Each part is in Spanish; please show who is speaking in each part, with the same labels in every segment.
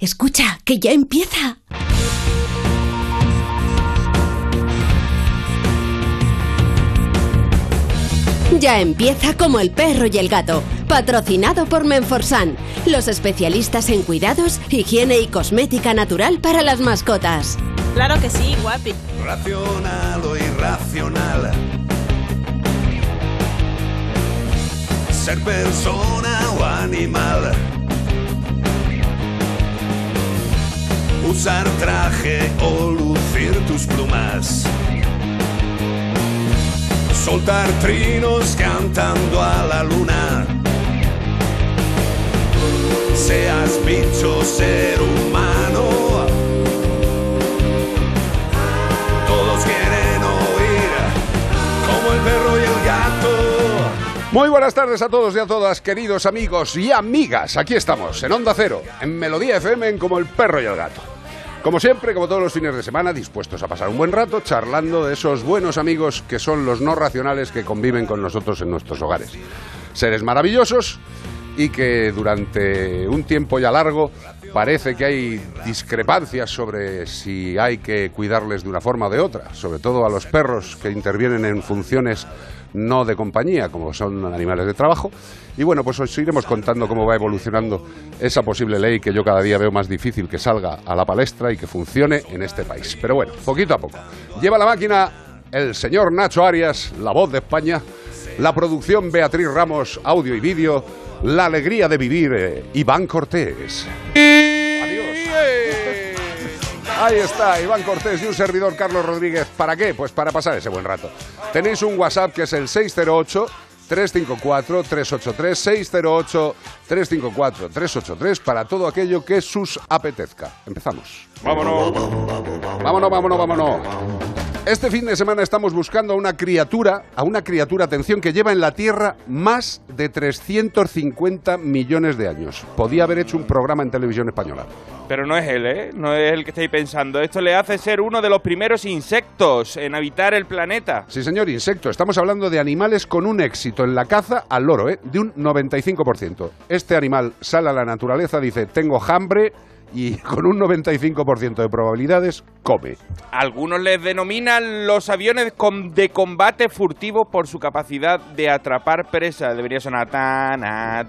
Speaker 1: Escucha, que ya empieza. Ya empieza como el perro y el gato, patrocinado por Menforsan, los especialistas en cuidados, higiene y cosmética natural para las mascotas.
Speaker 2: Claro que sí, guapi.
Speaker 3: Racional o irracional. Ser persona o animal. Usar traje o lucir tus plumas. Soltar trinos cantando a la luna. Seas bicho, ser humano. Todos quieren oír como el perro y el gato.
Speaker 4: Muy buenas tardes a todos y a todas, queridos amigos y amigas. Aquí estamos, en Onda Cero, en Melodía FM, en Como el Perro y el Gato. Como siempre, como todos los fines de semana, dispuestos a pasar un buen rato charlando de esos buenos amigos que son los no racionales que conviven con nosotros en nuestros hogares. Seres maravillosos y que durante un tiempo ya largo parece que hay discrepancias sobre si hay que cuidarles de una forma o de otra, sobre todo a los perros que intervienen en funciones no de compañía, como son animales de trabajo. Y bueno, pues os iremos contando cómo va evolucionando esa posible ley que yo cada día veo más difícil que salga a la palestra y que funcione en este país. Pero bueno, poquito a poco. Lleva la máquina el señor Nacho Arias, la voz de España, la producción Beatriz Ramos, audio y vídeo, la alegría de vivir eh, Iván Cortés. Adiós. Ahí está, Iván Cortés y un servidor Carlos Rodríguez. ¿Para qué? Pues para pasar ese buen rato. Tenéis un WhatsApp que es el 608 354 383 608 354 383 para todo aquello que sus apetezca. Empezamos.
Speaker 5: Vámonos.
Speaker 4: Vámonos, vámonos, vámonos. Este fin de semana estamos buscando a una criatura, a una criatura, atención, que lleva en la Tierra más de 350 millones de años. Podía haber hecho un programa en televisión española.
Speaker 5: Pero no es él, ¿eh? No es el que estáis pensando. Esto le hace ser uno de los primeros insectos en habitar el planeta.
Speaker 4: Sí, señor, insecto. Estamos hablando de animales con un éxito en la caza al loro, ¿eh? De un 95%. Este animal sale a la naturaleza, dice, tengo hambre y con un 95% de probabilidades come.
Speaker 5: Algunos les denominan los aviones de combate furtivo por su capacidad de atrapar presa. Debería sonar
Speaker 4: na.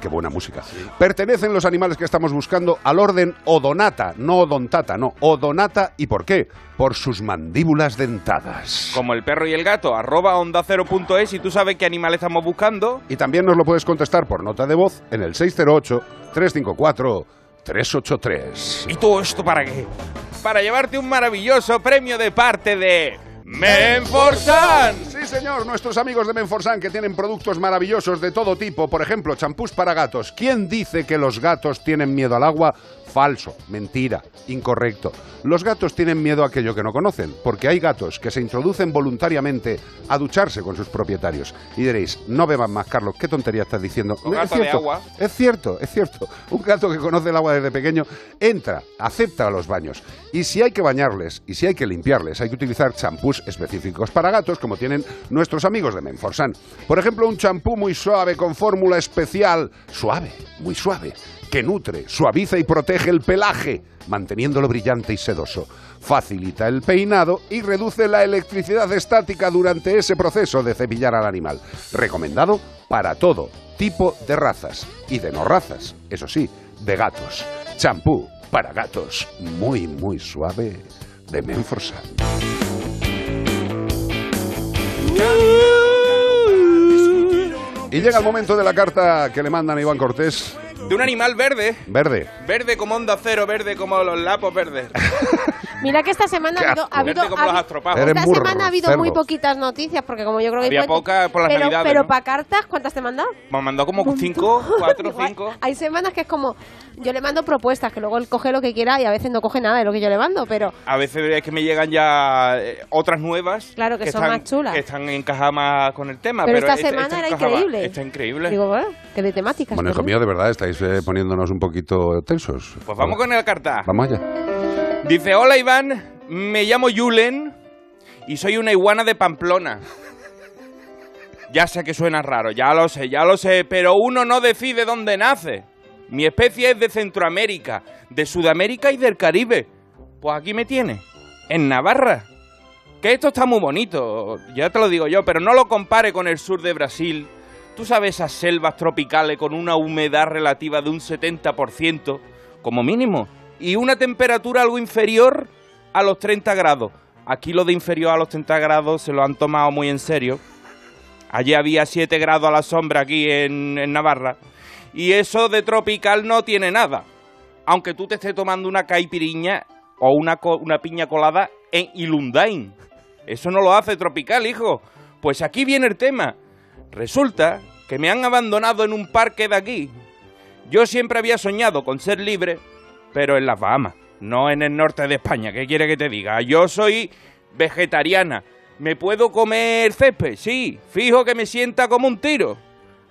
Speaker 4: Qué buena música. Pertenecen los animales que estamos buscando al orden Odonata, no Odontata, no, Odonata. ¿Y por qué? Por sus mandíbulas dentadas.
Speaker 5: Como el perro y el gato, arroba onda y tú sabes qué animal estamos buscando.
Speaker 4: Y también nos lo puedes contestar por nota de voz en el 608-354-383.
Speaker 5: ¿Y todo esto para qué? Para llevarte un maravilloso premio de parte de Menforsan.
Speaker 4: Sí, señor, nuestros amigos de Menforsan que tienen productos maravillosos de todo tipo, por ejemplo, champús para gatos. ¿Quién dice que los gatos tienen miedo al agua? Falso, mentira, incorrecto. Los gatos tienen miedo a aquello que no conocen, porque hay gatos que se introducen voluntariamente a ducharse con sus propietarios. Y diréis, no beban más, Carlos, ¿qué tontería estás diciendo?
Speaker 5: Un
Speaker 4: Es
Speaker 5: gato de
Speaker 4: cierto,
Speaker 5: agua.
Speaker 4: Es cierto, es cierto. Un gato que conoce el agua desde pequeño entra, acepta los baños. Y si hay que bañarles y si hay que limpiarles, hay que utilizar champús específicos para gatos, como tienen nuestros amigos de Menforsan. Por ejemplo, un champú muy suave con fórmula especial, suave, muy suave, que nutre, suaviza y protege el pelaje, manteniéndolo brillante y sedoso. Facilita el peinado y reduce la electricidad estática durante ese proceso de cepillar al animal. Recomendado para todo tipo de razas y de no razas, eso sí, de gatos. Champú para gatos muy, muy suave de Menforsan. Y llega el momento de la carta que le mandan a Iván Cortés,
Speaker 5: De un animal verde.
Speaker 4: verde.
Speaker 5: Verde como onda cero, verde como los lapos verdes.
Speaker 6: Mira que esta semana ha habido, ha habido,
Speaker 5: como
Speaker 6: ha
Speaker 5: los
Speaker 6: habi-
Speaker 5: astropajos.
Speaker 4: Eres
Speaker 6: esta
Speaker 4: burro,
Speaker 6: semana ha habido muy poquitas noticias porque como yo creo que
Speaker 5: Había pocas por las
Speaker 6: pero,
Speaker 5: navidades,
Speaker 6: pero
Speaker 5: ¿no?
Speaker 6: para cartas ¿cuántas te he mandado?
Speaker 5: Me mandó como cinco, cuatro,
Speaker 6: Igual,
Speaker 5: cinco.
Speaker 6: Hay semanas que es como yo le mando propuestas que luego él coge lo que quiera y a veces no coge nada de lo que yo le mando, pero
Speaker 5: A veces es que me llegan ya eh, otras nuevas.
Speaker 6: Claro, que son más chulas.
Speaker 5: Que están encajadas más con el tema.
Speaker 6: Pero
Speaker 5: Pero,
Speaker 6: esta semana era
Speaker 5: encajaba-
Speaker 6: increíble.
Speaker 5: Está increíble.
Speaker 6: digo, bueno, que de temáticas.
Speaker 4: Bueno, hijo mío, de verdad, estáis eh, poniéndonos un poquito tensos.
Speaker 5: Pues vamos con el carta.
Speaker 4: Vamos allá.
Speaker 5: Dice, hola Iván, me llamo Yulen y soy una iguana de Pamplona. Ya sé que suena raro, ya lo sé, ya lo sé, pero uno no decide dónde nace. Mi especie es de Centroamérica, de Sudamérica y del Caribe. Pues aquí me tiene, en Navarra. Que esto está muy bonito, ya te lo digo yo, pero no lo compare con el sur de Brasil. Tú sabes esas selvas tropicales con una humedad relativa de un 70%, como mínimo, y una temperatura algo inferior a los 30 grados. Aquí lo de inferior a los 30 grados se lo han tomado muy en serio. Allí había 7 grados a la sombra aquí en, en Navarra. Y eso de tropical no tiene nada. Aunque tú te estés tomando una caipiriña o una, una piña colada en Ilundain. Eso no lo hace tropical, hijo. Pues aquí viene el tema. Resulta que me han abandonado en un parque de aquí. Yo siempre había soñado con ser libre, pero en las Bahamas, no en el norte de España. ¿Qué quiere que te diga? Yo soy vegetariana. ¿Me puedo comer césped? Sí, fijo que me sienta como un tiro.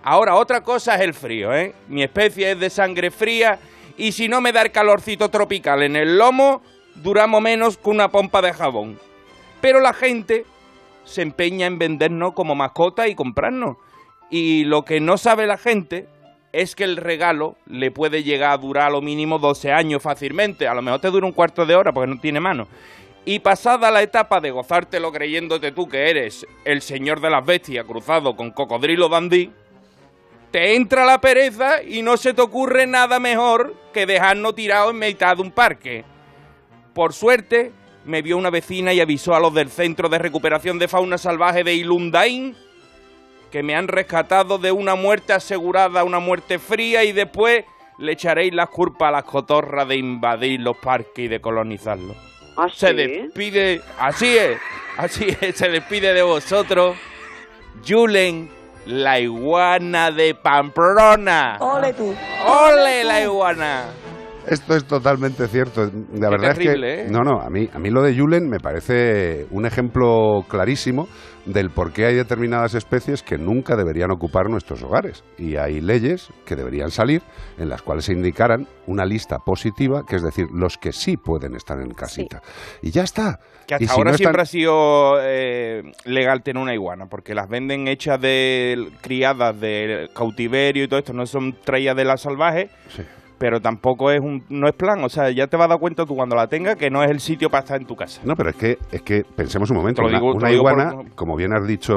Speaker 5: Ahora, otra cosa es el frío, ¿eh? Mi especie es de sangre fría y si no me da el calorcito tropical en el lomo, duramos menos que una pompa de jabón. Pero la gente se empeña en vendernos como mascota y comprarnos. Y lo que no sabe la gente es que el regalo le puede llegar a durar a lo mínimo 12 años fácilmente. A lo mejor te dura un cuarto de hora porque no tiene mano. Y pasada la etapa de gozártelo creyéndote tú que eres el señor de las bestias cruzado con cocodrilo dandí, te entra la pereza y no se te ocurre nada mejor que dejarnos tirado en mitad de un parque. Por suerte, me vio una vecina y avisó a los del Centro de Recuperación de Fauna Salvaje de Ilundain que me han rescatado de una muerte asegurada, una muerte fría, y después le echaréis la culpa a las cotorras de invadir los parques y de colonizarlos.
Speaker 2: ¿Ah,
Speaker 5: Se despide, así es, así es, se despide de vosotros, Julen, la iguana de Pamplona.
Speaker 2: Ole tú.
Speaker 5: ¡Ole la iguana!
Speaker 4: Esto es totalmente cierto. La verdad
Speaker 5: terrible,
Speaker 4: es que
Speaker 5: ¿eh?
Speaker 4: no, no, a mí a mí lo de Julen me parece un ejemplo clarísimo del por qué hay determinadas especies que nunca deberían ocupar nuestros hogares y hay leyes que deberían salir en las cuales se indicaran una lista positiva, que es decir, los que sí pueden estar en casita. Y ya está.
Speaker 5: Que
Speaker 4: Y
Speaker 5: hasta
Speaker 4: si
Speaker 5: ahora
Speaker 4: no están-
Speaker 5: siempre ha sido eh, legal tener una iguana, porque las venden hechas de criadas de cautiverio y todo esto, no son traídas de la salvaje,
Speaker 4: Sí.
Speaker 5: Pero tampoco es un no es plan, o sea, ya te vas a dar cuenta tú cuando la tengas que no es el sitio para estar en tu casa.
Speaker 4: No, pero es que, es que pensemos un momento. Una, iguana,
Speaker 5: por-
Speaker 4: como bien has dicho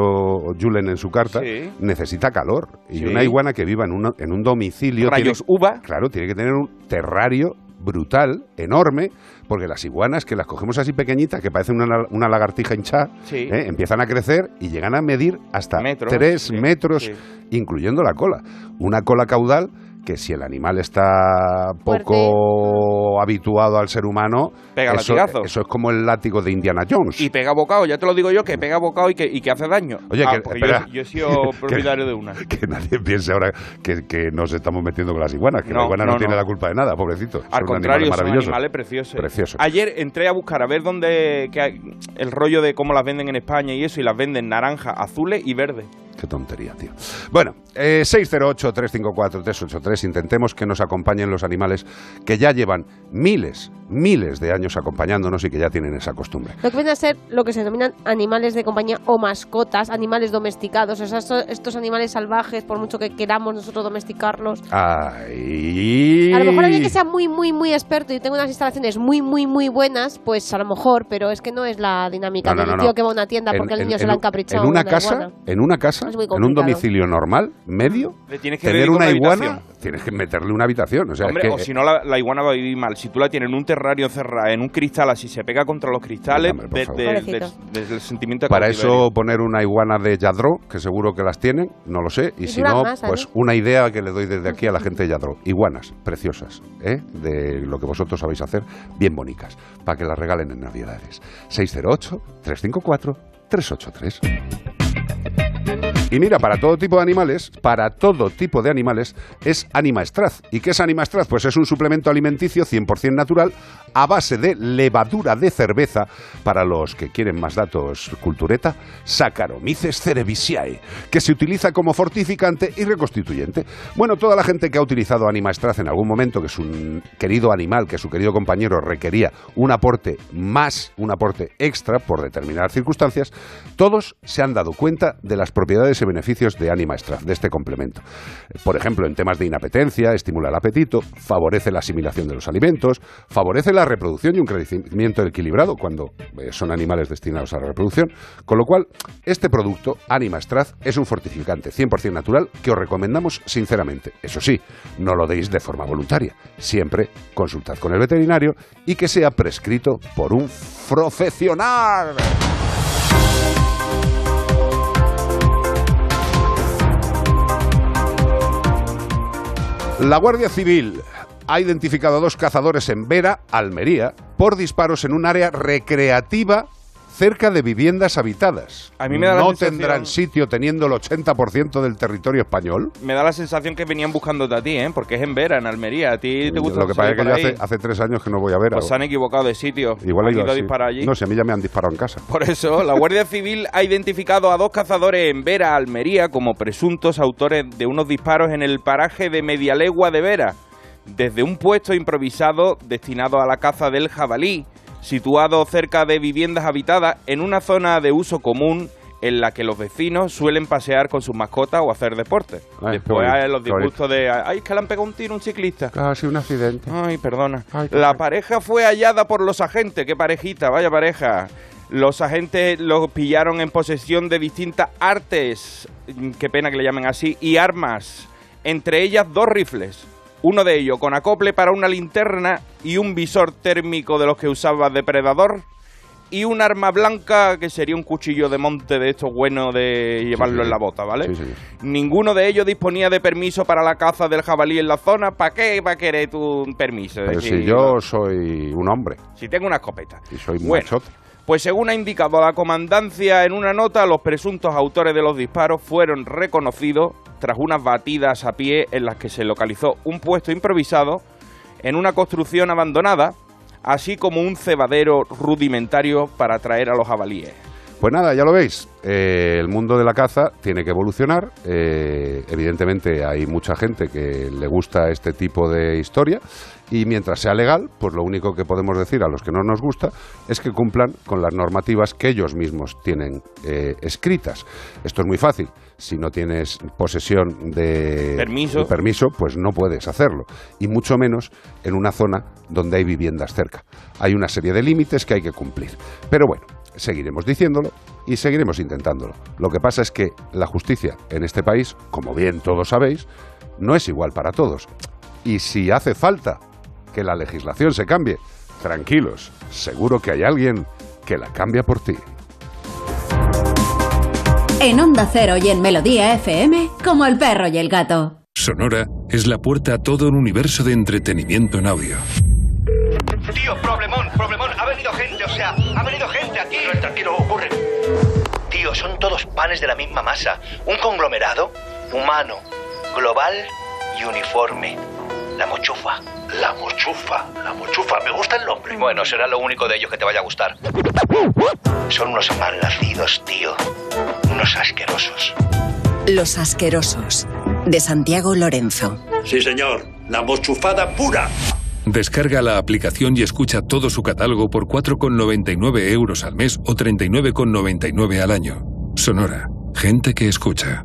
Speaker 4: Julen en su carta,
Speaker 5: Sí.
Speaker 4: necesita calor. Y
Speaker 5: Sí.
Speaker 4: una iguana que viva en, un- en un domicilio.
Speaker 5: Rayos
Speaker 4: tiene-
Speaker 5: uva.
Speaker 4: Claro, tiene que tener un terrario brutal, enorme, porque las iguanas que las cogemos así pequeñitas, que parecen una, una lagartija hinchada,
Speaker 5: Sí.
Speaker 4: ¿eh? empiezan a crecer y llegan a medir hasta
Speaker 5: Metros,
Speaker 4: tres
Speaker 5: sí,
Speaker 4: metros,
Speaker 5: sí.
Speaker 4: incluyendo la cola. Una cola caudal que si el animal está poco habituado al ser humano,
Speaker 5: Pega
Speaker 4: eso,
Speaker 5: latigazos.
Speaker 4: eso es como el látigo de Indiana Jones.
Speaker 5: Y pega bocado, ya te lo digo yo, que pega bocado y que, y que hace daño.
Speaker 4: Oye,
Speaker 5: Ah,
Speaker 4: que- espera.
Speaker 5: yo, yo he sido propietario de una.
Speaker 4: Que nadie piense ahora que, que nos estamos metiendo con las iguanas, que la
Speaker 5: No,
Speaker 4: iguana no,
Speaker 5: no,
Speaker 4: tiene
Speaker 5: no.
Speaker 4: la culpa de nada, pobrecito.
Speaker 5: Al
Speaker 4: Son
Speaker 5: contrario,
Speaker 4: animales
Speaker 5: son animales preciosos.
Speaker 4: Preciosos.
Speaker 5: Ayer entré a buscar a ver dónde que hay- el rollo de cómo las venden en España y eso, y las venden naranja, azules y verdes.
Speaker 4: Qué tontería, tío. Bueno, eh, 608-354-383. Intentemos que nos acompañen los animales que ya llevan miles, miles de años acompañándonos y que ya tienen esa costumbre.
Speaker 6: Lo que viene a ser lo que se denominan animales de compañía o mascotas, animales domesticados. O sea, estos, estos animales salvajes, por mucho que queramos nosotros domesticarlos.
Speaker 4: Ay.
Speaker 6: A lo mejor alguien que sea muy, muy, muy experto y tenga unas instalaciones muy, muy, muy buenas, pues a lo mejor, pero es que no es la dinámica
Speaker 4: No, no,
Speaker 6: del
Speaker 4: no,
Speaker 6: tío
Speaker 4: no.
Speaker 6: que va a una tienda porque
Speaker 4: En-
Speaker 6: el niño
Speaker 4: en-
Speaker 6: se le ha
Speaker 4: en-
Speaker 6: encaprichado.
Speaker 4: En una
Speaker 6: una
Speaker 4: casa,
Speaker 6: iguana.
Speaker 4: en una casa, en un domicilio normal, medio,
Speaker 5: Le tienes que
Speaker 4: tener una
Speaker 5: una
Speaker 4: iguana,
Speaker 5: habitación.
Speaker 4: tienes que meterle una habitación. O sea,
Speaker 5: Hombre,
Speaker 4: es
Speaker 5: o
Speaker 4: que,
Speaker 5: si no, la, la iguana va a vivir mal. Si tú la tienes en un terrario en un cristal así, se pega contra los cristales
Speaker 4: Hombre, por
Speaker 5: de-
Speaker 4: favor.
Speaker 5: de-
Speaker 6: Pobrecito.
Speaker 5: de- desde el sentimiento de
Speaker 4: Para eso poner una iguana de Yadro, que seguro que las tienen, no lo sé, y
Speaker 6: Y
Speaker 4: si no, pues
Speaker 6: ¿no?
Speaker 4: una idea que le doy desde aquí a la gente de Yadro. Iguanas, preciosas, ¿eh? de lo que vosotros sabéis hacer, bien bonitas, para que las regalen en Navidades. 608-354-383. Y mira, para todo tipo de animales, para todo tipo de animales, es Anima Straz. ¿Y qué es Anima Straz? Pues es un suplemento alimenticio 100% natural a base de levadura de cerveza. Para los que quieren más datos, cultureta, Saccharomyces cerevisiae, que se utiliza como fortificante y reconstituyente. Bueno, toda la gente que ha utilizado Anima Straz en algún momento, que su querido animal, que su querido compañero requería un aporte más, un aporte extra por determinadas circunstancias, todos se han dado cuenta de las propiedades beneficios de Anima Extra, de este complemento. Por ejemplo, en temas de inapetencia, estimula el apetito, favorece la asimilación de los alimentos, favorece la reproducción y un crecimiento equilibrado cuando eh, son animales destinados a la reproducción. Con lo cual, este producto, Anima Extra, es un fortificante 100% natural que os recomendamos sinceramente. Eso sí, no lo deis de forma voluntaria. Siempre consultad con el veterinario y que sea prescrito por un profesional. La Guardia Civil ha identificado a dos cazadores en Vera, Almería, por disparos en un área recreativa cerca de viviendas habitadas.
Speaker 5: A mí me da la
Speaker 4: ¿No tendrán sitio teniendo el 80% del territorio español?
Speaker 5: Me da la sensación que venían buscándote a ti, ¿eh? Porque es en Vera, en Almería. A ti te gusta
Speaker 4: Lo que pasa es que yo hace, hace tres años que no voy a ver.
Speaker 5: Pues se han equivocado de sitio.
Speaker 4: Igual
Speaker 5: han
Speaker 4: he ido
Speaker 5: ido a
Speaker 4: así.
Speaker 5: disparar allí.
Speaker 4: No, si a mí ya me han disparado en casa.
Speaker 5: Por eso, la Guardia Civil ha identificado a dos cazadores en Vera, Almería, como presuntos autores de unos disparos en el paraje de media legua de Vera, desde un puesto improvisado destinado a la caza del jabalí, situado cerca de viviendas habitadas en una zona de uso común en la que los vecinos suelen pasear con sus mascotas o hacer deporte.
Speaker 4: Ay, qué
Speaker 5: Después hay los disgustos de, ay, es que le han pegado un tiro a un ciclista.
Speaker 4: Casi un accidente.
Speaker 5: Ay, perdona.
Speaker 4: Ay,
Speaker 5: la pareja fue hallada por los agentes. Qué parejita, vaya pareja. Los agentes los pillaron en posesión de distintas artes, mm, qué pena que le llamen así, y armas. Entre ellas dos rifles. Uno de ellos con acople para una linterna y un visor térmico de los que usaba depredador. Y un arma blanca que sería un cuchillo de monte de estos buenos de llevarlo
Speaker 4: sí.
Speaker 5: en la bota, ¿vale?
Speaker 4: Sí, señor.
Speaker 5: Ninguno de ellos disponía de permiso para la caza del jabalí en la zona. ¿Para qué va a querer tú un permiso? Es
Speaker 4: Pero
Speaker 5: decir,
Speaker 4: si yo soy un hombre
Speaker 5: si tengo una escopeta.
Speaker 4: y soy
Speaker 5: Bueno,
Speaker 4: machote.
Speaker 5: Pues según ha indicado la comandancia en una nota, los presuntos autores de los disparos fueron reconocidos tras unas batidas a pie en las que se localizó un puesto improvisado en una construcción abandonada, así como un cebadero rudimentario para atraer a los jabalíes.
Speaker 4: Pues nada, ya lo veis. eh, el mundo de la caza tiene que evolucionar. eh, evidentemente hay mucha gente que le gusta este tipo de historia. Y mientras sea legal, pues lo único que podemos decir a los que no nos gusta es que cumplan con las normativas que ellos mismos tienen eh, escritas. Esto es muy fácil. Si no tienes posesión de
Speaker 5: Permiso.
Speaker 4: de permiso, pues no puedes hacerlo. Y mucho menos en una zona donde hay viviendas cerca. Hay una serie de límites que hay que cumplir. Pero bueno, seguiremos diciéndolo y seguiremos intentándolo. Lo que pasa es que la justicia en este país, como bien todos sabéis, no es igual para todos. Y si hace falta que la legislación se cambie, tranquilos, seguro que hay alguien que la cambia por ti.
Speaker 2: En Onda Cero y en Melodía FM, como el perro y el gato.
Speaker 7: Sonora es la puerta a todo un universo de entretenimiento en audio.
Speaker 8: Tío, problemón, problemón. Ha venido gente, o sea, ha venido gente aquí. Tranquilo, ocurre. Tío, son todos panes de la misma masa. Un conglomerado humano, global y uniforme. La mochufa. La mochufa, la mochufa. Me gusta el nombre. Bueno, será lo único de ellos que te vaya a gustar. Son unos malnacidos, tío. Unos asquerosos.
Speaker 9: Los asquerosos, de Santiago Lorenzo.
Speaker 8: Sí, señor. La mochufada pura.
Speaker 7: Descarga la aplicación y escucha todo su catálogo por 4,99 euros al mes o 39,99 al año. Sonora. Gente que escucha.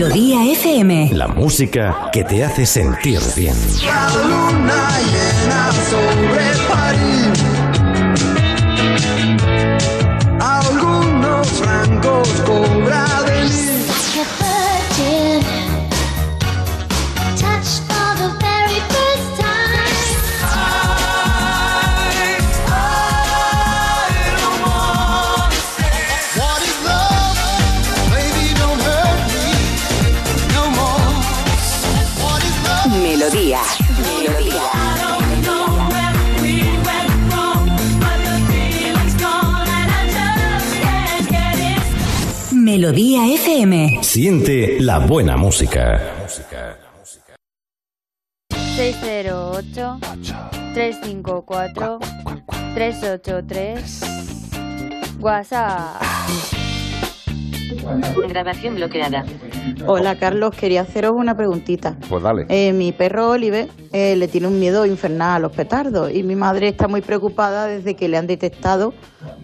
Speaker 2: Melodía FM.
Speaker 10: La música que te hace sentir bien.
Speaker 3: La luna llena sobre París. Algunos francos
Speaker 9: Melodía. Melodía. Melodía FM.
Speaker 10: Siente la buena música.
Speaker 11: 608 354 383 WhatsApp.
Speaker 12: Grabación bloqueada.
Speaker 13: Hola Carlos, quería haceros una preguntita.
Speaker 4: Pues dale.
Speaker 13: Eh, mi perro Oliver eh, le tiene un miedo infernal a los petardos y mi madre está muy preocupada desde que le han detectado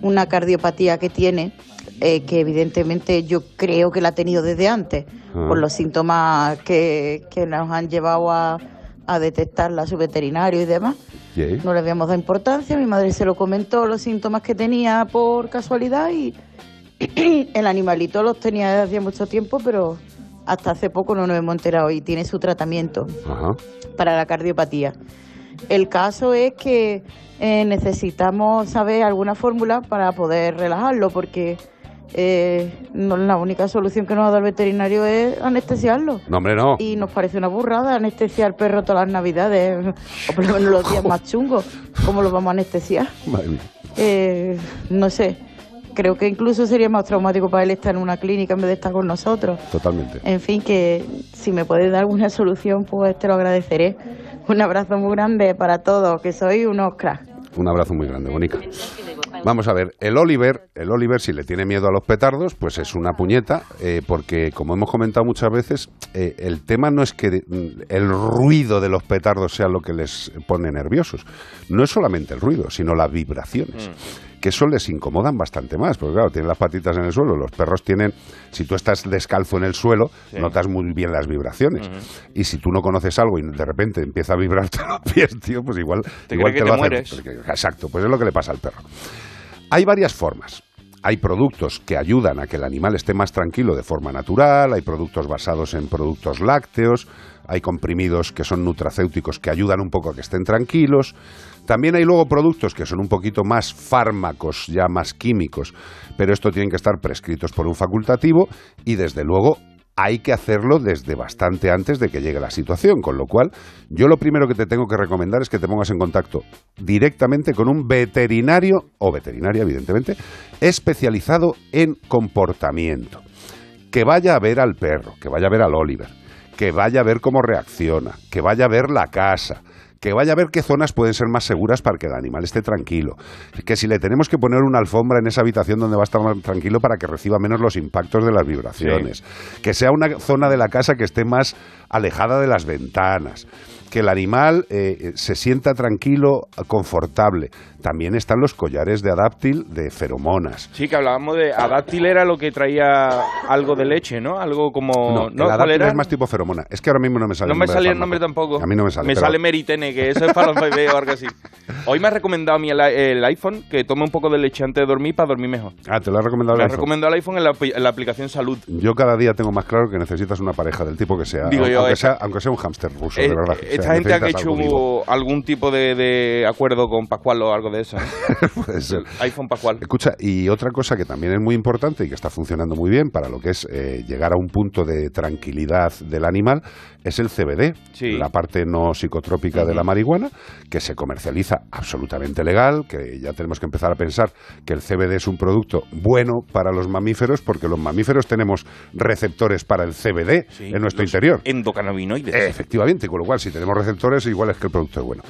Speaker 13: una cardiopatía que tiene, eh, que evidentemente yo creo que la ha tenido desde antes,
Speaker 14: Ah.
Speaker 13: por los síntomas que, que nos han llevado a, a detectarla a su veterinario y demás.
Speaker 4: Yeah.
Speaker 13: No le habíamos dado importancia, mi madre se lo comentó, los síntomas que tenía por casualidad y el animalito los tenía desde hacía mucho tiempo, pero hasta hace poco no nos hemos enterado y tiene su tratamiento
Speaker 4: Ajá.
Speaker 13: para la cardiopatía. El caso es que eh, necesitamos saber alguna fórmula para poder relajarlo, porque eh, no, la única solución que nos ha dado el veterinario es anestesiarlo.
Speaker 4: No, hombre, no.
Speaker 13: Y nos parece una burrada anestesiar al perro todas las navidades, o por lo menos los días más chungos. ¿Cómo lo vamos a anestesiar? Eh, no sé, creo que incluso sería más traumático para él estar en una clínica en vez de estar con nosotros.
Speaker 4: Totalmente.
Speaker 13: En fin, que si me puedes dar alguna solución, pues te lo agradeceré. Un abrazo muy grande para todos, que sois unos cracks.
Speaker 4: Un abrazo muy grande, Bonica. Vamos a ver, el Oliver, el Oliver, si le tiene miedo a los petardos, pues es una puñeta, eh, porque como hemos comentado muchas veces, eh, el tema no es que mm, el ruido de los petardos sea lo que les pone nerviosos. No es solamente el ruido, sino las vibraciones. Que eso les incomodan bastante más, porque claro, tienen las patitas en el suelo. Los perros tienen, si tú estás descalzo en el suelo, notas muy bien las vibraciones. Y si tú no conoces algo y de repente empieza a vibrarte los pies, tío, pues igual,
Speaker 5: Te
Speaker 4: igual
Speaker 5: que
Speaker 4: lo
Speaker 5: te
Speaker 4: hace-
Speaker 5: mueres.
Speaker 4: porque- Exacto, pues es lo que le pasa al perro. Hay varias formas. Hay productos que ayudan a que el animal esté más tranquilo de forma natural, hay productos basados en productos lácteos, hay comprimidos que son nutracéuticos que ayudan un poco a que estén tranquilos. También hay luego productos que son un poquito más fármacos, ya más químicos, pero esto tienen que estar prescritos por un facultativo y desde luego hay que hacerlo desde bastante antes de que llegue la situación, con lo cual yo lo primero que te tengo que recomendar es que te pongas en contacto directamente con un veterinario o veterinaria, evidentemente, especializado en comportamiento. Que vaya a ver al perro, que vaya a ver al Oliver, que vaya a ver cómo reacciona, que vaya a ver la casa, que vaya a ver qué zonas pueden ser más seguras para que el animal esté tranquilo, que si le tenemos que poner una alfombra en esa habitación donde va a estar más tranquilo para que reciba menos los impactos de las vibraciones, que sea una zona de la casa que esté más alejada de las ventanas, que el animal eh, se sienta tranquilo, confortable. También están los collares de adáptil de feromonas.
Speaker 5: Sí, que hablábamos de adáctil era lo que traía algo de leche, ¿no? Algo como...
Speaker 4: No,
Speaker 5: ¿no?
Speaker 4: el
Speaker 5: ¿Cuál
Speaker 4: adáptil
Speaker 5: era?
Speaker 4: es más tipo feromona. Es que ahora mismo no me sale
Speaker 5: No
Speaker 4: el
Speaker 5: me
Speaker 4: nombre
Speaker 5: salía
Speaker 4: del
Speaker 5: el nombre tampoco.
Speaker 4: A mí no me sale.
Speaker 5: Me
Speaker 4: pero-
Speaker 5: sale Meritene, que eso es para los bebés o algo así. Hoy me ha recomendado a mí el, el iPhone que tome un poco de leche antes de dormir para dormir mejor.
Speaker 4: Ah, te lo ha recomendado
Speaker 5: Me
Speaker 4: el
Speaker 5: ha
Speaker 4: iPhone.
Speaker 5: recomendado el iPhone en la, apli- en la aplicación Salud.
Speaker 4: Yo cada día tengo más claro que necesitas una pareja del tipo que sea.
Speaker 5: Digo yo,
Speaker 4: aunque,
Speaker 5: esta-
Speaker 4: sea aunque sea un hámster ruso,
Speaker 5: Eh,
Speaker 4: de verdad. O sea,
Speaker 5: Esta gente ha hecho algún tipo de, de acuerdo con Pascual o algo de eso. ¿no?
Speaker 4: Puede ser.
Speaker 5: iPhone Pascual.
Speaker 4: Escucha, y otra cosa que también es muy importante y que está funcionando muy bien para lo que es eh, llegar a un punto de tranquilidad del animal es el CBD,
Speaker 5: Sí.
Speaker 4: la parte no psicotrópica de la marihuana, que se comercializa absolutamente legal, que ya tenemos que empezar a pensar que el CBD es un producto bueno para los mamíferos, porque los mamíferos tenemos receptores para el CBD
Speaker 5: Sí,
Speaker 4: en nuestro interior.
Speaker 5: Endocannabinoides.
Speaker 4: Efectivamente, con lo cual, si tenemos receptores, igual es que el producto es bueno.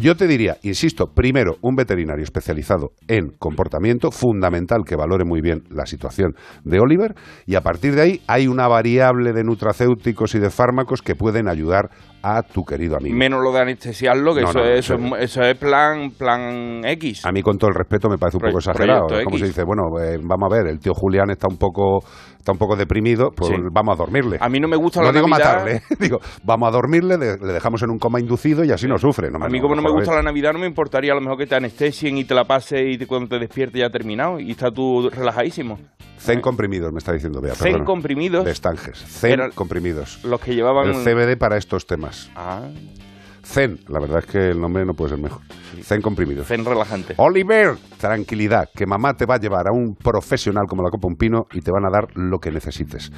Speaker 4: Yo te diría, insisto, primero, un veterinario especializado en comportamiento, fundamental que valore muy bien la situación de Oliver, y a partir de ahí hay una variable de nutracéuticos y de fármacos que pueden ayudar a tu querido amigo.
Speaker 5: Menos lo de anestesiarlo, que
Speaker 4: No,
Speaker 5: eso,
Speaker 4: no,
Speaker 5: es,
Speaker 4: eso-
Speaker 5: eso, es, eso es plan, plan X.
Speaker 4: A mí, con todo el respeto, me parece un poco exagerado. Como se dice, bueno, eh, vamos a ver, el tío Julián está un poco, está un poco deprimido, pues
Speaker 5: Sí.
Speaker 4: vamos a dormirle.
Speaker 5: A mí no me gusta
Speaker 4: no
Speaker 5: la
Speaker 4: digo
Speaker 5: Navidad.
Speaker 4: matarle, digo, vamos a dormirle, le, dejamos en un coma inducido y así no sufre. No,
Speaker 5: A mí como no me gusta la Navidad no me importaría a lo mejor que te anestesien y te la pases y te- cuando te despiertes ya ha terminado y estás tú relajadísimo.
Speaker 4: Zen comprimidos, me está diciendo Bea.
Speaker 5: Zen
Speaker 4: perdona.
Speaker 5: comprimidos.
Speaker 4: De estanjes. Zen comprimidos.
Speaker 5: Los que llevaban...
Speaker 4: El CBD para estos temas.
Speaker 5: Ah,
Speaker 4: Zen, la verdad es que el nombre no puede ser mejor. Zen comprimidos.
Speaker 5: zen relajante.
Speaker 4: Oliver, tranquilidad, que mamá te va a llevar a un profesional como la Copa Un Pino y te van a dar lo que necesites.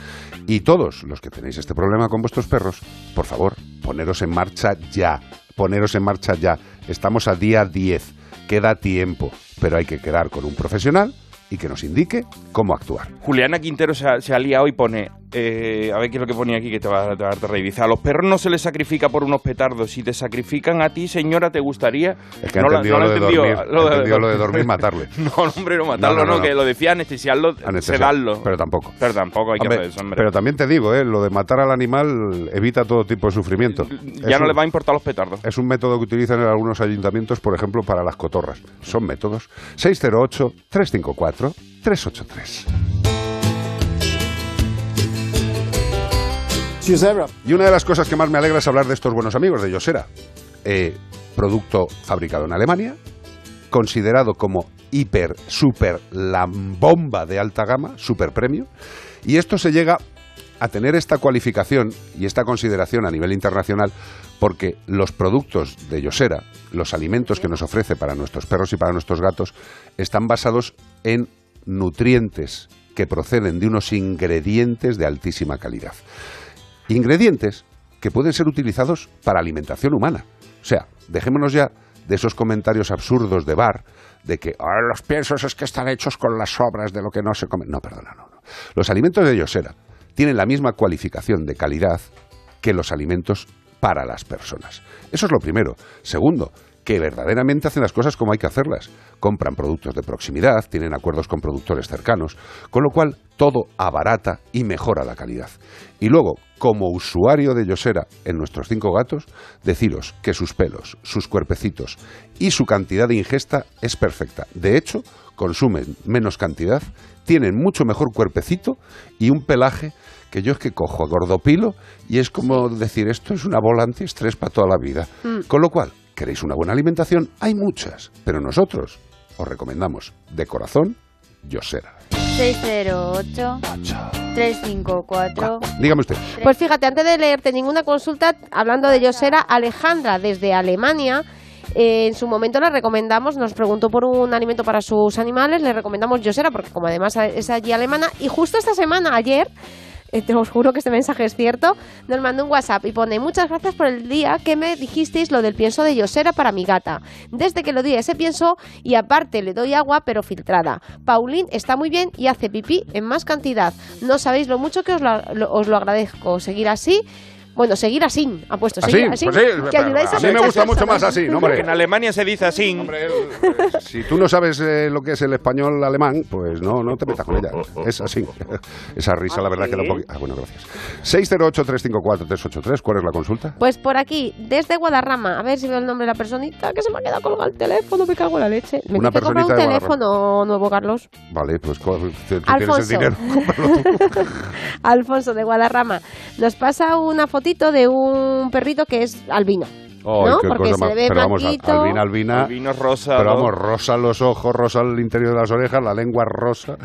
Speaker 4: Y todos los que tenéis este problema con vuestros perros, por favor, poneros en marcha ya, poneros en marcha ya. Estamos a día 10, queda tiempo, pero hay que quedar con un profesional y que nos indique cómo actuar.
Speaker 5: Juliana Quintero se ha, se ha liado y pone, eh, a ver qué es lo que ponía aquí que te va, a- te va a los perros no se les sacrifica por unos petardos. Si te sacrifican a ti, señora, ¿te gustaría?
Speaker 4: Es que
Speaker 5: No no
Speaker 4: lo,
Speaker 5: la
Speaker 4: de
Speaker 5: entendió,
Speaker 4: dormir,
Speaker 5: lo de-
Speaker 4: lo de dormir, matarle.
Speaker 5: No, hombre, no matarlo,
Speaker 4: No,
Speaker 5: no,
Speaker 4: no, no.
Speaker 5: que lo decía anestesiarlo,
Speaker 4: Anestesiar,
Speaker 5: sedarlo.
Speaker 4: Pero tampoco.
Speaker 5: Pero tampoco hay que hacer eso, hombre.
Speaker 4: pero también te digo, ¿eh? lo de matar al animal evita todo tipo de sufrimiento.
Speaker 5: ya
Speaker 4: Es
Speaker 5: no
Speaker 4: un-
Speaker 5: le va a importar los petardos.
Speaker 4: Es un método que utilizan en algunos ayuntamientos, por ejemplo, para las cotorras. Son métodos. 608-354-383. Y una de las cosas que más me alegra es hablar de estos buenos amigos de Yosera. Eh, producto fabricado en Alemania, considerado como hiper, super, la bomba de alta gama, super premio. Y esto se llega a tener esta cualificación y esta consideración a nivel internacional porque los productos de Yosera, los alimentos que nos ofrece para nuestros perros y para nuestros gatos, están basados en nutrientes que proceden de unos ingredientes de altísima calidad. Ingredientes que pueden ser utilizados para alimentación humana. O sea, dejémonos ya de esos comentarios absurdos de bar, de que "Ah, los piensos es que están hechos con las sobras de lo que no se come. No, perdona, no, no. Los alimentos de Yosera tienen la misma cualificación de calidad que los alimentos para las personas. Eso es lo primero. Segundo, que verdaderamente hacen las cosas como hay que hacerlas. Compran productos de proximidad, tienen acuerdos con productores cercanos, con lo cual todo abarata y mejora la calidad. Y luego, como usuario de Yosera en nuestros cinco gatos, deciros que sus pelos, sus cuerpecitos y su cantidad de ingesta es perfecta. De hecho, consumen menos cantidad, tienen mucho mejor cuerpecito y un pelaje que yo es que cojo a gordopilo y es como decir esto es una bola antiestrés para toda la vida.
Speaker 6: Mm.
Speaker 4: Con lo cual, ¿queréis una buena alimentación? Hay muchas, pero nosotros os recomendamos de corazón Yosera.
Speaker 11: 608 354
Speaker 4: Dígame usted.
Speaker 6: Pues fíjate, antes de leerte ninguna consulta, hablando de Yosera, Alejandra desde Alemania. eh, en su momento le recomendamos, nos preguntó por un alimento para sus animales, le recomendamos Yosera, porque como además es allí alemana, y justo esta semana, ayer, eh, te os juro que este mensaje es cierto, nos mandó un WhatsApp y pone, muchas gracias por el día que me dijisteis lo del pienso de Yosera para mi gata. Desde que lo di ese pienso y aparte le doy agua pero filtrada. Paulín está muy bien y hace pipí en más cantidad. No sabéis lo mucho que os lo agradezco. Seguir así. Bueno, seguir así, ha puesto,
Speaker 4: Así,
Speaker 6: seguir así,
Speaker 4: pues sí,
Speaker 6: que ayudáis
Speaker 4: a mí me gusta mucho más así, ¿no,
Speaker 5: Porque
Speaker 4: hombre?
Speaker 5: en Alemania se dice así.
Speaker 4: Si tú no sabes eh, lo que es el español alemán, pues no, no te metas con ella. Es así. Esa risa, la verdad, que da un poquito. Ah, bueno, gracias. 608-354-383, ¿cuál es la consulta?
Speaker 6: Pues por aquí, desde Guadarrama, a ver si veo el nombre de la personita que se me ha quedado colgado el teléfono, me cago en la leche. Me
Speaker 4: Una
Speaker 6: comprar un
Speaker 4: personita de
Speaker 6: teléfono nuevo, Carlos.
Speaker 4: Vale, pues tú tienes
Speaker 6: Alfonso.
Speaker 4: el dinero, cómpralo tú.
Speaker 6: Alfonso de Guadarrama nos pasa una fotito de un perrito que es albino.
Speaker 4: Ay,
Speaker 6: ¿no? Porque
Speaker 4: cosa
Speaker 6: se
Speaker 4: más-
Speaker 6: le ve
Speaker 4: pero vamos,
Speaker 6: blanquito.
Speaker 4: Albina, Albina.
Speaker 5: Albino rosa,
Speaker 4: Pero
Speaker 5: ¿no?
Speaker 4: vamos, rosa los ojos, rosa el interior de las orejas, la lengua rosa,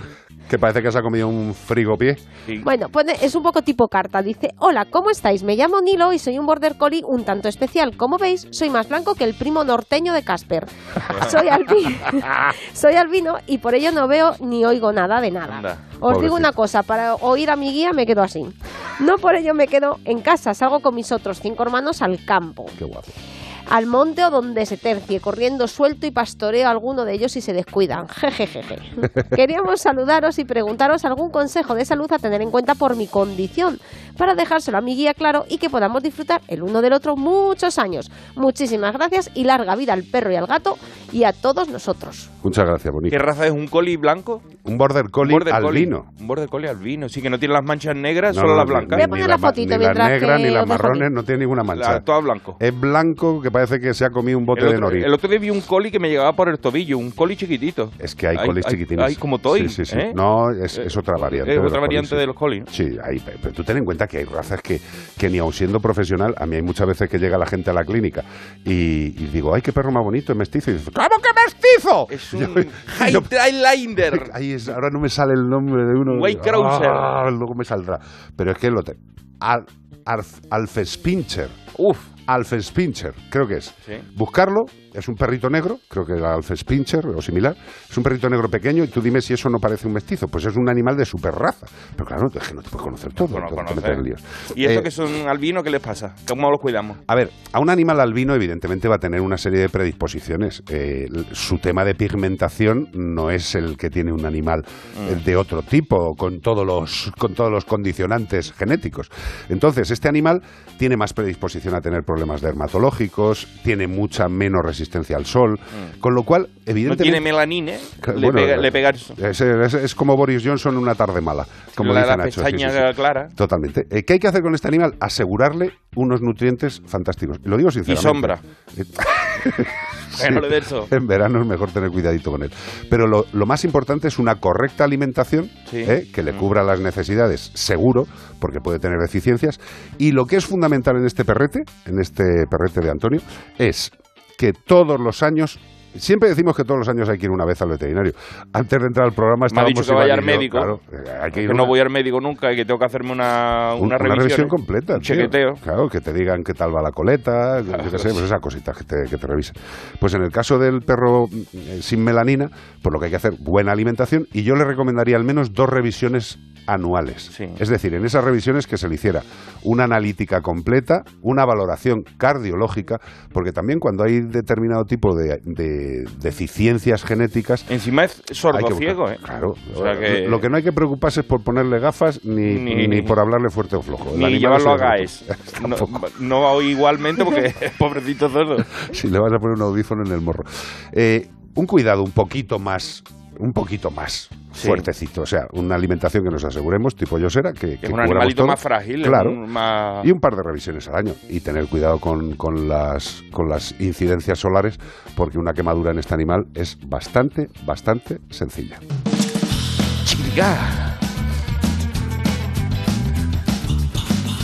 Speaker 4: que parece que se ha comido un frigopié.
Speaker 6: Bueno, pone- es un poco tipo carta. Dice, hola, ¿cómo estáis? Me llamo Nilo y soy un border collie un tanto especial. Como veis, soy más blanco que el primo norteño de Casper. soy, albino, soy albino y por ello no veo ni oigo nada de nada.
Speaker 5: Anda.
Speaker 6: Os
Speaker 4: Pobrecito.
Speaker 6: digo una cosa, para oír a mi guía me quedo así. No por ello me quedo en casa, salgo con mis otros cinco hermanos al campo.
Speaker 4: Qué guapo.
Speaker 6: Al monte o donde se tercie, corriendo suelto y pastoreo a alguno de ellos si se descuidan. Jejejeje. Queríamos saludaros y preguntaros algún consejo de salud a tener en cuenta por mi condición, para dejárselo a mi guía claro y que podamos disfrutar el uno del otro muchos años. Muchísimas gracias y larga vida al perro y al gato y a todos nosotros.
Speaker 4: Muchas gracias, bonito.
Speaker 5: ¿Qué raza es un collie blanco?
Speaker 4: Un border collie
Speaker 5: border collie.
Speaker 4: albino.
Speaker 5: Un border collie albino, sí, que no tiene las manchas negras,
Speaker 4: No,
Speaker 5: solo
Speaker 4: no,
Speaker 5: las blancas.
Speaker 6: Voy a poner
Speaker 4: ni
Speaker 6: la
Speaker 4: ma-
Speaker 6: fotito
Speaker 4: ni las
Speaker 6: mientras
Speaker 4: negras
Speaker 6: que
Speaker 4: ni las marrones no tiene ninguna mancha.
Speaker 5: La- todo blanco.
Speaker 4: Es blanco que parece que se ha comido un bote de nori.
Speaker 5: el otro día vi un collie que me llegaba por el tobillo, un collie chiquitito.
Speaker 4: Es que hay colis
Speaker 5: hay-
Speaker 4: chiquitines.
Speaker 5: Hay como toy.
Speaker 4: Sí, sí, sí.
Speaker 5: ¿eh?
Speaker 4: No, es,
Speaker 5: Eh,
Speaker 4: es otra variante.
Speaker 5: Es otra
Speaker 4: colis,
Speaker 5: variante de los collie.
Speaker 4: Sí, hay, pe- pero tú ten en cuenta que hay razas que, que ni aun siendo profesional, a mí hay muchas veces que llega la gente a la clínica y, y digo, ay, qué perro más bonito, es mestizo. Y dices, ¿cómo que mestizo?
Speaker 5: Es
Speaker 4: Yo-
Speaker 5: un Highlander.
Speaker 4: Ahí es, ahora no me sale el nombre de uno.
Speaker 5: White Crouser.
Speaker 4: Ah, luego me saldrá. Pero es que lo te... Al, Alf- Alfespincher.
Speaker 5: Uf.
Speaker 4: Alfenspincher, creo que es.
Speaker 5: Sí.
Speaker 4: Buscarlo, es un perrito negro, creo que el Alfenspincher o similar. Es un perrito negro pequeño y tú dime si eso no parece un mestizo. Pues es un animal de super raza. Pero claro, es que no te puedes conocer todo.
Speaker 5: Bueno,
Speaker 4: entonces te
Speaker 5: conocer.
Speaker 4: metes en líos.
Speaker 5: ¿Y esto
Speaker 4: Eh,
Speaker 5: que son albinos qué les pasa? ¿Cómo los cuidamos?
Speaker 4: a ver, a un animal albino evidentemente va a tener una serie de predisposiciones. Eh, su tema de pigmentación no es el que tiene un animal eh, de otro tipo, con todos los con todos los condicionantes genéticos. Entonces, este animal tiene más predisposición a tener problemas dermatológicos, tiene mucha menos resistencia al sol, con lo cual,
Speaker 5: No
Speaker 4: evidentemente...
Speaker 5: tiene melanina, le,
Speaker 4: bueno,
Speaker 5: pega, le pega eso.
Speaker 4: es, es- es como Boris Johnson una tarde mala, como
Speaker 5: la,
Speaker 4: dice
Speaker 5: la
Speaker 4: Nacho. sí,
Speaker 5: pestaña
Speaker 4: sí, sí.
Speaker 5: clara.
Speaker 4: Totalmente. Eh, ¿Qué hay que hacer con este animal? Asegurarle unos nutrientes fantásticos. Lo digo
Speaker 5: Y
Speaker 4: sinceramente.
Speaker 5: sombra.
Speaker 4: Eh. En verano es mejor tener cuidadito con él. Pero lo, lo más importante es una correcta alimentación. ¿eh? que le
Speaker 5: Mm.
Speaker 4: cubra las necesidades, seguro, porque puede tener deficiencias. Y lo que es fundamental en este perrete, en este perrete de Antonio, es que todos los años. Siempre decimos que todos los años hay que ir una vez al veterinario. Antes de entrar al programa
Speaker 5: Me ha
Speaker 4: estábamos
Speaker 5: dicho que vaya al
Speaker 4: yo,
Speaker 5: médico.
Speaker 4: claro, eh, hay que ir
Speaker 5: no
Speaker 4: una-
Speaker 5: voy al médico nunca y que tengo que hacerme una,
Speaker 4: un-
Speaker 5: una, revisión, ¿eh?
Speaker 4: completa.
Speaker 5: Un
Speaker 4: tío.
Speaker 5: chequeteo.
Speaker 4: Claro, que te digan qué tal va la coleta, yo qué sé, pues esa cosita que te, que te revisen. Pues en el caso del perro eh, sin melanina, pues lo que hay que hacer, buena alimentación, y yo le recomendaría al menos dos revisiones anuales. Es decir, en esas revisiones que se le hiciera una analítica completa, una valoración cardiológica, porque también cuando hay determinado tipo de, de deficiencias genéticas...
Speaker 5: Encima es sordo
Speaker 4: hay que buscar-
Speaker 5: ciego, ¿eh?
Speaker 4: Claro.
Speaker 5: O sea que-
Speaker 4: Lo que no hay que preocuparse es por ponerle gafas ni,
Speaker 5: Ni-
Speaker 4: ni por hablarle fuerte o flojo. El
Speaker 5: Ni llevarlo a GAES. No, no igualmente porque pobrecito sordo.
Speaker 4: si le vas a poner un audífono en el morro. Eh, un cuidado un poquito más, un poquito más
Speaker 5: Sí.
Speaker 4: fuertecito. O sea, una alimentación que nos aseguremos, tipo Yosera, que, que
Speaker 5: Es un animalito
Speaker 4: todo.
Speaker 5: más frágil.
Speaker 4: Claro.
Speaker 5: un- más-
Speaker 4: Y un par de revisiones al año. Y tener cuidado con, con las, con las incidencias solares, porque una quemadura en este animal es bastante, bastante sencilla.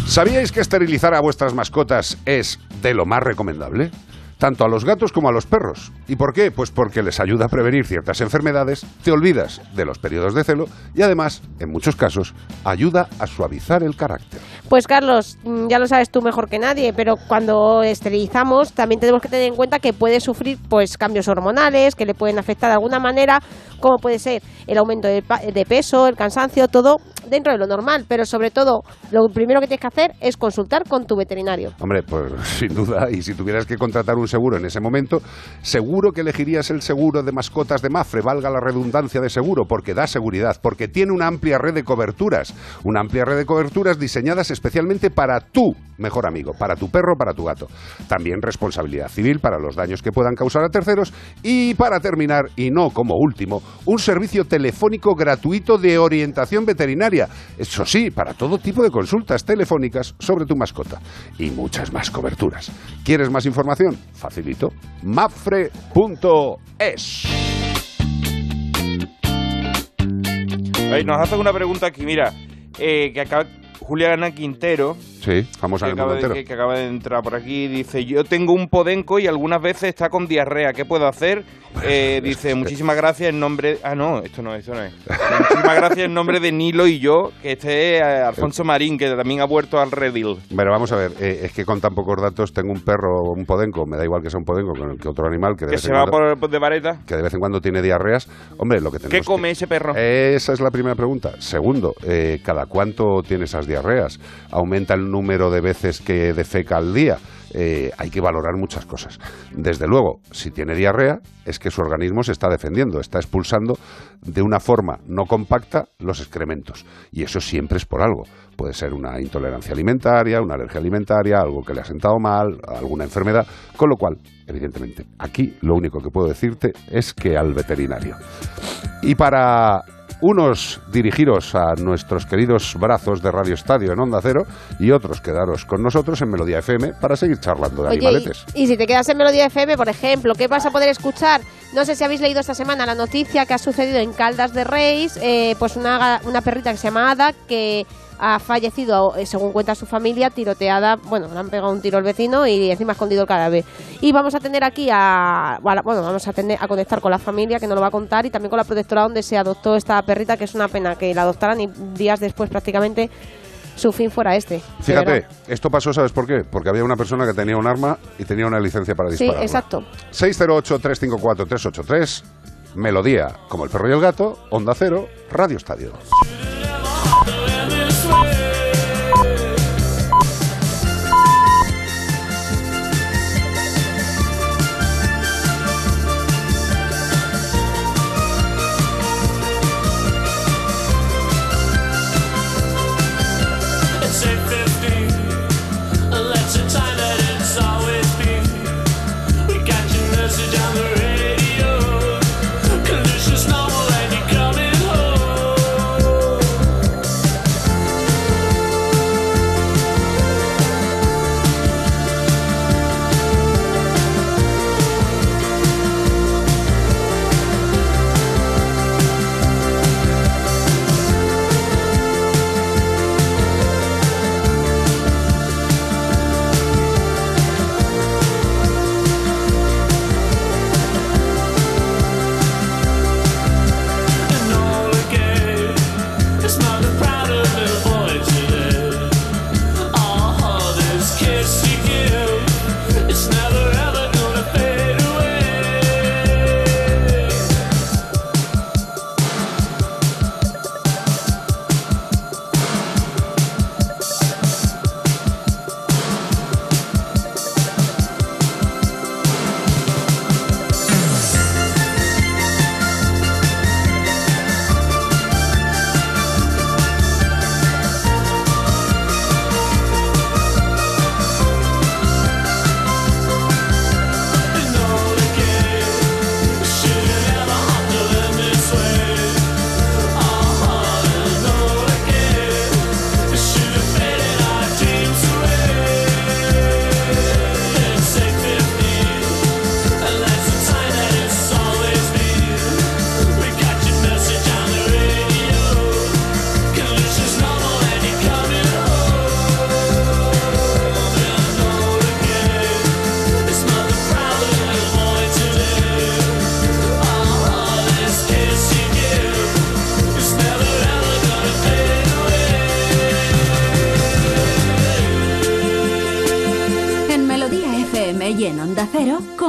Speaker 4: ¿Sabíais que esterilizar a vuestras mascotas es de lo más recomendable? Tanto a los gatos como a los perros. ¿Y por qué? Pues porque les ayuda a prevenir ciertas enfermedades, te olvidas de los periodos de celo y además, en muchos casos, ayuda a suavizar el carácter.
Speaker 6: Pues Carlos, mm, ya lo sabes tú mejor que nadie, pero cuando esterilizamos también tenemos que tener en cuenta que puede sufrir pues cambios hormonales que le pueden afectar de alguna manera, como puede ser el aumento de, de peso, el cansancio, todo dentro de lo normal, pero sobre todo lo primero que tienes que hacer es consultar con tu veterinario.
Speaker 4: Hombre, pues sin duda, y si tuvieras que contratar un seguro en ese momento, seguro que elegirías el seguro de mascotas de Mafre, valga la redundancia de seguro, porque da seguridad, porque tiene una amplia red de coberturas, una amplia red de coberturas diseñadas especialmente para tu mejor amigo, para tu perro, para tu gato. También responsabilidad civil para los daños que puedan causar a terceros y para terminar, y no como último, un servicio telefónico gratuito de orientación veterinaria. Eso sí, para todo tipo de consultas telefónicas sobre tu mascota y muchas más coberturas. ¿Quieres más información? Facilito. mafre.es.
Speaker 5: Nos hacen una pregunta aquí, mira, eh, que acaba Juliana Quintero,
Speaker 4: Sí, famosa
Speaker 5: que
Speaker 4: en el mundo
Speaker 5: acaba, de,
Speaker 4: entero.
Speaker 5: que- que acaba de entrar por aquí, dice, yo tengo un podenco y algunas veces está con diarrea, ¿qué puedo hacer? Eh, dice, muchísimas gracias en nombre... Ah, no, esto no, esto no es. muchísimas gracias en nombre de Nilo y yo, que este es eh, Alfonso Marín, que también ha vuelto al redil.
Speaker 4: Bueno, vamos a ver, eh, es que con tan pocos datos tengo un perro un podenco, me da igual que sea un podenco con que otro animal que de,
Speaker 5: Que
Speaker 4: vez
Speaker 5: se
Speaker 4: en
Speaker 5: va
Speaker 4: cuando,
Speaker 5: por, de vareta.
Speaker 4: que de vez en cuando tiene diarreas. Hombre, lo que
Speaker 5: ¿Qué
Speaker 4: tenemos
Speaker 5: come ese perro?
Speaker 4: Esa es la primera pregunta. Segundo, eh, ¿cada cuánto tiene esas diarreas? ¿Aumenta el número de veces que defeca al día? Eh, hay que valorar muchas cosas. Desde luego, si tiene diarrea, es que su organismo se está defendiendo, está expulsando de una forma no compacta los excrementos. Y eso siempre es por algo. Puede ser una intolerancia alimentaria, una alergia alimentaria, algo que le ha sentado mal, alguna enfermedad. Con lo cual, evidentemente, aquí lo único que puedo decirte es que al veterinario. Y para unos dirigiros a nuestros queridos brazos de Radio Estadio en Onda Cero y otros quedaros con nosotros en Melodía FM para seguir charlando de
Speaker 6: Oye,
Speaker 4: animaletes.
Speaker 6: y, y si te quedas en Melodía FM, por ejemplo, ¿qué vas a poder escuchar? No sé si habéis leído esta semana la noticia que ha sucedido en Caldas de Reis, eh, pues una, una perrita que se llama Ada, que ha fallecido, eh, según cuenta su familia, tiroteada, bueno, le han pegado un tiro al vecino y encima ha escondido el cadáver. Y vamos a tener aquí a, bueno, vamos a, tener, a conectar con la familia, que nos lo va a contar, y también con la protectora donde se adoptó esta perrita, que es una pena que la adoptaran y días después prácticamente su fin fuera este.
Speaker 4: Fíjate, esto pasó, ¿sabes por qué? Porque había una persona que tenía un arma y tenía una licencia para
Speaker 6: Sí,
Speaker 4: disparar.
Speaker 6: exacto.
Speaker 4: 608-354-383, Melodía, como el perro y el gato, Onda Cero, Radio Estadio.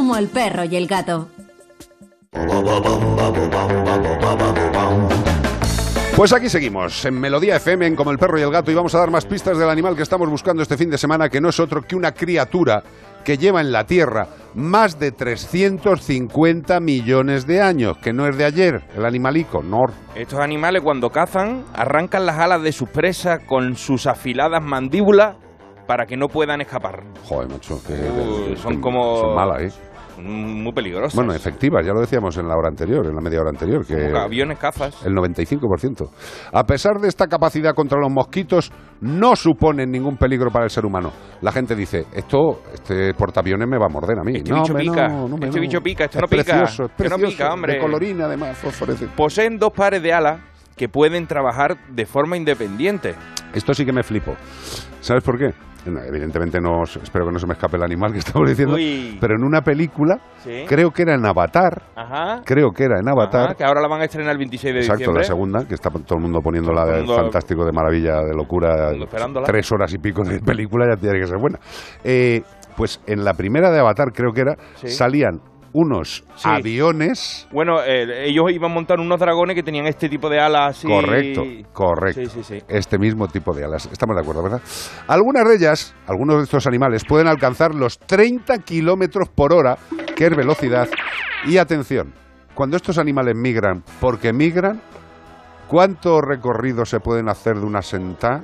Speaker 2: Como el perro y el gato.
Speaker 4: Pues aquí seguimos, en Melodía FM, en Como el perro y el gato, y vamos a dar más pistas del animal que estamos buscando este fin de semana, que no es otro que una criatura que lleva en la Tierra más de 350 millones de años, que no es de ayer, el animalico, no.
Speaker 5: Estos animales cuando cazan arrancan las alas de sus presas con sus afiladas mandíbulas para que no puedan escapar.
Speaker 4: Joder, macho, que,
Speaker 5: Uh, son como-
Speaker 4: Son malas, ¿eh?
Speaker 5: Mm, Muy peligrosas.
Speaker 4: Bueno, efectivas, ya lo decíamos en la hora anterior, en la media hora anterior, que
Speaker 5: Como aviones cazas.
Speaker 4: el 95%. A pesar de esta capacidad contra los mosquitos, no suponen ningún peligro para el ser humano. La gente dice, esto, este portaaviones me va a morder a mí.
Speaker 5: Este
Speaker 4: no,
Speaker 5: bicho pica,
Speaker 4: no, no,
Speaker 5: este
Speaker 4: no.
Speaker 5: bicho pica, esto
Speaker 4: Es
Speaker 5: no pica,
Speaker 4: Precioso, es
Speaker 5: que no
Speaker 4: precioso,
Speaker 5: pica, hombre.
Speaker 4: De colorina, además, fosforescente.
Speaker 5: Poseen dos pares de alas que pueden trabajar de forma independiente.
Speaker 4: Esto sí que me flipo. ¿Sabes por qué? Evidentemente no, espero que no se me escape el animal que estamos diciendo,
Speaker 5: Uy.
Speaker 4: pero en una película,
Speaker 5: Sí.
Speaker 4: creo que era en Avatar,
Speaker 5: Ajá.
Speaker 4: creo que era en Avatar,
Speaker 5: Ajá, que ahora la van a estrenar el 26 de
Speaker 4: Exacto,
Speaker 5: diciembre.
Speaker 4: la segunda, que está todo el mundo poniendo la
Speaker 5: Todo el
Speaker 4: de
Speaker 5: mundo-
Speaker 4: fantástico, de maravilla, de locura,
Speaker 5: mundo esperándola.
Speaker 4: tres horas y pico de película, ya tiene que ser buena. Eh, pues en la primera de Avatar, creo que era,
Speaker 5: Sí.
Speaker 4: salían unos
Speaker 5: Sí.
Speaker 4: aviones.
Speaker 5: Bueno, eh, ellos iban a montar unos dragones que tenían este tipo de alas así.
Speaker 4: Correcto, correcto.
Speaker 5: Sí, sí, sí.
Speaker 4: Este mismo tipo de alas. Estamos de acuerdo, ¿verdad? Algunas de ellas, algunos de estos animales, pueden alcanzar los 30 kilómetros por hora, que es velocidad. Y atención, cuando estos animales migran, porque migran, ¿cuántos recorridos se pueden hacer de una sentada?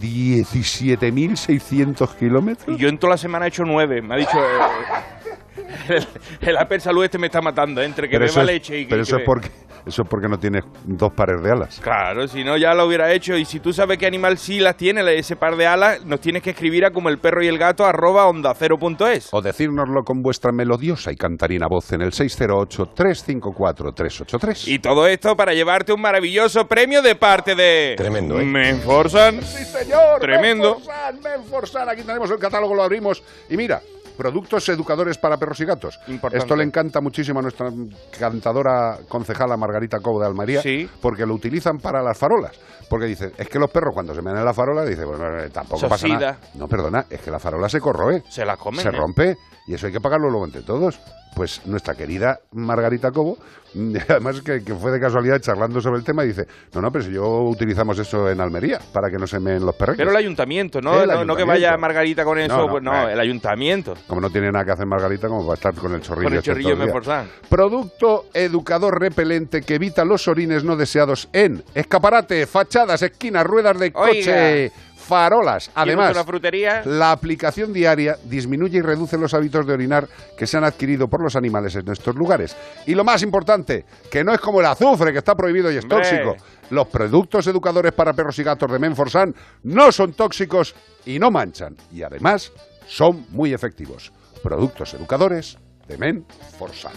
Speaker 4: 17.600 kilómetros.
Speaker 5: Y yo en toda la semana he hecho nueve. Me ha dicho. eh, el, el Aper Salud este me está matando, ¿eh? entre que
Speaker 4: Pero
Speaker 5: beba
Speaker 4: es-
Speaker 5: leche y que.
Speaker 4: pero eso
Speaker 5: que-
Speaker 4: es porque eso es porque no tienes dos pares de alas.
Speaker 5: Claro, si no ya lo hubiera hecho. Y si tú sabes qué animal sí las tiene, ese par de alas, nos tienes que escribir a como el perro y el gato arroba onda cero punto es.
Speaker 4: O decírnoslo con vuestra melodiosa y cantarina voz en el 608-354-383.
Speaker 5: Y todo esto para llevarte un maravilloso premio de parte de.
Speaker 10: Tremendo, ¿eh?
Speaker 5: Menforsan.
Speaker 4: Sí, señor.
Speaker 5: Tremendo.
Speaker 4: Menforsan, Menforsan. Aquí tenemos el catálogo, lo abrimos. Y mira, productos educadores para perros y gatos.
Speaker 5: Importante.
Speaker 4: Esto le encanta muchísimo a nuestra cantadora concejala Margarita Cobo de Almería,
Speaker 5: Sí.
Speaker 4: porque lo utilizan para las farolas. Porque dicen, es que los perros cuando se ven en la farola, dicen, bueno, eh, tampoco pasa nada. No, perdona, es que la farola se corroe.
Speaker 5: Se la comen.
Speaker 4: se
Speaker 5: ¿eh?
Speaker 4: rompe y eso hay que pagarlo luego entre todos. Pues nuestra querida Margarita Cobo, además que, que fue de casualidad charlando sobre el tema, dice, no, no, pero si yo utilizamos eso en Almería para que no se meen los perros.
Speaker 5: Pero el ayuntamiento, ¿no?
Speaker 4: El
Speaker 5: no, no que vaya Margarita con eso,
Speaker 4: No, no,
Speaker 5: pues no,
Speaker 4: bueno.
Speaker 5: el ayuntamiento.
Speaker 4: Como no tiene nada que hacer Margarita, como va a estar con el chorrillo.
Speaker 5: Con el
Speaker 4: este
Speaker 5: chorrillo
Speaker 4: día.
Speaker 5: Menforsan.
Speaker 4: Producto educador repelente que evita los orines no deseados en escaparate, fachadas, esquinas, ruedas de coche, farolas. Además,
Speaker 5: una frutería?
Speaker 4: la aplicación diaria disminuye y reduce los hábitos de orinar que se han adquirido por los animales en estos lugares. Y lo más importante, que no es como el azufre, que está prohibido y es tóxico. Los productos educadores para perros y gatos de Menforsan no son tóxicos y no manchan. Y además, son muy efectivos. Productos educadores de Menforsan.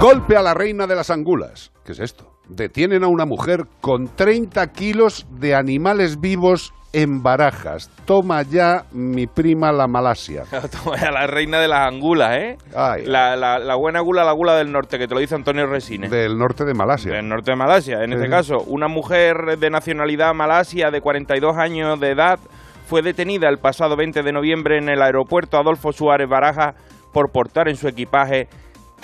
Speaker 4: Golpe a la reina de las angulas. ¿Qué es esto? Detienen a una mujer con 30 kilos de animales vivos en barajas. Toma ya mi prima la Malasia.
Speaker 5: Toma ya, la reina de las angulas, ¿eh?
Speaker 4: Ay.
Speaker 5: La, la- la buena gula, la gula del norte, que te lo dice Antonio Resines.
Speaker 4: Del norte de Malasia.
Speaker 5: Del norte de Malasia. En
Speaker 4: Sí,
Speaker 5: este caso, una mujer de nacionalidad malasia de 42 años de edad fue detenida el pasado 20 de noviembre en el aeropuerto Adolfo Suárez Baraja por portar en su equipaje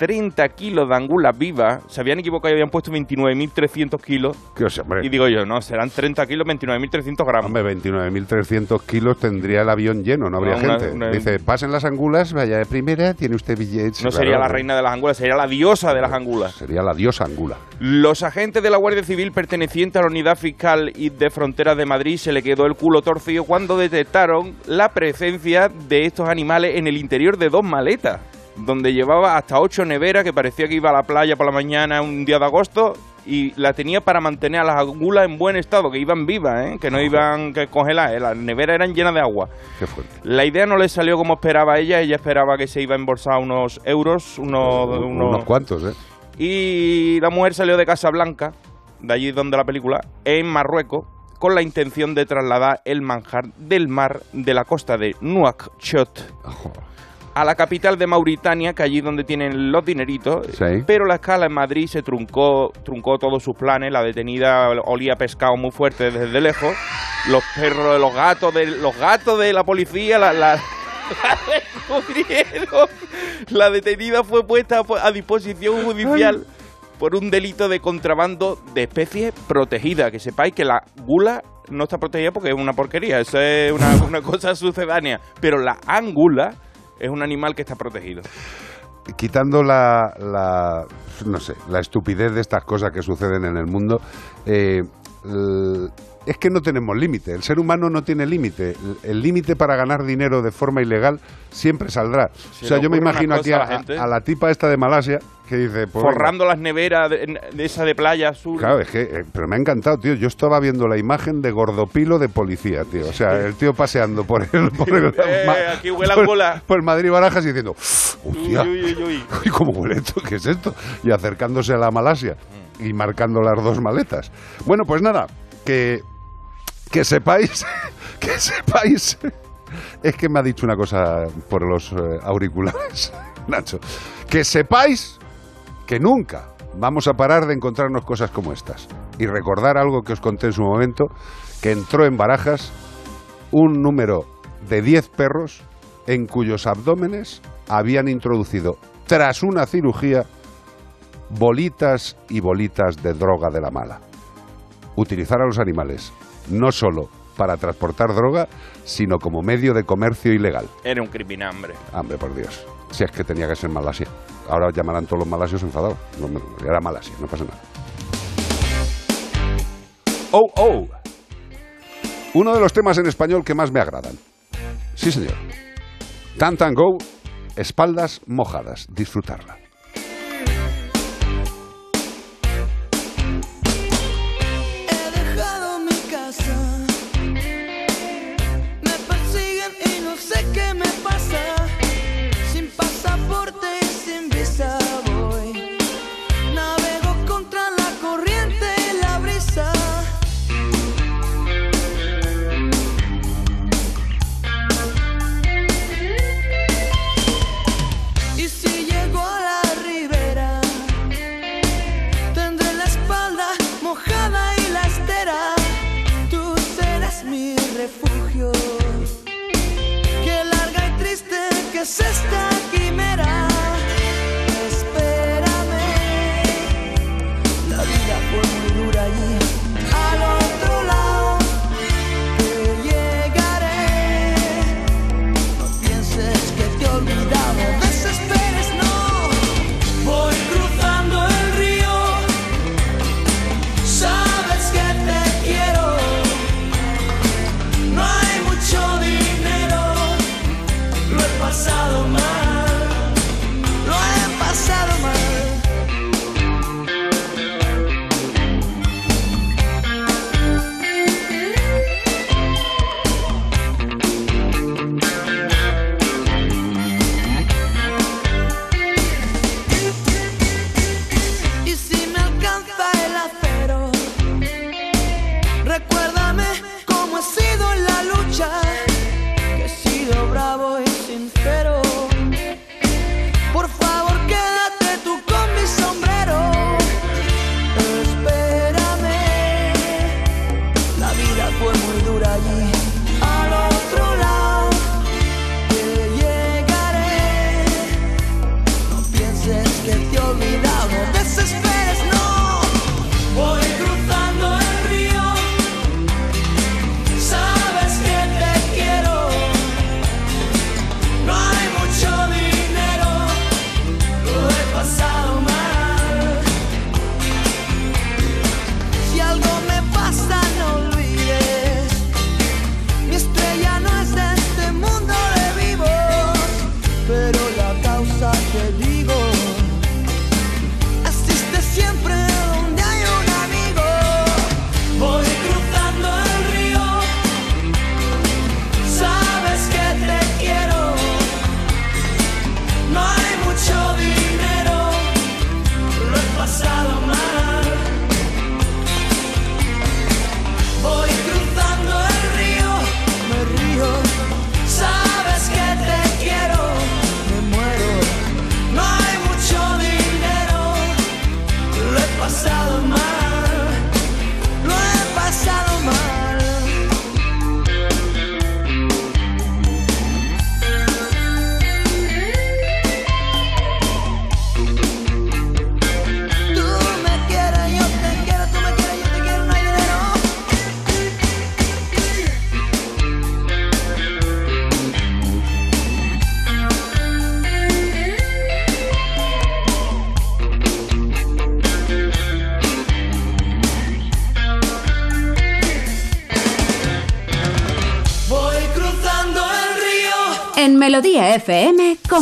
Speaker 5: 30 kilos de angulas vivas. Se habían equivocado y habían puesto 29.300 kilos.
Speaker 4: ¿Qué os- hombre?
Speaker 5: Y digo yo, no, serán 30 kilos, 29.300 gramos.
Speaker 4: Hombre, 29.300 kilos tendría el avión lleno, no habría
Speaker 5: Una-
Speaker 4: gente.
Speaker 5: una-
Speaker 4: Dice, pasen las angulas, vaya de primera, tiene usted billetes.
Speaker 5: No
Speaker 4: Claro,
Speaker 5: sería la reina de las angulas, sería la diosa de las angulas.
Speaker 4: Sería la diosa angula.
Speaker 5: Los agentes de la Guardia Civil pertenecientes a la Unidad Fiscal y de Fronteras de Madrid se le quedó el culo torcido cuando detectaron la presencia de estos animales en el interior de dos maletas, donde llevaba hasta ocho neveras que parecía que iba a la playa por la mañana un día de agosto y la tenía para mantener a las angulas en buen estado, que iban vivas, ¿eh? que no iban que congeladas, ¿eh? las neveras eran llenas de agua.
Speaker 4: Qué fuerte.
Speaker 5: La idea no le salió como esperaba ella, ella esperaba que se iba a embolsar unos euros, unos,
Speaker 4: Unos,
Speaker 5: unos-
Speaker 4: cuantos, ¿eh?
Speaker 5: y la mujer salió de Casablanca, de allí donde la película, en Marruecos, con la intención de trasladar el manjar del mar de la costa de Nuakchot a la capital de Mauritania, que allí donde tienen los dineritos.
Speaker 4: Sí.
Speaker 5: Pero la escala en Madrid se truncó, truncó todos sus planes. La detenida olía pescado muy fuerte desde lejos. Los perros, los gatos de, los gatos de la policía, la, la, la descubrieron. La detenida fue puesta a disposición judicial por un delito de contrabando de especies protegidas. Que sepáis que la gula no está protegida porque es una porquería, eso es una, una cosa sucedánea. Pero la angula es un animal que está protegido.
Speaker 4: quitando la, la- no sé, la estupidez de estas cosas que suceden en el mundo, eh, es que no tenemos límite. El ser humano no tiene límite. El- límite para ganar dinero de forma ilegal siempre saldrá. O sea, yo me imagino aquí a,
Speaker 5: a gente.
Speaker 4: a la tipa esta de Malasia que dice... pues venga,
Speaker 5: Forrando las neveras de, de esa de playa azul.
Speaker 4: Claro, es que, eh, pero me ha encantado, tío. Yo estaba viendo la imagen de Gordopilo de policía, tío. O sea, el tío paseando por el, por el,
Speaker 5: Eh,
Speaker 4: ma-
Speaker 5: aquí huele
Speaker 4: por-
Speaker 5: Angola.
Speaker 4: por Madrid Barajas y diciendo, hostia,
Speaker 5: uy, uy, uy. Uy,
Speaker 4: ¿cómo huele esto? ¿Qué es esto? Y acercándose a la Malasia y marcando las dos maletas. Bueno, pues nada, que, que sepáis, que sepáis. Es que me ha dicho una cosa por los eh, auriculares, Nacho. Que sepáis que nunca vamos a parar de encontrarnos cosas como estas. Y recordar algo que os conté en su momento, que entró en barajas un número de 10 perros en cuyos abdómenes habían introducido, tras una cirugía, bolitas y bolitas de droga de la mala. Utilizar a los animales no solo para transportar droga, sino como medio de comercio ilegal.
Speaker 5: Era un criminal, hombre.
Speaker 4: Hombre, por Dios. Si es que tenía que ser Malasia. Ahora llamarán todos los malasios enfadados. No, no, era Malasia, no pasa nada. Oh, oh. Uno de los temas en español que más me agradan. Sí, señor. Tan Tan Go, espaldas mojadas. Disfrutarla.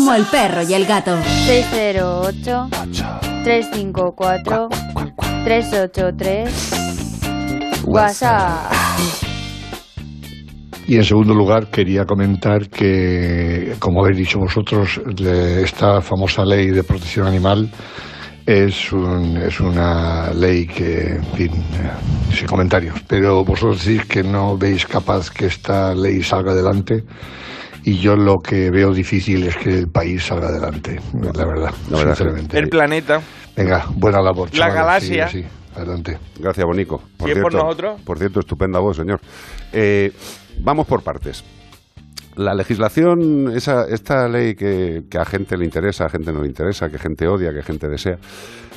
Speaker 2: Como el perro y el gato.
Speaker 11: 608-354-383. WhatsApp.
Speaker 14: Y en segundo lugar, quería comentar que, como habéis dicho vosotros, esta famosa ley de protección animal es, un- es una ley que, en fin, eh, sin comentarios. Pero vosotros decís que no veis capaz que esta ley salga adelante. Y yo lo que veo difícil es que el país salga adelante, la verdad,
Speaker 4: verdad.
Speaker 14: sinceramente.
Speaker 5: El planeta.
Speaker 14: Venga, buena labor.
Speaker 5: La
Speaker 14: chavales,
Speaker 5: galaxia.
Speaker 14: sí, sí, adelante.
Speaker 4: Gracias, Bonico.
Speaker 5: ¿Sí es por nosotros?
Speaker 4: Por cierto, estupenda voz, señor. Eh, vamos por partes. La legislación, esa, esta ley que, que a gente le interesa, a gente no le interesa, que gente odia, que gente desea,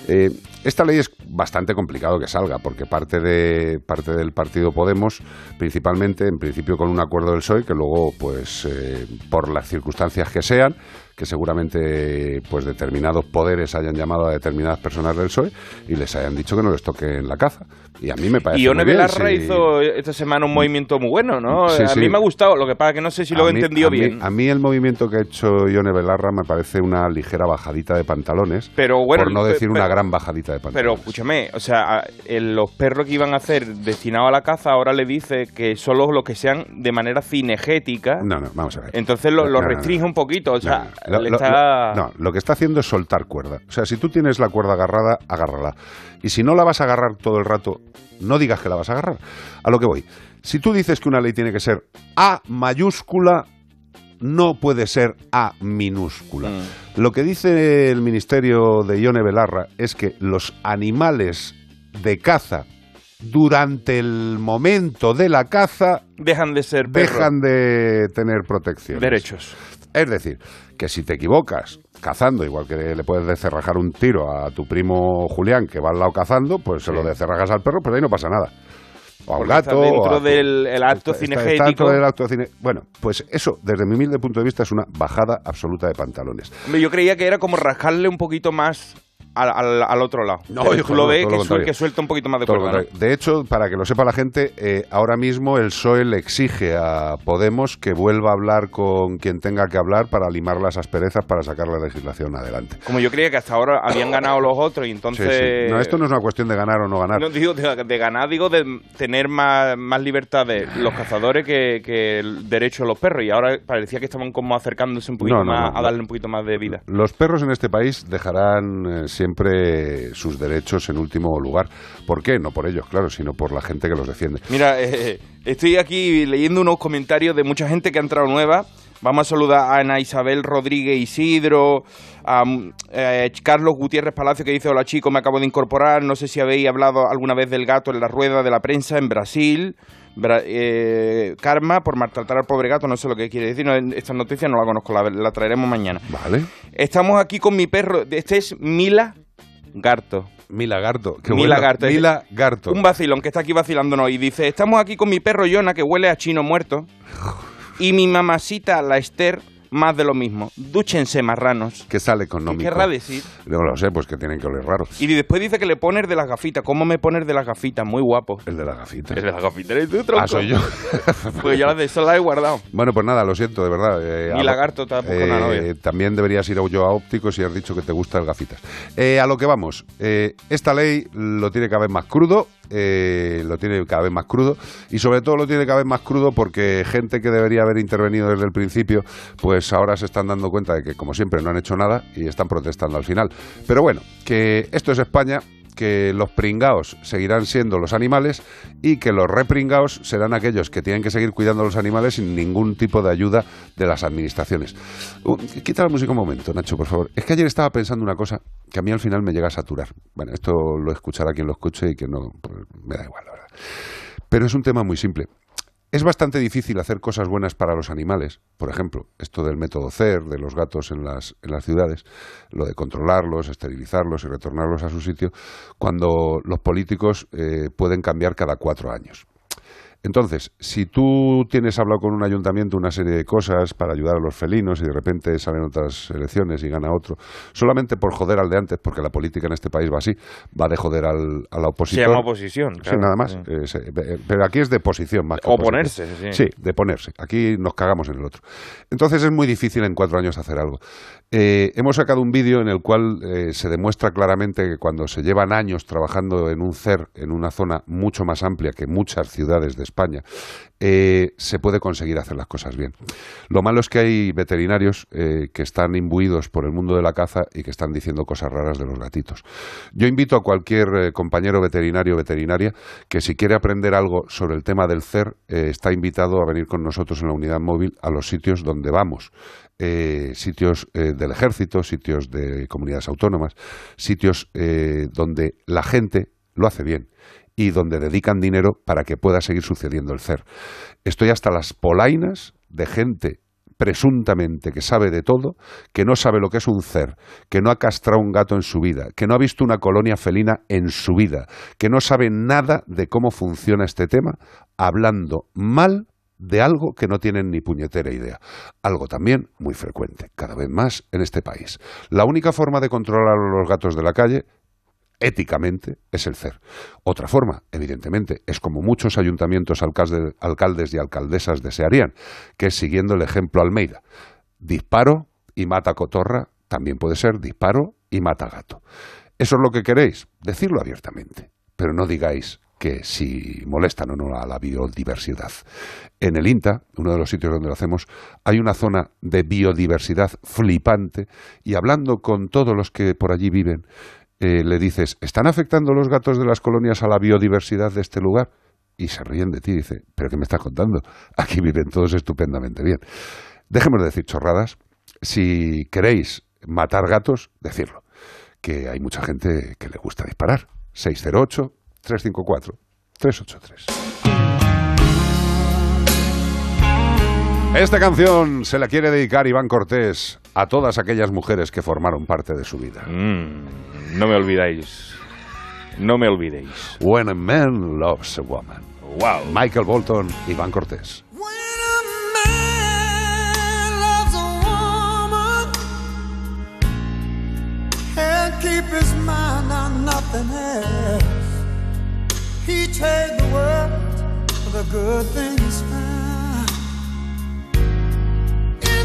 Speaker 4: eh, esta ley es bastante complicado que salga, porque parte, de, parte del partido Podemos, principalmente, en principio con un acuerdo del PSOE, que luego, pues, eh, por las circunstancias que sean, que seguramente pues determinados poderes hayan llamado a determinadas personas del PSOE y les hayan dicho que no les toquen la caza. Y a mí me parece
Speaker 5: Y One Belarra
Speaker 4: sí.
Speaker 5: hizo esta semana un movimiento muy bueno, ¿no?
Speaker 4: Sí,
Speaker 5: a
Speaker 4: sí.
Speaker 5: mí me ha gustado, lo que pasa que no sé si lo he entendido
Speaker 4: mí-
Speaker 5: bien.
Speaker 4: A mí el movimiento que ha hecho Ione Belarra me parece una ligera bajadita de pantalones,
Speaker 5: Pero bueno,
Speaker 4: por no decir
Speaker 5: pe-
Speaker 4: una gran bajadita de
Speaker 5: Pero
Speaker 4: pantalones.
Speaker 5: escúchame, o sea, los perros que iban a hacer destinados a la caza ahora le dice que solo los que sean de manera cinegética.
Speaker 4: No, no, vamos a ver.
Speaker 5: Entonces lo, lo
Speaker 4: No, no, no.
Speaker 5: restringe un poquito, o sea,
Speaker 4: Lo-
Speaker 5: le
Speaker 4: lo-
Speaker 5: está...
Speaker 4: lo- no, lo que está haciendo es soltar cuerda. O sea, si tú tienes la cuerda agarrada, agárrala. Y si no la vas a agarrar todo el rato, no digas que la vas a agarrar. A lo que voy. Si tú dices que una ley tiene que ser A mayúscula, no puede ser A minúscula. Lo que dice el ministerio de Ione Belarra es que los animales de caza durante el momento de la caza
Speaker 5: Dejan de ser
Speaker 4: dejan de tener protección.
Speaker 5: Derechos.
Speaker 4: Es decir, que si te equivocas cazando, igual que le puedes decerrajar un tiro a tu primo Julián que va al lado cazando, pues se lo decerrajas al perro, pero ahí no pasa nada. O al gato.
Speaker 5: está
Speaker 4: o
Speaker 5: dentro
Speaker 4: a
Speaker 5: del el acto
Speaker 4: Está- dentro del acto cine- Bueno, pues eso, desde mi humilde punto de vista, es una bajada absoluta de pantalones.
Speaker 5: Yo creía que era como rascarle un poquito más al, al- al otro lado.
Speaker 4: No,
Speaker 5: Pero
Speaker 4: hijo,
Speaker 5: tú lo
Speaker 4: no,
Speaker 5: ves que, suel- suelta un poquito más de cuerda.
Speaker 4: De hecho, para que lo sepa la gente, eh, ahora mismo el PSOE le exige a Podemos que vuelva a hablar con quien tenga que hablar para limar las asperezas para sacar la legislación adelante.
Speaker 5: Como yo creía que hasta ahora habían ganado los otros y entonces...
Speaker 4: sí. No, esto no es una cuestión de ganar o no ganar.
Speaker 5: No digo de, de ganar, digo de tener más, más libertad de los cazadores que, que el derecho de los perros. Y ahora parecía que estaban como acercándose un poquito más a darle un poquito más de vida.
Speaker 4: Los perros en este país dejarán eh, siempre sus derechos en último lugar. ¿Por qué? No por ellos, claro, sino por la gente que los defiende.
Speaker 5: Mira, eh, estoy aquí leyendo unos comentarios de mucha gente que ha entrado nueva. Vamos a saludar a Ana Isabel Rodríguez Isidro, a mm, eh, Carlos Gutiérrez Palacio que dice, hola chicos, me acabo de incorporar, no sé si habéis hablado alguna vez del gato en la rueda de la prensa en Brasil. Eh, karma por maltratar al pobre gato, no sé lo que quiere decir, no, esta noticia no la conozco, la, la traeremos mañana.
Speaker 4: Vale.
Speaker 5: Estamos aquí con mi perro, este es Mila Garto.
Speaker 4: Mila Garto, qué
Speaker 5: Mila
Speaker 4: bueno.
Speaker 5: Un vacilón que está aquí vacilándonos y dice, estamos aquí con mi perro Yona que huele a chino muerto y mi mamacita la Esther más de lo mismo. Dúchense marranos.
Speaker 4: Que sale
Speaker 5: ¿Qué
Speaker 4: económico.
Speaker 5: querrá decir?
Speaker 4: No lo sé, pues que tienen que oler raro.
Speaker 5: Y después dice que le pones de las gafitas. ¿Cómo me pones de las gafitas? Muy guapo.
Speaker 4: El de las gafitas.
Speaker 5: El de las gafitas. ¿Eres tú, tronco?
Speaker 4: Ah, soy yo.
Speaker 5: Pues yo las de eso las he guardado.
Speaker 4: Bueno, pues nada, lo siento, de verdad. eh,
Speaker 5: lagarto una novia.
Speaker 4: También deberías ir yo a ópticos y has dicho que te gustan gafitas. Eh, a lo que vamos. eh, esta ley lo tiene cada vez más crudo, eh, lo tiene cada vez más crudo y sobre todo lo tiene cada vez más crudo porque gente que debería haber intervenido desde el principio, pues ahora se están dando cuenta de que, como siempre, no han hecho nada y están protestando al final. Pero bueno, que esto es España que los pringaos seguirán siendo los animales y que los repringaos serán aquellos que tienen que seguir cuidando a los animales sin ningún tipo de ayuda de las administraciones. Uh, quita la música un momento, Nacho, por favor. Es que ayer estaba pensando una cosa que a mí al final me llega a saturar. Bueno, esto lo escuchará quien lo escuche y que no, pues, me da igual, la verdad. Pero es un tema muy simple. Es bastante difícil hacer cosas buenas para los animales, por ejemplo, esto del método CER, de los gatos en las, en las ciudades, lo de controlarlos, esterilizarlos y retornarlos a su sitio, cuando los políticos eh, pueden cambiar cada cuatro años. Entonces, si tú tienes hablado con un ayuntamiento una serie de cosas para ayudar a los felinos y de repente salen otras elecciones y gana otro, solamente por joder al de antes, porque la política en este país va así, va de joder al, a la
Speaker 5: Se
Speaker 4: oposición.
Speaker 5: llama oposición.
Speaker 4: Sí,
Speaker 5: claro.
Speaker 4: nada más.
Speaker 5: Sí.
Speaker 4: Eh, se- eh, pero aquí es de posición más que
Speaker 5: Oponerse,
Speaker 4: oposición.
Speaker 5: sí.
Speaker 4: Sí, de ponerse. Aquí nos cagamos en el otro. Entonces es muy difícil en cuatro años hacer algo. Eh, hemos sacado un vídeo en el cual eh, se demuestra claramente que cuando se llevan años trabajando en un CER, en una zona mucho más amplia que muchas ciudades de España, eh, se puede conseguir hacer las cosas bien. Lo malo es que hay veterinarios eh, que están imbuidos por el mundo de la caza y que están diciendo cosas raras de los gatitos. Yo invito a cualquier eh, compañero veterinario o veterinaria que si quiere aprender algo sobre el tema del CER, está invitado a venir con nosotros en la unidad móvil a los sitios donde vamos. Sitios del ejército, sitios de comunidades autónomas, sitios donde la gente lo hace bien y donde dedican dinero para que pueda seguir sucediendo el CER. Estoy hasta las polainas de gente presuntamente que sabe de todo, que no sabe lo que es un CER, que no ha castrado un gato en su vida, que no ha visto una colonia felina en su vida, que no sabe nada de cómo funciona este tema, hablando mal de algo que no tienen ni puñetera idea. Algo también muy frecuente, cada vez más en este país. La única forma de controlar a los gatos de la calle éticamente es el CER. Otra forma, evidentemente, es como muchos ayuntamientos, alcalde- alcaldes y alcaldesas desearían, que es siguiendo el ejemplo Almeida. Disparo y mata cotorra, también puede ser disparo y mata gato. ¿Eso es lo que queréis? Decirlo abiertamente, pero no digáis que si molestan o no a la biodiversidad. En el INTA, uno de los sitios donde lo hacemos, hay una zona de biodiversidad flipante y hablando con todos los que por allí viven, eh, le dices, ¿están afectando los gatos de las colonias a la biodiversidad de este lugar? Y se ríen de ti dice, ¿pero qué me estás contando? Aquí viven todos estupendamente bien. dejemos de decir chorradas. Si queréis matar gatos, decirlo. Que hay mucha gente que le gusta disparar. 608-354-383. Esta canción se la quiere dedicar Iván Cortés a todas aquellas mujeres que formaron parte de su vida.
Speaker 5: Mm, no me olvidáis. No me olvidéis.
Speaker 4: When a man loves a woman.
Speaker 5: Wow.
Speaker 4: Michael Bolton, Iván Cortés.
Speaker 12: loves a woman and keep his mind on nothing else. He trade the world for the good things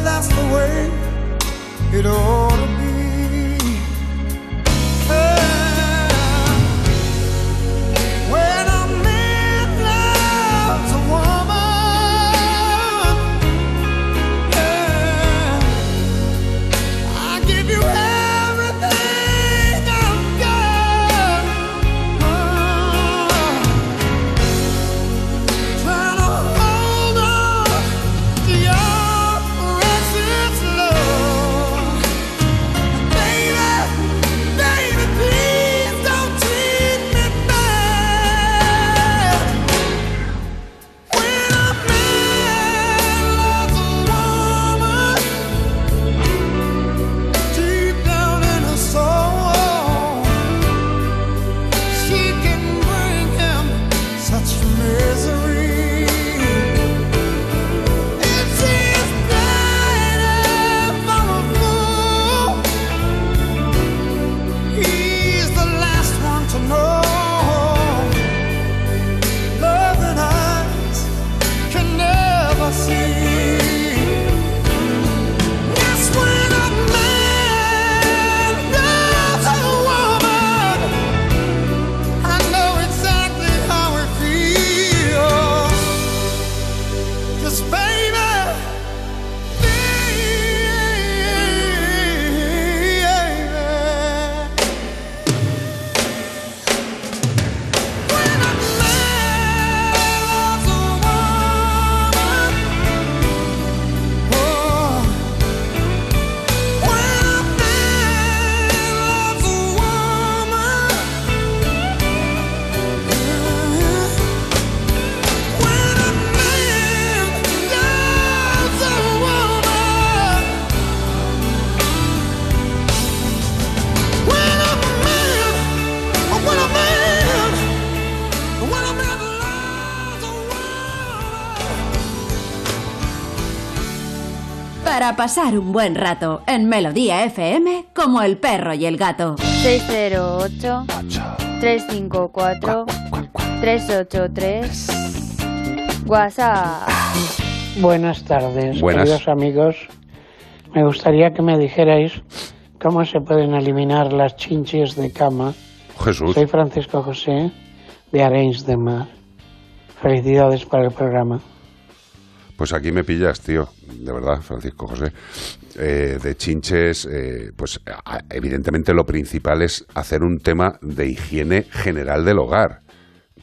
Speaker 12: that's the way it ought to be.
Speaker 2: Pasar un buen rato en Melodía FM como el perro y el gato.
Speaker 11: 608 354 383 WhatsApp.
Speaker 15: Buenas tardes,
Speaker 4: Buenas.
Speaker 15: queridos amigos. Me gustaría que me dijerais cómo se pueden eliminar las chinches de cama.
Speaker 4: Jesús.
Speaker 15: Soy Francisco José de Arenys de Mar. Felicidades para el programa.
Speaker 4: Pues aquí me pillas, tío, de verdad, Francisco José. Eh, de chinches, eh, pues evidentemente lo principal es hacer un tema de higiene general del hogar.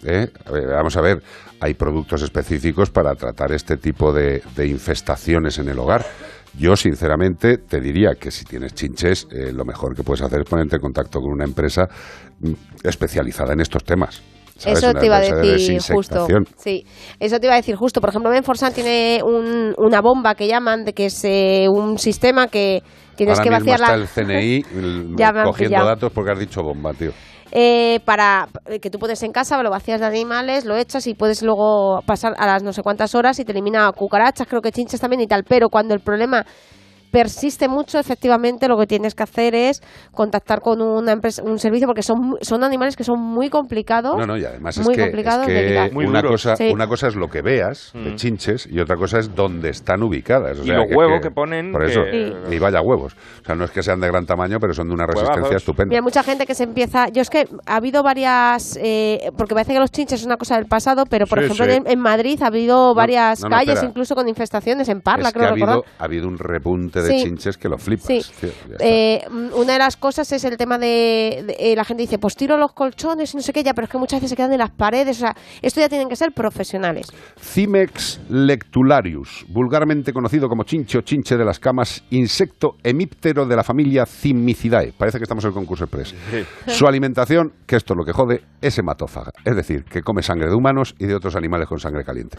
Speaker 4: ¿eh? Vamos a ver, hay productos específicos para tratar este tipo de, de infestaciones en el hogar. Yo, sinceramente, te diría que si tienes chinches, eh, lo mejor que puedes hacer es ponerte en contacto con una empresa mm, especializada en estos temas. ¿Sabes?
Speaker 6: Eso te iba a
Speaker 4: empresa de
Speaker 6: decir justo. Sí, eso te iba a decir justo. Por ejemplo, Menforsan tiene un- una bomba que llaman, de que es eh, un sistema que tienes
Speaker 4: Ahora
Speaker 6: que
Speaker 4: mismo
Speaker 6: vaciar
Speaker 4: está
Speaker 6: la...
Speaker 4: el CNI el-
Speaker 6: Ya
Speaker 4: cogiendo datos porque has dicho bomba, tío.
Speaker 6: eh, para que tú puedes en casa, lo vacías de animales, lo echas y puedes luego pasar a las no sé cuántas horas y te elimina cucarachas, creo que chinches también y tal. Pero cuando el problema persiste mucho, efectivamente lo que tienes que hacer es contactar con una empresa, un servicio, porque son, son animales que son muy complicados.
Speaker 4: No, no, y además es que, es
Speaker 6: de
Speaker 4: que una, cosa,
Speaker 6: Sí.
Speaker 4: una cosa es lo que veas de
Speaker 5: Mm.
Speaker 4: chinches y otra cosa es dónde están ubicadas. O
Speaker 5: Y los huevos que ponen
Speaker 4: Por
Speaker 5: que-
Speaker 4: eso,
Speaker 5: Sí.
Speaker 4: y vaya huevos. O sea, no es que sean de gran tamaño, pero son de una resistencia
Speaker 5: Huevazos.
Speaker 4: estupenda.
Speaker 6: Mira, mucha gente que se empieza. Yo es que ha habido varias. eh, porque parece que los chinches es una cosa del pasado, pero por
Speaker 4: Sí,
Speaker 6: ejemplo
Speaker 4: sí.
Speaker 6: en, en Madrid ha habido varias
Speaker 4: no, no,
Speaker 6: calles,
Speaker 4: espera.
Speaker 6: incluso con infestaciones en Parla,
Speaker 4: es que
Speaker 6: creo
Speaker 4: ha habido, ha habido un repunte de
Speaker 6: Sí.
Speaker 4: chinches que lo flipas.
Speaker 6: Sí.
Speaker 4: tío.
Speaker 6: Eh, mm, una de las cosas es el tema de, de- eh, la gente dice pues tiro los colchones y no sé qué ya pero es que muchas veces se quedan en las paredes o sea esto ya tienen que ser profesionales
Speaker 4: Cimex lectularius, vulgarmente conocido como chinche o chinche de las camas, insecto hemíptero de la familia Cimicidae. Parece que estamos en el concurso express. Su alimentación, que esto es lo que jode, es hematófaga. Es decir, que come sangre de humanos y de otros animales con sangre caliente.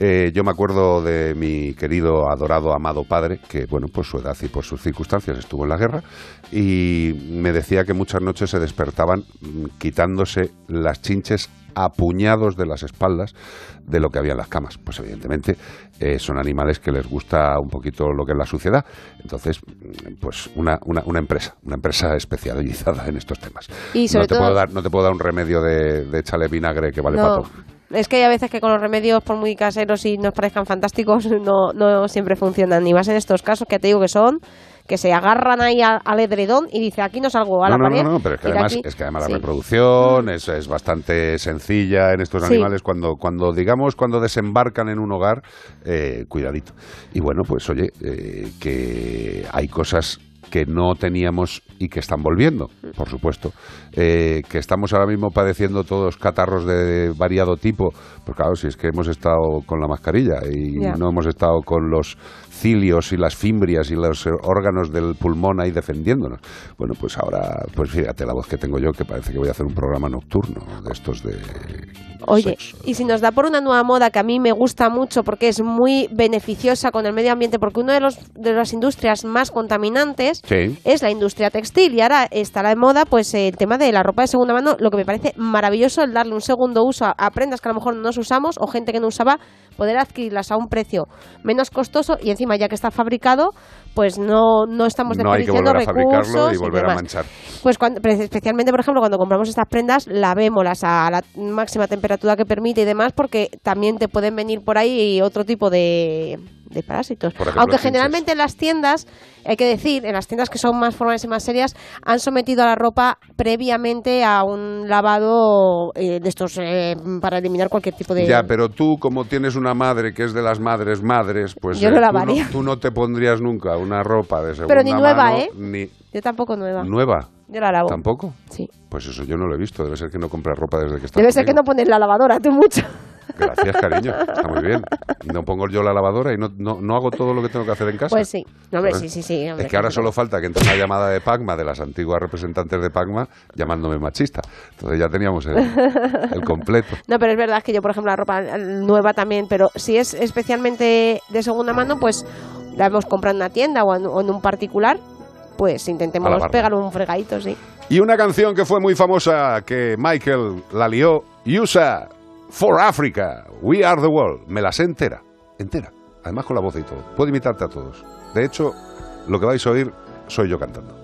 Speaker 4: Eh, yo me acuerdo de mi querido, adorado, amado padre, que, bueno, por su edad y por sus circunstancias estuvo en la guerra, y me decía que muchas noches se despertaban mm, quitándose las chinches a puñados de las espaldas de lo que había en las camas. Pues evidentemente eh, son animales que les gusta un poquito lo que es la suciedad. Entonces, mm, pues una, una, una empresa, una empresa especializada en estos temas.
Speaker 6: Y sobre
Speaker 4: no, te
Speaker 6: todo-
Speaker 4: puedo dar, no te puedo dar un remedio de, de échale vinagre que vale
Speaker 6: no
Speaker 4: para todo.
Speaker 6: Es que hay a veces que con los remedios por muy caseros y nos parezcan fantásticos no, no siempre funcionan y más en estos casos que te digo que son que se agarran ahí al edredón y dice aquí no salgo a
Speaker 4: No,
Speaker 6: la
Speaker 4: no,
Speaker 6: pared
Speaker 4: no, no, pero es que además, es que además
Speaker 6: sí.
Speaker 4: la reproducción es, es bastante sencilla en estos
Speaker 6: Sí.
Speaker 4: animales. Cuando, cuando digamos, cuando desembarcan en un hogar, eh, cuidadito. Y bueno, pues oye, eh, que hay cosas que no teníamos y que están volviendo, por supuesto. Eh, que estamos ahora mismo padeciendo todos catarros de variado tipo, pues claro, si es que hemos estado con la mascarilla y no hemos estado con los cilios y las fimbrias y los eh, órganos del pulmón ahí defendiéndonos. Bueno, pues ahora, pues fíjate la voz que tengo yo, que parece que voy a hacer un programa nocturno de estos de...
Speaker 6: Oye, y si nos da por una nueva moda que a mí me gusta mucho porque es muy beneficiosa con el medio ambiente, porque una de, los, de las industrias más contaminantes
Speaker 4: Sí.
Speaker 6: es la industria textil y ahora estará de moda pues el tema de la ropa de segunda mano, lo que me parece maravilloso el darle un segundo uso a, a prendas que a lo mejor no nos usamos o gente que no usaba, poder adquirirlas a un precio menos costoso y encima ya que está fabricado, pues no, no estamos
Speaker 4: No hay que
Speaker 6: desperdiciando
Speaker 4: volver a fabricarlo
Speaker 6: recursos
Speaker 4: y volver a manchar.
Speaker 6: Pues cuando, especialmente, por ejemplo, cuando compramos estas prendas, lavémoslas a la máxima temperatura que permite y demás, porque también te pueden venir por ahí otro tipo de, de parásitos.
Speaker 4: Por ejemplo,
Speaker 6: Aunque generalmente en las tiendas, hay que decir, en las tiendas que son más formales y más serias, han sometido a la ropa previamente a un lavado eh, de estos eh, para eliminar cualquier tipo de...
Speaker 4: Ya, pero tú, como tienes una madre que es de las madres madres, pues
Speaker 6: Yo
Speaker 4: eh,
Speaker 6: lo
Speaker 4: tú,
Speaker 6: lavaría.
Speaker 4: no, tú no te pondrías nunca una ropa de segunda
Speaker 6: Pero ni nueva,
Speaker 4: mano,
Speaker 6: ¿eh?
Speaker 4: Ni
Speaker 6: Yo tampoco nueva.
Speaker 4: nueva.
Speaker 6: Yo la lavo.
Speaker 4: ¿Tampoco?
Speaker 6: Sí.
Speaker 4: Pues eso yo no lo he visto. Debe ser que no compras ropa desde que estás
Speaker 6: Debe ser que no pones la lavadora, tú mucho.
Speaker 4: Gracias, cariño. Está muy bien. No pongo yo la lavadora y no, no, no hago todo lo que tengo que hacer en casa.
Speaker 6: Pues sí. No, hombre, sí, sí, sí. hombre.
Speaker 4: Es que ahora solo falta que entre una llamada de Pacma, de las antiguas representantes de Pacma, llamándome machista. Entonces ya teníamos el, el completo.
Speaker 6: No, pero es verdad que yo, por ejemplo, la ropa nueva también, pero si es especialmente de segunda mano, pues la hemos comprado en una tienda o en, o en un particular, pues intentemos pegar un fregadito, sí.
Speaker 4: Y una canción que fue muy famosa, que Michael la lió, Yusa, For Africa, We Are the World. Me la sé entera, entera. Además con la voz y todo. Puedo imitarte a todos. De hecho, lo que vais a oír soy yo cantando.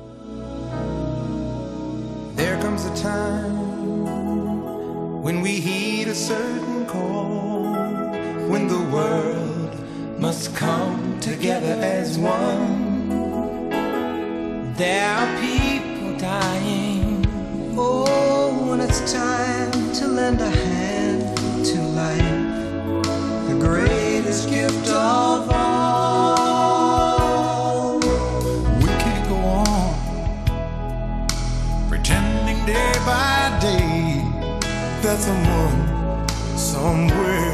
Speaker 16: There comes a time when we heed a certain call, when the world must come together as one. There are people dying. Oh, when it's time to lend a hand to life, the greatest gift of all. We can't go on pretending day by day that someone somewhere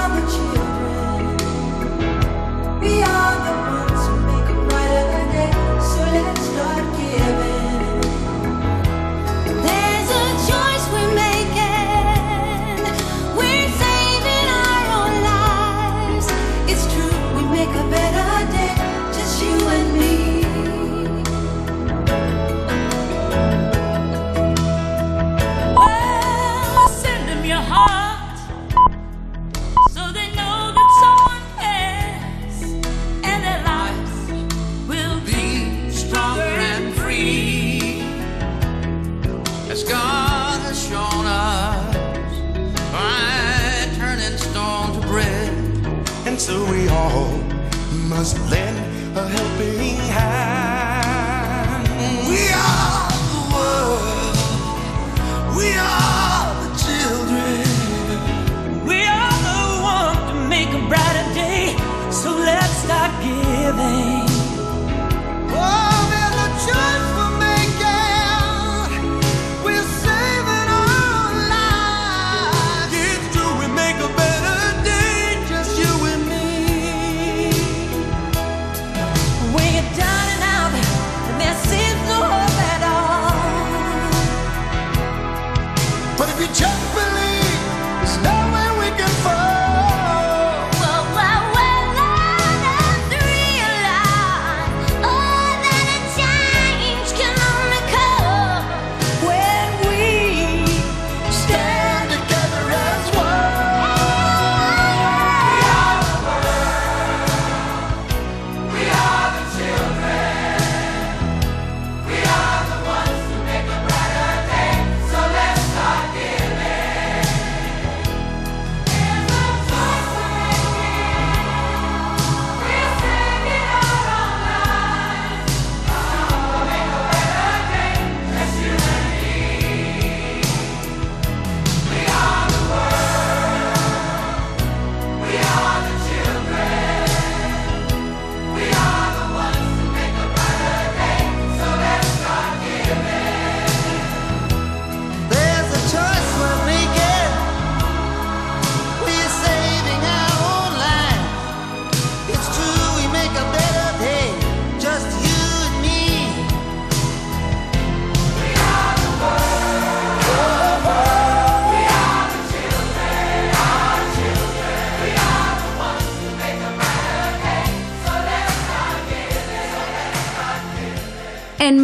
Speaker 16: must lend a helping hand.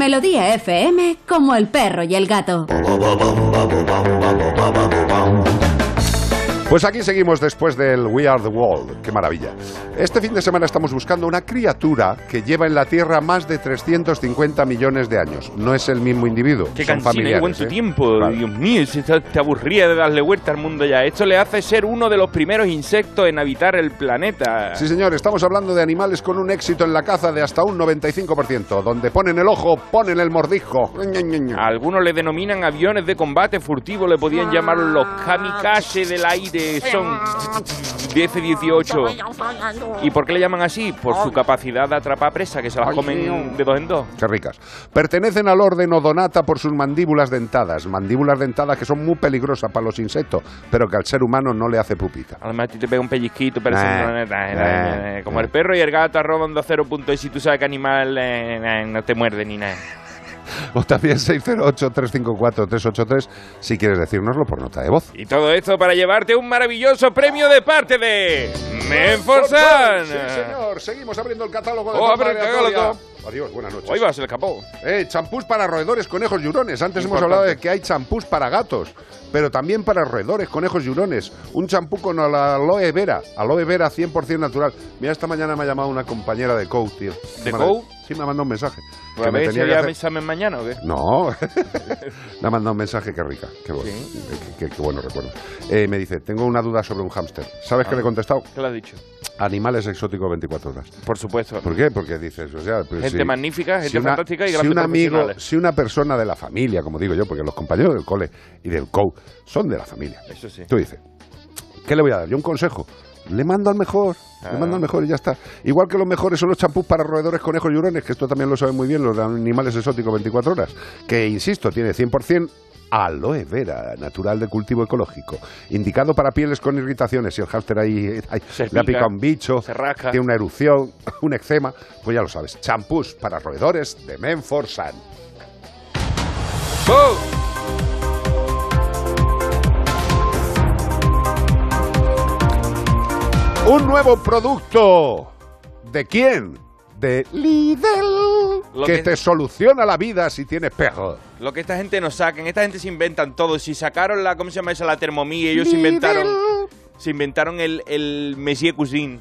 Speaker 2: Melodía FM, como el perro y el gato.
Speaker 4: Pues aquí seguimos después del We Are the World. Qué maravilla. Este fin de semana estamos buscando una criatura que lleva en la Tierra más de 350 millones de años. No es el mismo individuo.
Speaker 5: Qué
Speaker 4: son familiares.
Speaker 5: qué cuánto
Speaker 4: ¿eh?
Speaker 5: tiempo. Dios mío, si te, aburría de darle vuelta al mundo ya. Esto le hace ser uno de los primeros insectos en habitar el planeta.
Speaker 4: Sí, señor, estamos hablando de animales con un éxito en la caza de hasta un 95%. Donde ponen el ojo, ponen el mordisco.
Speaker 5: Algunos le denominan aviones de combate furtivo, le podían llamar los kamikaze del aire. Son 10-18. ¿Y por qué le llaman así? Por su capacidad de atrapar presa, que se las comen de dos en dos.
Speaker 4: Qué ricas. Pertenecen al orden Odonata por sus mandíbulas dentadas. Mandíbulas dentadas que son muy peligrosas para los insectos, pero que al ser humano no le hace pupita.
Speaker 5: Además, a ti te pega un pellizquito, pero
Speaker 4: Nah,
Speaker 5: como el perro y el gato arroba onda cero punto y si tú sabes que animal eh, no te muerde ni nada.
Speaker 4: O también 608-354-383 si quieres decírnoslo por nota de voz.
Speaker 5: Y todo esto para llevarte un maravilloso premio de parte de Menforsan.
Speaker 4: Sí, señor. Seguimos abriendo el catálogo de
Speaker 5: Oh, abre el catálogo.
Speaker 4: Adiós, buenas noches.
Speaker 5: Hoy va, se le escapó.
Speaker 4: Eh, champús para roedores, conejos y hurones. Antes hemos hablado de que hay champús para gatos, pero también para roedores, conejos y hurones. Un champú con aloe vera, aloe vera 100% natural. Mira, esta mañana me ha llamado una compañera de COU, tío.
Speaker 5: ¿De COU?
Speaker 4: Sí, me ha mandado un mensaje.
Speaker 5: Pues
Speaker 4: me tenía que hacer-
Speaker 5: examen mañana o qué.
Speaker 4: No, me ha mandado un mensaje que rica, qué bueno, qué, qué- qué bueno recuerdo. Eh, me dice, tengo una duda sobre un hámster. ¿Sabes qué le he contestado?
Speaker 5: ¿Qué le has dicho?
Speaker 4: Animales exóticos 24 horas.
Speaker 5: Por supuesto.
Speaker 4: ¿Por qué? Porque dices, o sea, pues,
Speaker 5: Gente
Speaker 4: si-
Speaker 5: magnífica, gente
Speaker 4: si una-
Speaker 5: fantástica y
Speaker 4: si un amigo, si una persona de la familia, como digo yo, porque los compañeros del cole y del COU son de la familia.
Speaker 5: Eso sí.
Speaker 4: Tú dices, ¿qué le voy a dar? Yo un consejo. Le mando al mejor, le
Speaker 5: Ah.
Speaker 4: mando al mejor y ya está. Igual que los mejores son los champús para roedores, conejos y hurones, que esto también lo saben muy bien los animales exóticos 24 horas, que insisto, tiene 100% aloe vera, natural de cultivo ecológico, indicado para pieles con irritaciones. Si el hámster ahí ay, le ha
Speaker 5: pica,
Speaker 4: picado un bicho,
Speaker 5: se rasca.
Speaker 4: tiene una erupción, un eczema, pues ya lo sabes. Champús para roedores de Menforsan. Un nuevo producto. ¿De quién? De Lidl.
Speaker 5: Lo
Speaker 4: que,
Speaker 5: que-
Speaker 4: te soluciona la vida si tienes perro.
Speaker 5: Lo que esta gente no sacan, esta gente se inventan todo. Si sacaron la, ¿cómo se llama esa? La termomía, ellos
Speaker 4: Lidl.
Speaker 5: inventaron se inventaron el, el Messier Cuisine.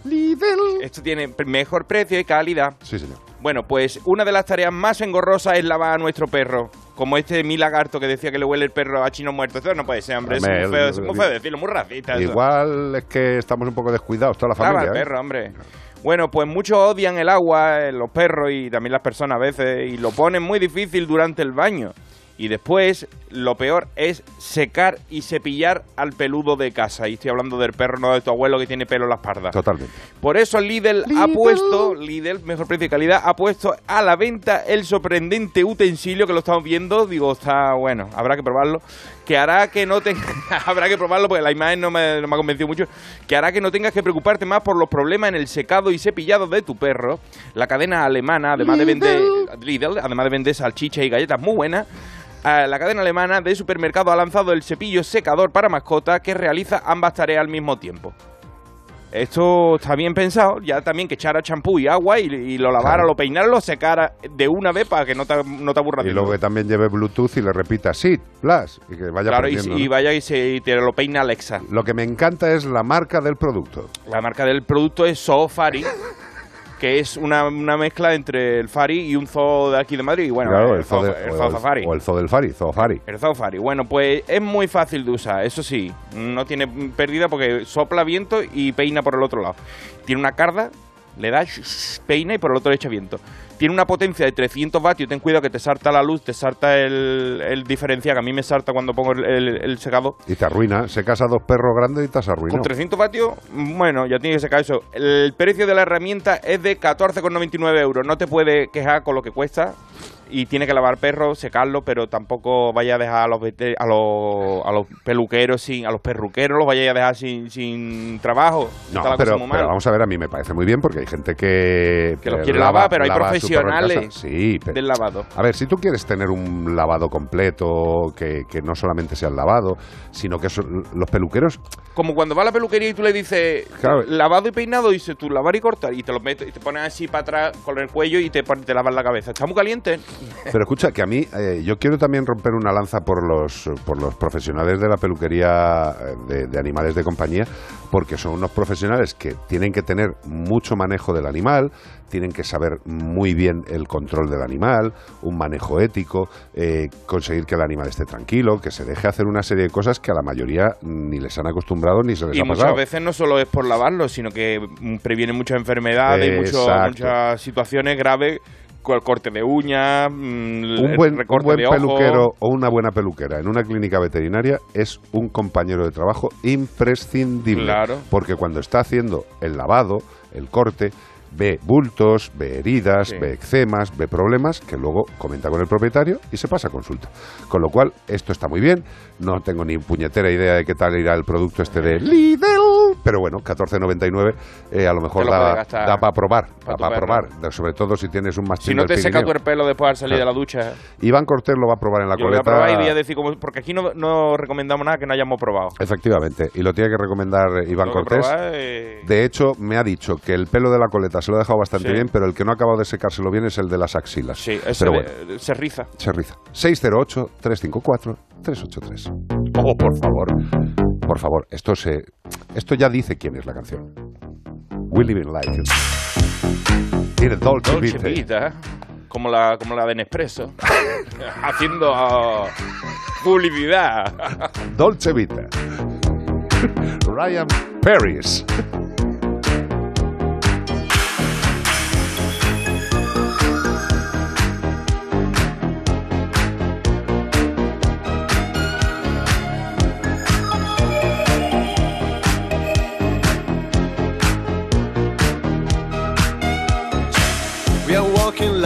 Speaker 5: Esto tiene mejor precio y calidad.
Speaker 4: Sí, señor.
Speaker 5: Bueno, pues una de las tareas más engorrosas es lavar a nuestro perro. Como este mi lagarto que decía que le huele el perro a chino muerto. Eso no puede ser, hombre. Es muy feo,
Speaker 4: el-
Speaker 5: es muy feo decirlo, muy racista. eso.
Speaker 4: Igual es que estamos un poco descuidados, toda la
Speaker 5: Lava
Speaker 4: familia.
Speaker 5: el
Speaker 4: ¿eh?
Speaker 5: perro, hombre. Bueno, pues muchos odian el agua, eh, los perros y también las personas a veces, y lo ponen muy difícil durante el baño. Y después, lo peor es secar y cepillar al peludo de casa. Y estoy hablando del perro, no de tu abuelo que tiene pelo en la espalda.
Speaker 4: Totalmente.
Speaker 5: Por eso Lidl, ha puesto, Lidl, mejor precio y calidad, ha puesto a la venta el sorprendente utensilio que lo estamos viendo. Digo, está bueno, habrá que probarlo. Que hará que no tengas, habrá que probarlo porque la imagen no me, no me ha convencido mucho. Que hará que no tengas que preocuparte más por los problemas en el secado y cepillado de tu perro. La cadena alemana, además de vender, Lidl, además de vender salchichas y galletas muy buenas. La cadena alemana de supermercado ha lanzado el cepillo secador para mascota que realiza ambas tareas al mismo tiempo. Esto está bien pensado, ya también que echara champú y agua y, y lo lavara,
Speaker 4: Claro.
Speaker 5: lo peinara, lo secara de una vez para que no te, no te aburras
Speaker 4: Y luego que también lleve Bluetooth y le repita sí, plus, y que vaya
Speaker 5: Claro, y,
Speaker 4: aprendiendo,
Speaker 5: y
Speaker 4: ¿no?
Speaker 5: vaya y, se, y te lo peina Alexa.
Speaker 4: Lo que me encanta es la marca del producto.
Speaker 5: La marca del producto es Zoofari, que es una, una mezcla entre el Fari y un zoo de aquí de Madrid. Bueno,
Speaker 4: Claro,
Speaker 5: el,
Speaker 4: el zoo,
Speaker 5: zoo,
Speaker 4: de-
Speaker 5: el zoo
Speaker 4: el- o el zoo del Fari, Zoofari.
Speaker 5: El Zoofari. Bueno, pues es muy fácil de usar, eso sí. No tiene pérdida porque sopla viento y peina por el otro lado. Tiene una carda, le da, peina y por el otro le echa viento. Tiene una potencia de 300 vatios. Ten cuidado que te salta la luz, te salta el, el diferencial, que a mí me salta cuando pongo el, el, el secador.
Speaker 4: Y te arruina. Se casa dos perros grandes y te has arruinado.
Speaker 5: Con 300 vatios, bueno, ya tiene que sacar eso. El precio de la herramienta es de 14,99 euros. No te puede quejar con lo que cuesta. Y tiene que lavar perros, secarlo, pero tampoco vaya a dejar a los, a los, a los peluqueros, sin, a los perruqueros, los vaya a dejar sin, sin trabajo.
Speaker 4: No, pero, pero vamos a ver, a mí me parece muy bien porque hay gente que...
Speaker 5: Que los quiere lavar, pero hay profesionales
Speaker 4: Sí, pero-
Speaker 5: del lavado.
Speaker 4: A ver, si tú quieres tener un lavado completo, que, que no solamente sea el lavado, sino que son- los peluqueros...
Speaker 5: Como cuando va a la peluquería y tú le dices
Speaker 4: Claro.
Speaker 5: lavado y peinado, dice tú lavar y cortar, y te lo metes y te pones así para atrás con el cuello y te, te lavas la cabeza. Está muy caliente.
Speaker 4: Pero escucha, que a mí, eh, yo quiero también romper una lanza por los, por los profesionales de la peluquería eh, de, de animales de compañía, porque son unos profesionales que tienen que tener mucho manejo del animal, tienen que saber muy bien el control del animal, un manejo ético, eh, conseguir que el animal esté tranquilo, que se deje hacer una serie de cosas que a la mayoría ni les han acostumbrado ni se les
Speaker 5: Y
Speaker 4: ha
Speaker 5: muchas
Speaker 4: pasado.
Speaker 5: veces no solo es por lavarlo, sino que mm, previene muchas enfermedades y mucho- muchas situaciones graves, corte de uñas, mm,
Speaker 4: un buen, un buen
Speaker 5: de ojo.
Speaker 4: peluquero o una buena peluquera en una clínica veterinaria es un compañero de trabajo imprescindible.
Speaker 5: Claro.
Speaker 4: Porque cuando está haciendo el lavado, el corte, ve bultos, ve heridas,
Speaker 5: Sí.
Speaker 4: ve eczemas, ve problemas que luego comenta con el propietario y se pasa a consulta. Con lo cual, esto está muy bien. No tengo ni puñetera idea de qué tal irá el producto este de Lidl. Pero bueno, 14.99 eh, a lo mejor
Speaker 5: lo
Speaker 4: da, da para probar.
Speaker 5: pa'
Speaker 4: para
Speaker 5: perro.
Speaker 4: probar. Sobre todo si tienes un mastín
Speaker 5: Si no te seca tu el pelo después al salir
Speaker 4: Claro.
Speaker 5: de la ducha.
Speaker 4: Iván Cortés lo va a probar en la
Speaker 5: Yo lo voy a
Speaker 4: coleta.
Speaker 5: probar y voy a decir. Porque aquí no, no recomendamos nada que no hayamos probado.
Speaker 4: Efectivamente, y lo tiene que recomendar eh, Iván Cortés.
Speaker 5: eh,
Speaker 4: De hecho, me ha dicho que el pelo de la coleta se lo ha dejado bastante
Speaker 5: Sí.
Speaker 4: bien, pero el que no ha acabado de secárselo bien es el de las axilas.
Speaker 5: Sí, ese
Speaker 4: pero
Speaker 5: de-
Speaker 4: bueno,
Speaker 5: se riza.
Speaker 4: se riza. 608-354-383. Oh, por favor. Por favor, esto se esto ya dice quién es la canción. We Live in Life. Tiene Dolce,
Speaker 5: Dolce
Speaker 4: Vita.
Speaker 5: Vita, como la, como la de Nespresso, haciendo ah, publicidad.
Speaker 4: Dolce Vita. Ryan Paris.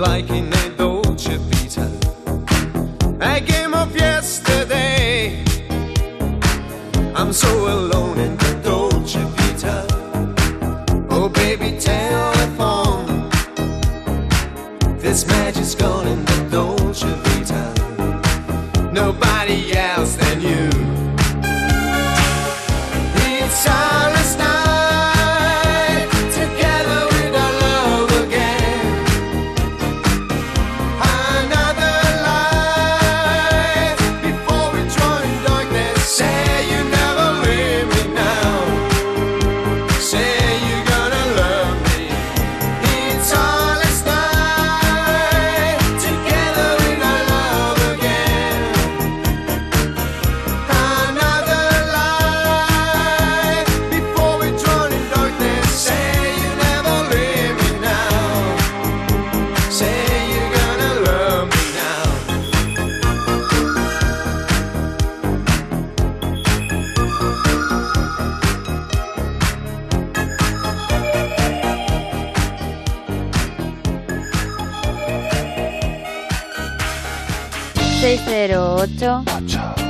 Speaker 16: Like in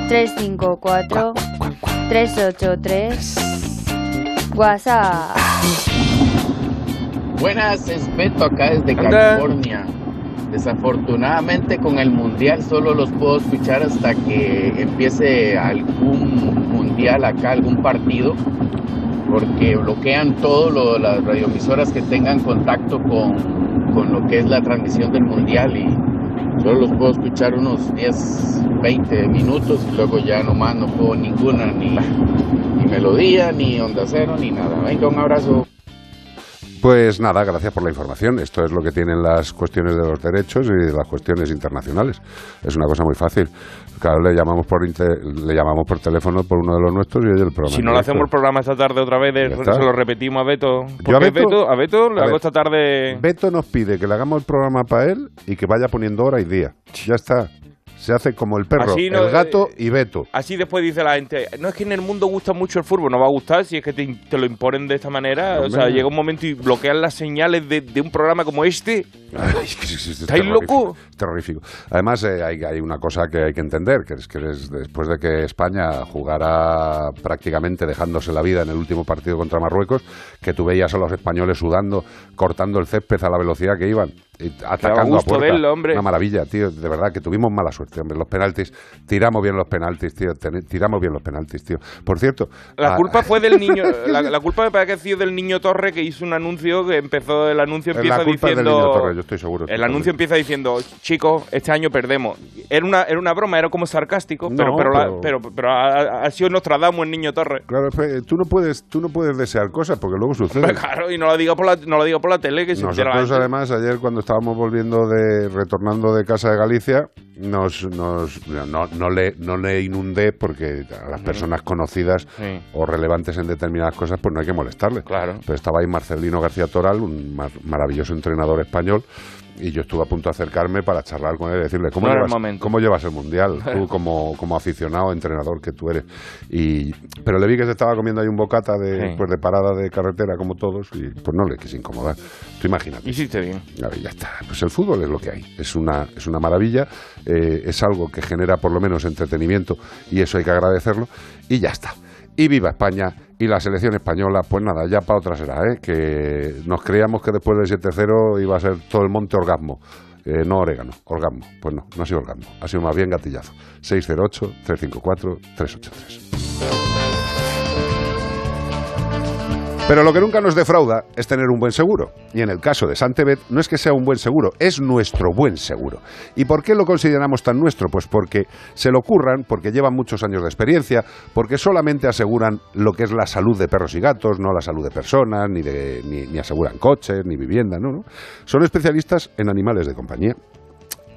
Speaker 11: ...354... ...383... WhatsApp...
Speaker 17: Buenas, es Beto acá desde California. Desafortunadamente con el mundial solo los puedo escuchar hasta que empiece algún mundial acá, algún partido, porque bloquean todo lo, las radioemisoras que tengan contacto con, con lo que es la transmisión del mundial y solo los puedo escuchar unos 10, 20 minutos y luego ya nomás no puedo ninguna, ni, ni melodía, ni onda cero, ni nada. Venga, un abrazo.
Speaker 4: Pues nada, gracias por la información. Esto es lo que tienen las cuestiones de los derechos y de las cuestiones internacionales. Es una cosa muy fácil. Claro, le llamamos por inter- le llamamos por teléfono por uno de los nuestros y oye el programa.
Speaker 5: Si no le hacemos el programa esta tarde otra vez, de-
Speaker 4: está.
Speaker 5: se lo repetimos a Beto.
Speaker 4: Yo a Beto-
Speaker 5: a Beto le
Speaker 4: A
Speaker 5: hago esta tarde...
Speaker 4: Beto nos pide que le hagamos el programa para él y que vaya poniendo hora y día. Ya está. Se hace como el perro,
Speaker 5: Así no-
Speaker 4: el gato y Beto.
Speaker 5: Así después dice la gente, no es que en el mundo gusta mucho el fútbol, no va a gustar si es que te, te lo imponen de esta manera. O sea, llega un momento y bloquean las señales de, de un programa como este.
Speaker 4: Ay,
Speaker 5: ¿Estáis locos?
Speaker 4: terrorífico. Además, eh, hay, hay una cosa que hay que entender, que es que es después de que España jugara prácticamente dejándose la vida en el último partido contra Marruecos, que tú veías a los españoles sudando, cortando el césped a la velocidad que iban, atacando
Speaker 5: gusto
Speaker 4: a puerta.
Speaker 5: verlo, hombre.
Speaker 4: Una maravilla, tío. De verdad que tuvimos mala suerte, hombre. Los penaltis, tiramos bien los penaltis, tío. ten- tiramos bien los penaltis, tío. Por cierto...
Speaker 5: La culpa fue del niño, la, la culpa me parece que ha sido del niño Torre que hizo un anuncio que empezó, el anuncio
Speaker 4: La
Speaker 5: empieza
Speaker 4: culpa es del
Speaker 5: diciendo...
Speaker 4: niño Torre, yo estoy seguro.
Speaker 5: El anuncio empieza diciendo, chicos, este año perdemos. Era una, era una broma, era como sarcástico, pero, pero, la-
Speaker 4: pero-
Speaker 5: ha, ha sido Nostradamus el niño Torre.
Speaker 4: Claro, tú no puedes, tú no puedes desear cosas porque luego sucede.
Speaker 5: Hombre, claro, y no lo diga por la, no lo diga por la tele, que se la
Speaker 4: Nosotros
Speaker 5: gente.
Speaker 4: además ayer cuando estábamos volviendo de retornando de casa de Galicia nos, nos no, no le no le inundé porque a las personas conocidas
Speaker 5: Sí.
Speaker 4: o relevantes en determinadas cosas pues no hay que molestarles.
Speaker 5: Claro.
Speaker 4: Pero estaba ahí Marcelino García Toral, un mar- maravilloso entrenador español y yo estuve a punto de acercarme para charlar con él y decirle cómo,
Speaker 5: No
Speaker 4: llevas, cómo llevas el mundial tú como, como aficionado entrenador que tú eres y pero le vi que se estaba comiendo ahí un bocata de
Speaker 5: Sí.
Speaker 4: pues de parada de carretera como todos y pues no le quise incomodar tú imagínate
Speaker 5: Hiciste bien.
Speaker 4: a ver, ya está. Pues el fútbol es lo que hay. Es una, es una maravilla, eh, es algo que genera por lo menos entretenimiento y eso hay que agradecerlo y ya está. Y viva España y la selección española, pues nada, ya para otra será, ¿eh? que nos creíamos que después del 7-0 iba a ser todo el monte orgasmo. Eh, no orégano, orgasmo. Pues no, no ha sido orgasmo, ha sido más bien gatillazo. 608-354-383. Pero lo que nunca nos defrauda es tener un buen seguro. Y en el caso de Santebet no es que sea un buen seguro, es nuestro buen seguro. ¿Y por qué lo consideramos tan nuestro? Pues porque se lo curran, porque llevan muchos años de experiencia, porque solamente aseguran lo que es la salud de perros y gatos, no la salud de personas, ni, de, ni, ni aseguran coches, ni vivienda, no, no. Son especialistas en animales de compañía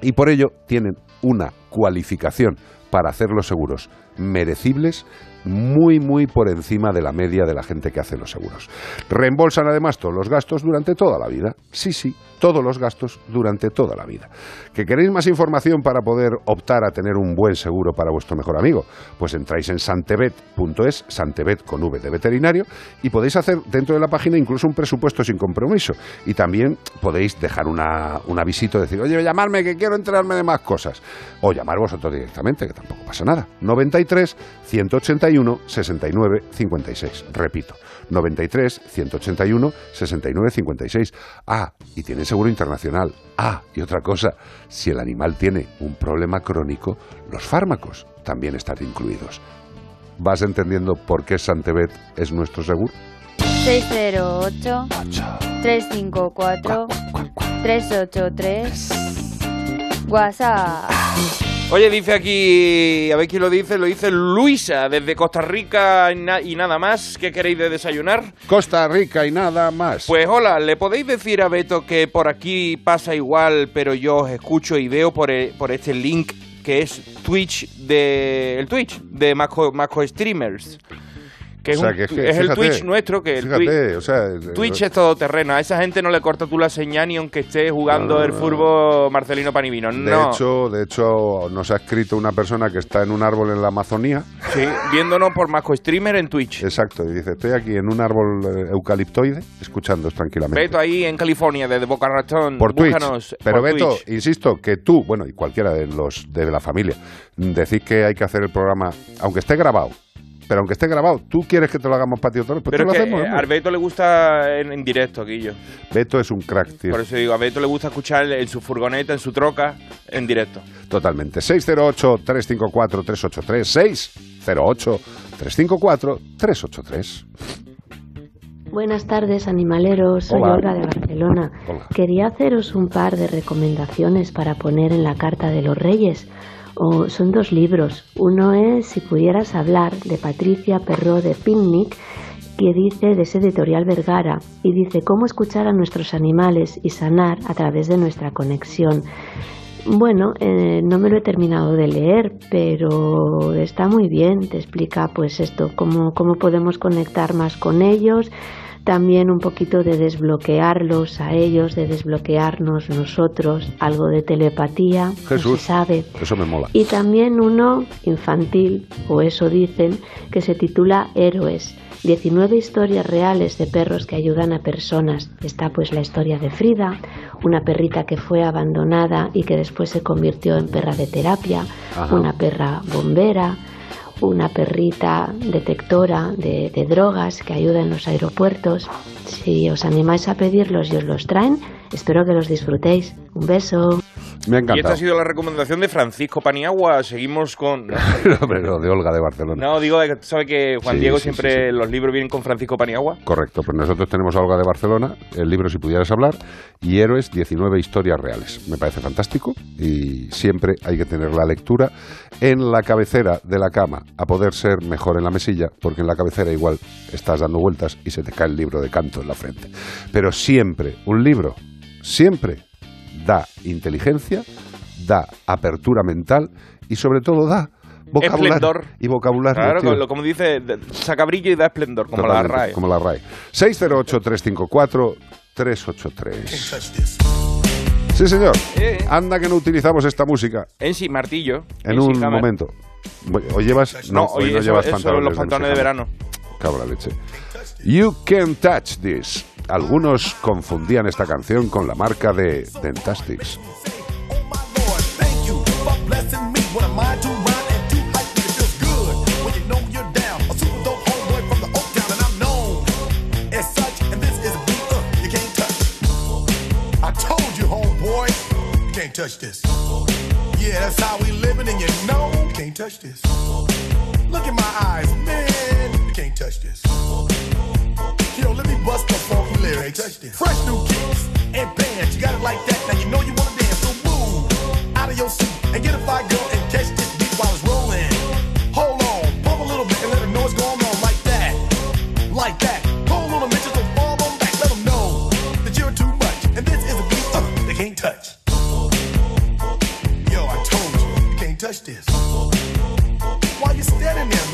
Speaker 4: y por ello tienen una cualificación para hacer los seguros merecibles muy, muy por encima de la media de la gente que hace los seguros. Reembolsan además todos los gastos durante toda la vida. Sí, sí, todos los gastos durante toda la vida. ¿Que queréis más información para poder optar a tener un buen seguro para vuestro mejor amigo? Pues entráis en santebet.es, santebet con V de veterinario, y podéis hacer dentro de la página incluso un presupuesto sin compromiso. Y también podéis dejar una, un avisito, decir, oye, llamarme que quiero enterarme de más cosas. O llamar vosotros directamente, que tampoco pasa nada. 93 181 69 56. Repito, 93 181 69 56. Ah, y tienen seguro internacional. Ah, y otra cosa, si el animal tiene un problema crónico, los fármacos también están incluidos. ¿Vas entendiendo por qué Santebet es nuestro seguro?
Speaker 11: 608 354 383 WhatsApp.
Speaker 5: Oye, dice aquí, a ver quién lo dice, lo dice Luisa, desde Costa Rica y, na- y nada más. ¿Qué queréis de desayunar?
Speaker 4: Costa Rica y nada más.
Speaker 5: Pues hola, ¿le podéis decir a Beto que por aquí pasa igual, pero yo os escucho y veo por, e- por este link que es Twitch de el Twitch de Maco, Maco Streamers? Que es,
Speaker 4: O sea,
Speaker 5: un-
Speaker 4: que es que,
Speaker 5: es el Twitch nuestro, que el
Speaker 4: fíjate,
Speaker 5: Twitch,
Speaker 4: o sea,
Speaker 5: Twitch es todoterreno. A esa gente no le corta tú la señal ni aunque esté jugando
Speaker 4: No,
Speaker 5: el furbo Marcelino Panivino.
Speaker 4: De
Speaker 5: No.
Speaker 4: hecho, de hecho, nos ha escrito una persona que está en un árbol en la Amazonía.
Speaker 5: Sí, viéndonos por Maco Streamer en Twitch.
Speaker 4: Exacto, y dice, estoy aquí en un árbol eh, eucaliptoide, escuchándoos tranquilamente.
Speaker 5: Beto ahí en California, desde Boca Ratón.
Speaker 4: por Twitch. Pero
Speaker 5: por
Speaker 4: Beto,
Speaker 5: Twitch.
Speaker 4: insisto, que tú, bueno, y cualquiera de los de la familia, decís que hay que hacer el programa, aunque esté grabado, pero aunque esté grabado, ¿tú quieres que te lo hagamos para ti otra vez? Pues
Speaker 5: Pero
Speaker 4: te lo
Speaker 5: es que
Speaker 4: hacemos.
Speaker 5: eh, Beto le gusta en, en directo, Guillo.
Speaker 4: Beto es un crack, tío.
Speaker 5: Por eso digo, a Beto le gusta escuchar en su furgoneta, en su troca, en directo.
Speaker 4: Totalmente. 608-354-383. 608-354-383.
Speaker 18: Buenas tardes, animaleros. Soy
Speaker 4: Hola.
Speaker 18: Olga de Barcelona.
Speaker 4: Hola.
Speaker 18: Quería haceros un par de recomendaciones para poner en la Carta de los Reyes. O son dos libros. Uno es Si pudieras hablar, de Patricia Perró de Picnic, que dice de ese editorial Vergara, y dice cómo escuchar a nuestros animales y sanar a través de nuestra conexión. Bueno, eh, no me lo he terminado de leer, pero está muy bien. Te explica, pues esto, cómo, cómo podemos conectar más con ellos. También un poquito de desbloquearlos a ellos, de desbloquearnos nosotros, algo de telepatía, no
Speaker 4: Jesús,
Speaker 18: se sabe.
Speaker 4: eso me mola.
Speaker 18: Y también uno infantil, o eso dicen, que se titula Héroes. 19 historias reales de perros que ayudan a personas. Está pues la historia de Frida, una perrita que fue abandonada y que después se convirtió en perra de terapia,
Speaker 19: Ajá.
Speaker 18: una perra bombera, una perrita detectora de, drogas que ayuda en los aeropuertos. Si os animáis a pedirlos y os los traen, espero que los disfrutéis. Un beso.
Speaker 4: Me ha
Speaker 5: Y esta ha sido la recomendación de Francisco Paniagua. Seguimos con...
Speaker 4: Hombre, lo de Olga de Barcelona.
Speaker 5: No, digo, que tú sabes que Juan
Speaker 4: Sí,
Speaker 5: Diego
Speaker 4: sí,
Speaker 5: siempre los libros vienen con Francisco Paniagua.
Speaker 4: Correcto, pues nosotros tenemos a Olga de Barcelona, el libro Si pudieras hablar, y Héroes, 19 historias reales. Me parece fantástico y siempre hay que tener la lectura en la cabecera de la cama, a poder ser mejor en la mesilla, porque en la cabecera igual estás dando vueltas y se te cae el libro de canto en la frente. Pero siempre, un libro, siempre da inteligencia, da apertura mental y sobre todo da vocabulario.
Speaker 5: Esplendor.
Speaker 4: Y vocabulario.
Speaker 5: Claro, como dice, de- saca brillo y da esplendor, como la RAE.
Speaker 4: Como la RAE. 608-354-383. Sí, señor. Anda que no utilizamos esta música
Speaker 5: En sí, martillo.
Speaker 4: en un
Speaker 5: Hammer.
Speaker 4: momento. Hoy llevas...
Speaker 5: No,
Speaker 4: hoy
Speaker 5: hoy
Speaker 4: no
Speaker 5: eso-
Speaker 4: llevas
Speaker 5: eso,
Speaker 4: pantalones.
Speaker 5: los pantalones de
Speaker 4: MC
Speaker 5: verano.
Speaker 4: Cabra la leche. You Can Touch This. Algunos confundían esta canción con la marca de Dentastics.
Speaker 16: can't touch. This. Yeah, that's how we living, and you know you can't touch this. Look in my eyes, man, you can't touch this. Yo, let me bust the funky lyrics. Fresh new kicks and bands, you got it like that. Now you know you wanna dance, so move out of your seat and get a fly girl and catch this beat while it's rolling. Hold on, pump a little bit and let her know what's going on like that, like that. A minute, just don't fall on back. Let them know that you're too much, and this is a beat uh, they can't touch. Yo, I told you, you can't touch this. Why you standing there,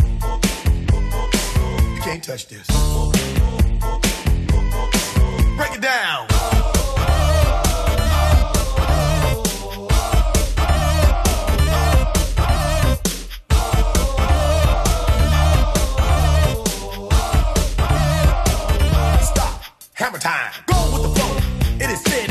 Speaker 16: Can't touch this. Break it down. Stop. Hammer time. Go with the flow. It is said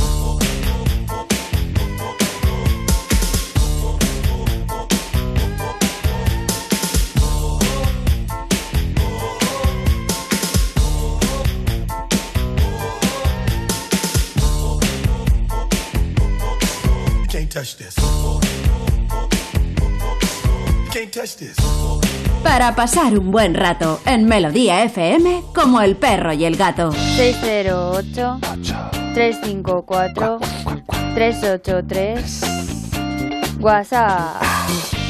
Speaker 16: Touch this. You can't touch this.
Speaker 2: Para pasar un buen rato en Melodía FM como el perro y el gato.
Speaker 11: 608-354-383. WhatsApp.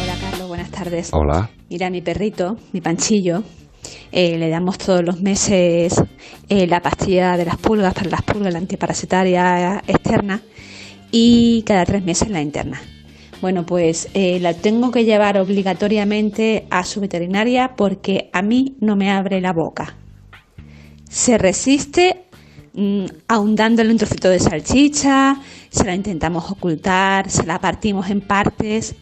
Speaker 19: Hola Carlos, buenas tardes.
Speaker 4: Hola.
Speaker 19: Mira, mi perrito, mi panchillo, eh, le damos todos los meses eh, la pastilla de las pulgas para las pulgas, la antiparasitaria externa, y cada tres meses la interna. Bueno, pues eh, la tengo que llevar obligatoriamente a su veterinaria porque a mí no me abre la boca. Se resiste mm, aun dándole un trocito de salchicha, se la intentamos ocultar, se la partimos en partes.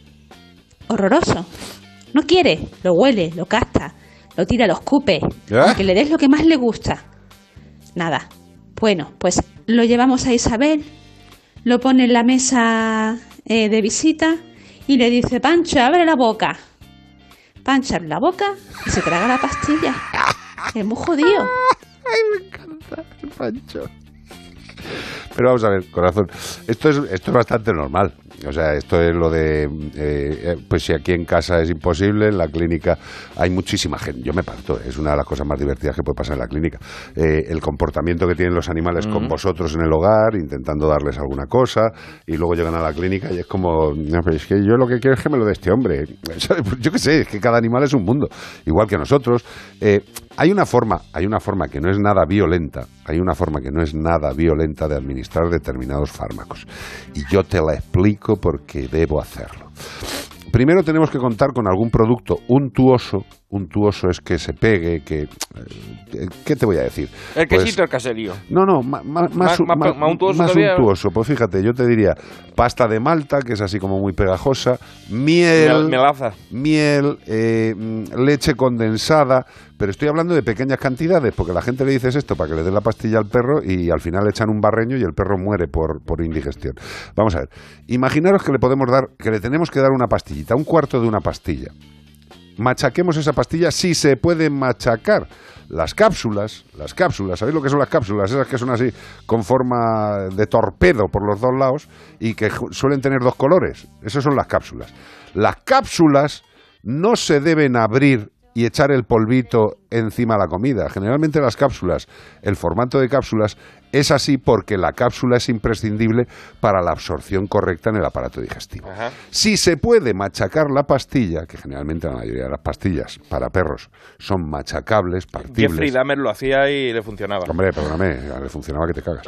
Speaker 19: Horroroso. No quiere, lo huele, lo casta, lo tira, lo escupe, que le des lo que más le gusta. Nada. Bueno, pues lo llevamos a Isabel, lo pone en la mesa eh, de visita y le dice, Pancho, abre la boca. Pancho abre la boca y se traga la pastilla. Es muy jodido.
Speaker 4: Ay, me encanta el Pancho. Pero vamos a ver, corazón, esto es, esto es bastante normal. O sea, esto es lo de, eh, eh, pues si aquí en casa es imposible, en la clínica hay muchísima gente. Yo me parto, es una de las cosas más divertidas que puede pasar en la clínica. Eh, el comportamiento que tienen los animales con vosotros en el hogar, intentando darles alguna cosa, y luego llegan a la clínica y es como, no, pero es que yo lo que quiero es que me lo dé este hombre. Yo qué sé, es que cada animal es un mundo, igual que nosotros. Eh, hay una forma, hay una forma que no es nada violenta, hay una forma que no es nada violenta de administrar determinados fármacos. Y yo te la explico porque debo hacerlo. Primero tenemos que contar con algún producto untuoso. Untuoso es que se pegue, que... eh, ¿Qué te voy a decir?
Speaker 5: El
Speaker 4: Pues-
Speaker 5: quesito, el caserío.
Speaker 4: no, no, ma- ma- más, ma-
Speaker 5: untuoso
Speaker 4: más untuoso. Pues fíjate, yo te diría pasta de malta, que es así como muy pegajosa, miel,
Speaker 5: Mel- melaza.
Speaker 4: miel, eh, leche condensada, pero estoy hablando de pequeñas cantidades, porque la gente le dices esto para que le dé la pastilla al perro y al final le echan un barreño y el perro muere por, por indigestión. Vamos a ver, imaginaros que le podemos dar, que le tenemos que dar una pastillita, un cuarto de una pastilla machaquemos esa pastilla si se pueden machacar. Las cápsulas, las cápsulas, ¿sabéis lo que son las cápsulas? Esas que son así con forma de torpedo por los dos lados y que suelen tener dos colores. Esas son las cápsulas. Las cápsulas no se deben abrir y echar el polvito encima de la comida. Generalmente las cápsulas, el formato de cápsulas es así porque la cápsula es imprescindible para la absorción correcta en el aparato digestivo. Si se puede machacar la pastilla, que generalmente la mayoría de las pastillas para perros son machacables,
Speaker 5: Jeffrey
Speaker 4: partibles.
Speaker 5: Dahmer lo hacía y le funcionaba.
Speaker 4: Hombre, perdóname, le funcionaba que te cagas.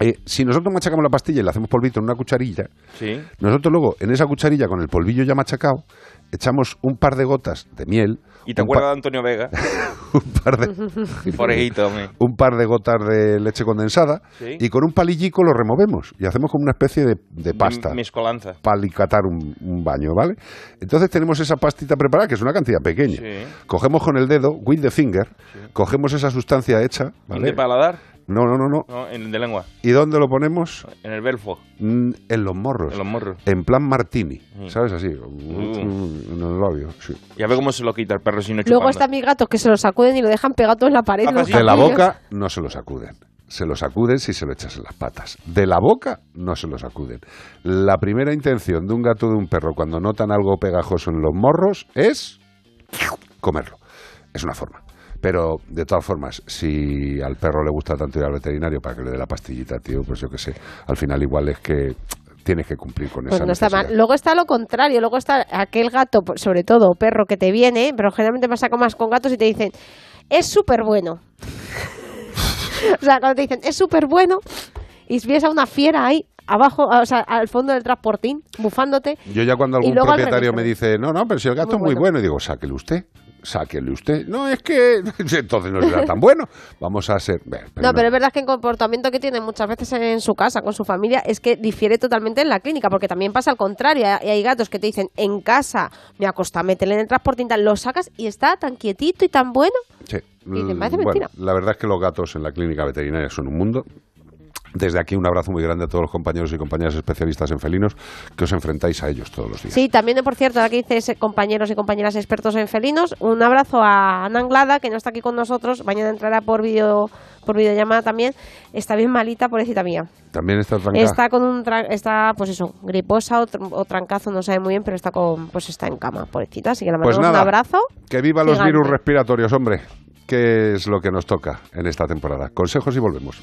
Speaker 20: Eh, si nosotros machacamos la pastilla y le hacemos polvito en una cucharilla,
Speaker 5: Sí.
Speaker 20: nosotros luego en esa cucharilla con el polvillo ya machacado echamos un par de gotas de miel,
Speaker 5: ¿Y te acuerdas de Antonio Vega?
Speaker 20: un par de
Speaker 5: Porejito, hombre.
Speaker 20: un par de gotas de leche condensada
Speaker 5: Sí.
Speaker 20: y con un palillico lo removemos y hacemos como una especie de, de pasta.
Speaker 5: Mi- Miscolanza.
Speaker 20: para alicatar un, un baño, ¿vale? Entonces tenemos esa pastita preparada, que es una cantidad pequeña.
Speaker 5: Sí.
Speaker 20: Cogemos con el dedo, with the finger, cogemos esa sustancia hecha, ¿vale?
Speaker 5: ¿De paladar?
Speaker 20: No, no, no, no.
Speaker 5: No, en el de lengua.
Speaker 20: ¿Y dónde lo ponemos?
Speaker 5: En el belfo.
Speaker 20: Mm, En los morros.
Speaker 5: En los morros.
Speaker 20: En plan martini. ¿sabes? Así,
Speaker 5: Mm.
Speaker 20: en el labio, sí.
Speaker 5: Ya ve cómo se lo quita el perro si no
Speaker 6: Luego
Speaker 5: chupando.
Speaker 6: están mis gatos que se los sacuden y lo dejan pegado en la pared. los
Speaker 20: De la boca no se lo sacuden. Se lo sacuden si se lo echas en las patas. De la boca no se lo sacuden. La primera intención de un gato o de un perro cuando notan algo pegajoso en los morros es comerlo. Es una forma. Pero, de todas formas, si al perro le gusta tanto ir al veterinario para que le dé la pastillita, tío, pues yo qué sé. Al final igual es que tienes que cumplir con
Speaker 6: Pues
Speaker 20: esa
Speaker 6: no está
Speaker 20: necesidad.
Speaker 6: mal. Luego está lo contrario, luego está aquel gato, sobre todo o perro que te viene, pero generalmente pasa con más con gatos y te dicen, es súper bueno. o sea, cuando te dicen, es súper bueno, y ves a una fiera ahí, abajo, o sea, al fondo del transportín, bufándote.
Speaker 20: Yo ya cuando algún propietario me dice, no, no, pero si el gato
Speaker 6: Muy
Speaker 20: es muy
Speaker 6: bueno.
Speaker 20: bueno, y digo, sáquele usted, sáquele usted. No, es que entonces no será tan bueno. Vamos a ser... Bueno, pero
Speaker 6: no, pero es verdad que el comportamiento que tiene muchas veces en su casa, con su familia, es que difiere totalmente en la clínica, porque también pasa al contrario. Hay, hay gatos que te dicen, en casa me acosta, métele en el transportín, tal, lo sacas y está tan quietito y tan bueno.
Speaker 20: Sí.
Speaker 6: Y te
Speaker 20: Mm,
Speaker 6: parece
Speaker 20: bueno,
Speaker 6: mentira.
Speaker 20: la verdad es que los gatos en la clínica veterinaria son un mundo. Desde aquí un abrazo muy grande a todos los compañeros y compañeras especialistas en felinos que os enfrentáis a ellos todos los días.
Speaker 6: Sí, también, por cierto, aquí dices compañeros y compañeras expertos en felinos, un abrazo a Ana Anglada, que no está aquí con nosotros, mañana entrará por video por videollamada también, está bien malita, pobrecita mía.
Speaker 20: También está trancada.
Speaker 6: Está con un tra- está pues eso, griposa o, tr- o trancazo, no sabe muy bien, pero está con pues está en cama, pobrecita, así que le
Speaker 20: Pues
Speaker 6: mandamos
Speaker 20: nada,
Speaker 6: un abrazo.
Speaker 20: Que viva los virus respiratorios, hombre. Que es lo que nos toca en esta temporada. Consejos y volvemos.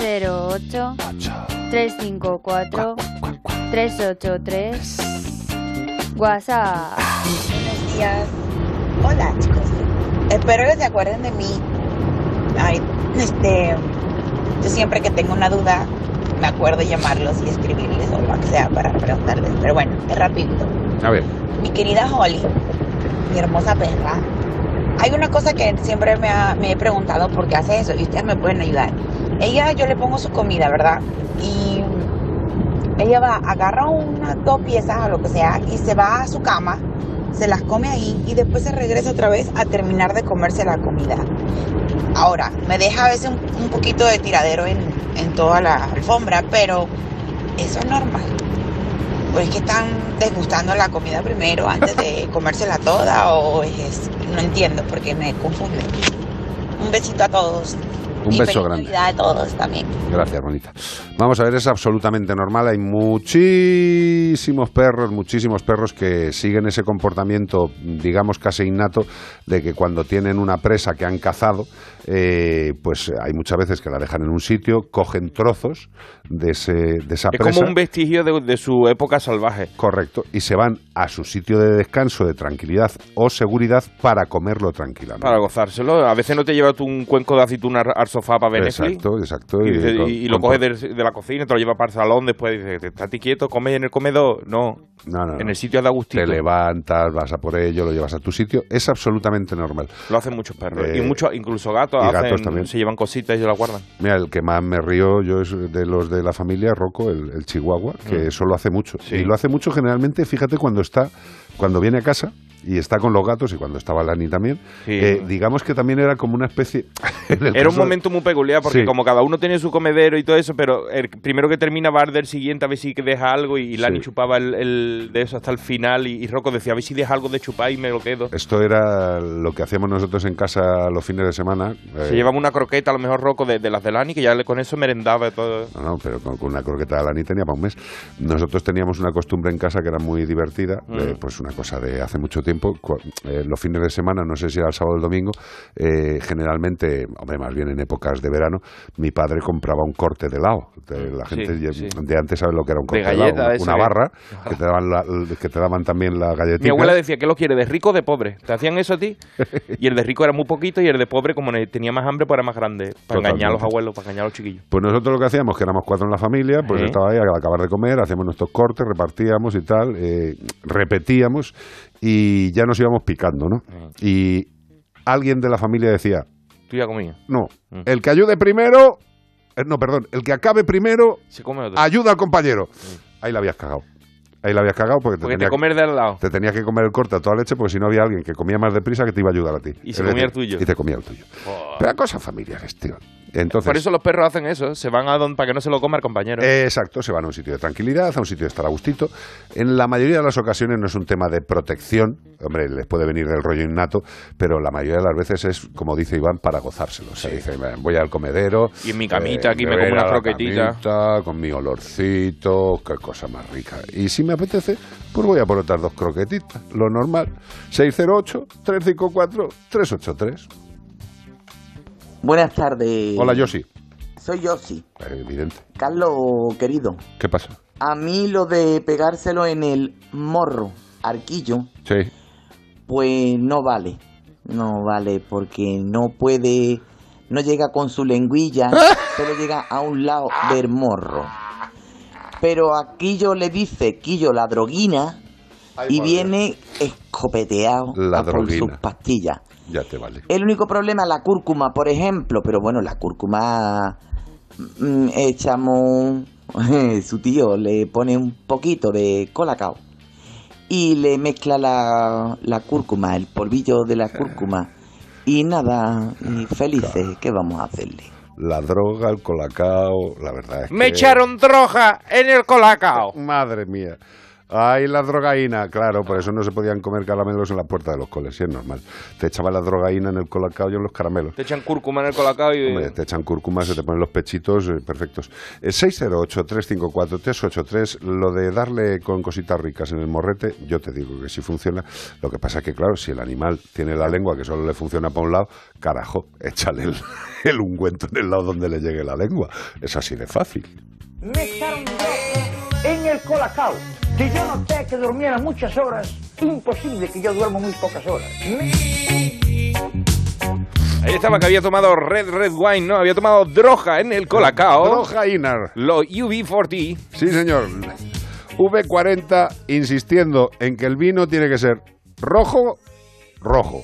Speaker 11: 608 354 383 WhatsApp.
Speaker 21: Buenos días. Hola, chicos. Espero que se acuerden de mí. Ay, este, yo siempre que tengo una duda, me acuerdo llamarlos y escribirles o lo que sea para preguntarles. Pero bueno, es rapidito.
Speaker 20: A ver.
Speaker 21: Mi querida Holly, mi hermosa perra, Hay una cosa que siempre me, ha- me he preguntado por qué hace eso y ustedes me pueden ayudar. Ella, yo le pongo su comida, ¿verdad? Y ella va, agarra unas dos piezas o lo que sea y se va a su cama, se las come ahí y después se regresa otra vez a terminar de comerse la comida. Ahora, me deja a veces un, un poquito de tiradero en, en toda la alfombra, pero eso es normal. ¿O es que están desgustando la comida primero antes de comérsela toda o es no entiendo porque me confunde. Un besito a todos.
Speaker 4: Un
Speaker 21: y
Speaker 4: beso grande.
Speaker 21: A todos también.
Speaker 4: Gracias, bonita. Vamos a ver, es absolutamente normal. Hay muchísimos perros, muchísimos perros que siguen ese comportamiento, digamos, casi innato, de que cuando tienen una presa que han cazado, eh, pues hay muchas veces que la dejan en un sitio, cogen trozos de, ese, de esa
Speaker 5: Es
Speaker 4: presa.
Speaker 5: como un vestigio de, de su época salvaje.
Speaker 4: Correcto, y se van a su sitio de descanso, de tranquilidad o seguridad para comerlo tranquilamente.
Speaker 5: Para gozárselo. A veces no te llevas tú un cuenco de aceituna al, sofá para ver.
Speaker 4: Exacto, exacto.
Speaker 5: Y, dice-
Speaker 4: con-
Speaker 5: y- y lo coges de, de la cocina, te lo llevas para el salón, después dices, estate quieto, come en el comedor. No,
Speaker 4: No, no,
Speaker 5: en
Speaker 4: no.
Speaker 5: el sitio de Agustito.
Speaker 4: Te levantas, vas a por ello, lo llevas a tu sitio. Es absolutamente normal.
Speaker 5: Lo hacen muchos perros.
Speaker 4: Eh,
Speaker 5: y muchos, incluso gatos,
Speaker 4: y
Speaker 5: hacen-
Speaker 4: gatos también.
Speaker 5: se llevan cositas y se las guardan.
Speaker 4: Mira, el que más me río yo es de los de la familia, Rocco, el, el chihuahua, que
Speaker 5: Mm.
Speaker 4: eso lo hace mucho. Y lo hace mucho generalmente, fíjate, cuando está, cuando viene a casa y está con los gatos y cuando estaba Lani también.
Speaker 5: Sí.
Speaker 4: eh, digamos que también era como una especie...
Speaker 5: Era un momento muy peculiar porque
Speaker 4: Sí.
Speaker 5: como cada uno tiene su comedero y todo eso, pero el primero que termina va a arder el siguiente a ver si deja algo y Lani
Speaker 4: Sí.
Speaker 5: chupaba el, el de eso hasta el final y, y Rocco decía a ver si deja algo de chupar y me lo quedo.
Speaker 4: Esto era lo que hacíamos nosotros en casa los fines de semana.
Speaker 5: Se
Speaker 4: eh,
Speaker 5: llevaba una croqueta, a lo mejor Rocco, de, de las de Lani, que ya con eso merendaba y todo.
Speaker 4: No, no, pero con, con una croqueta de Lani tenía para un mes. Nosotros teníamos una costumbre en casa que era muy divertida,
Speaker 5: Mm.
Speaker 4: eh, pues una cosa de hace mucho tiempo. Cu- eh, los fines de semana, no sé si era el sábado o el domingo, eh, generalmente, hombre, más bien en épocas de verano, mi padre compraba un corte de helado. De- La
Speaker 5: Sí,
Speaker 4: gente
Speaker 5: sí.
Speaker 4: de antes sabe lo que era un
Speaker 5: De
Speaker 4: corte de, helado,
Speaker 5: galleta
Speaker 4: una,
Speaker 5: esa
Speaker 4: una
Speaker 5: que-
Speaker 4: barra que te daban, la- que te daban también la galletita.
Speaker 5: Mi abuela decía, ¿qué lo quiere? ¿De rico o de pobre? ¿Te hacían eso a ti? Y el de rico era muy poquito y el de pobre, como tenía más hambre, pues era más grande. Para engañar a los abuelos, para engañar a los chiquillos.
Speaker 4: Pues nosotros lo que hacíamos, que éramos cuatro en la familia, pues estaba ahí al acabar de comer, hacíamos nuestros cortes, repartíamos y tal, eh, repetíamos y ya nos íbamos picando, ¿no? Y alguien de la familia decía,
Speaker 5: Tú ya comías.
Speaker 4: no,
Speaker 5: Mm.
Speaker 4: el que ayude primero, eh, no, perdón, el que acabe primero,
Speaker 5: Se come otro.
Speaker 4: ayuda al compañero. Ahí la habías cagado. Ahí la habías cagado porque te,
Speaker 5: Porque te
Speaker 4: tenía,
Speaker 5: comer de al lado.
Speaker 4: te tenías que comer el corte a toda leche porque si no había alguien que comía más deprisa que te iba a ayudar a ti.
Speaker 5: Y se comía el tuyo.
Speaker 4: Y te comía el tuyo. Pero cosas familiares, tío. Entonces,
Speaker 5: Por eso los perros hacen eso, se van a donde para que no se lo coma el compañero.
Speaker 4: Eh, Exacto, se van a un sitio de tranquilidad, a un sitio de estar a gustito. En la mayoría de las ocasiones no es un tema de protección, hombre, les puede venir del rollo innato, pero la mayoría de las veces es, como dice Iván, para gozárselo. O sea, dice, voy al comedero.
Speaker 5: Y en mi camita aquí me como una croquetita".
Speaker 4: camita, con mi olorcito, qué cosa más rica. Y si me apetece, pues voy a por otras dos croquetitas, lo normal. 608-354-383.
Speaker 22: Buenas tardes.
Speaker 4: Hola, Yoshi.
Speaker 22: Soy Yossi.
Speaker 4: Evidente.
Speaker 22: Carlos, querido,
Speaker 4: ¿Qué pasa?
Speaker 22: a mí lo de pegárselo en el morro, arquillo,
Speaker 4: Sí.
Speaker 22: pues no vale. No vale porque no puede, no llega con su lengüilla, solo llega a un lado del morro. Pero a Quillo le dice Quillo la droguina y viene escopeteado
Speaker 4: La
Speaker 22: a por sus pastillas.
Speaker 4: Ya te vale.
Speaker 22: El único problema es la cúrcuma, por ejemplo, pero bueno, la cúrcuma mm, echamos su tío le pone un poquito de colacao y le mezcla la, la cúrcuma, el polvillo de la cúrcuma y nada, y felices, ¿qué vamos a hacerle?
Speaker 4: La droga, el colacao, la verdad es
Speaker 5: Me
Speaker 4: que...
Speaker 5: echaron droga en el colacao.
Speaker 4: Madre mía. Ay, la drogaína, claro, por eso no se podían comer caramelos en la puerta de los coles, sí, es normal. Te echaban la drogaína en el colacao y en los caramelos.
Speaker 5: Te echan cúrcuma en el colacao y...
Speaker 4: Hombre, te echan cúrcuma, se te ponen los pechitos eh, perfectos. Eh, 608-354-383, lo de darle con cositas ricas en el morrete, yo te digo que sí funciona. Lo que pasa es que, claro, si el animal tiene la lengua que solo le funciona para un lado, carajo, échale el, el ungüento en el lado donde le llegue la lengua. Es así de fácil.
Speaker 23: Me echaron droga en el colacao. Si yo noté que durmiera muchas horas, imposible que yo duermo muy pocas horas.
Speaker 5: Ahí estaba que había tomado Red Red Wine, ¿no? Había tomado droga en el colacao.
Speaker 4: Drogaína.
Speaker 5: Lo UB40.
Speaker 4: Sí, señor. V40 insistiendo en que el vino tiene que ser rojo, rojo.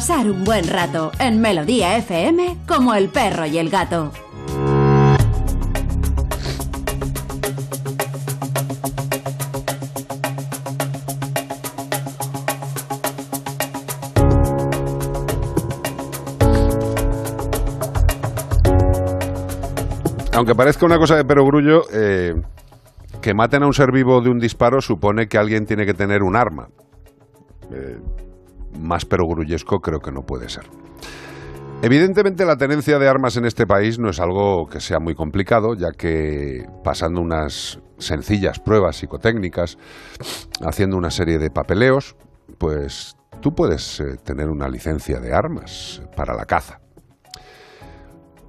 Speaker 2: Pasar un buen rato en Melodía FM como el perro y el gato.
Speaker 4: Aunque parezca una cosa de perogrullo, eh, que maten a un ser vivo de un disparo supone que alguien tiene que tener un arma. Eh, más perogrullesco creo que no puede ser. Evidentemente la tenencia de armas en este país no es algo que sea muy complicado, ya que pasando unas sencillas pruebas psicotécnicas, haciendo una serie de papeleos, pues tú puedes eh, tener una licencia de armas para la caza.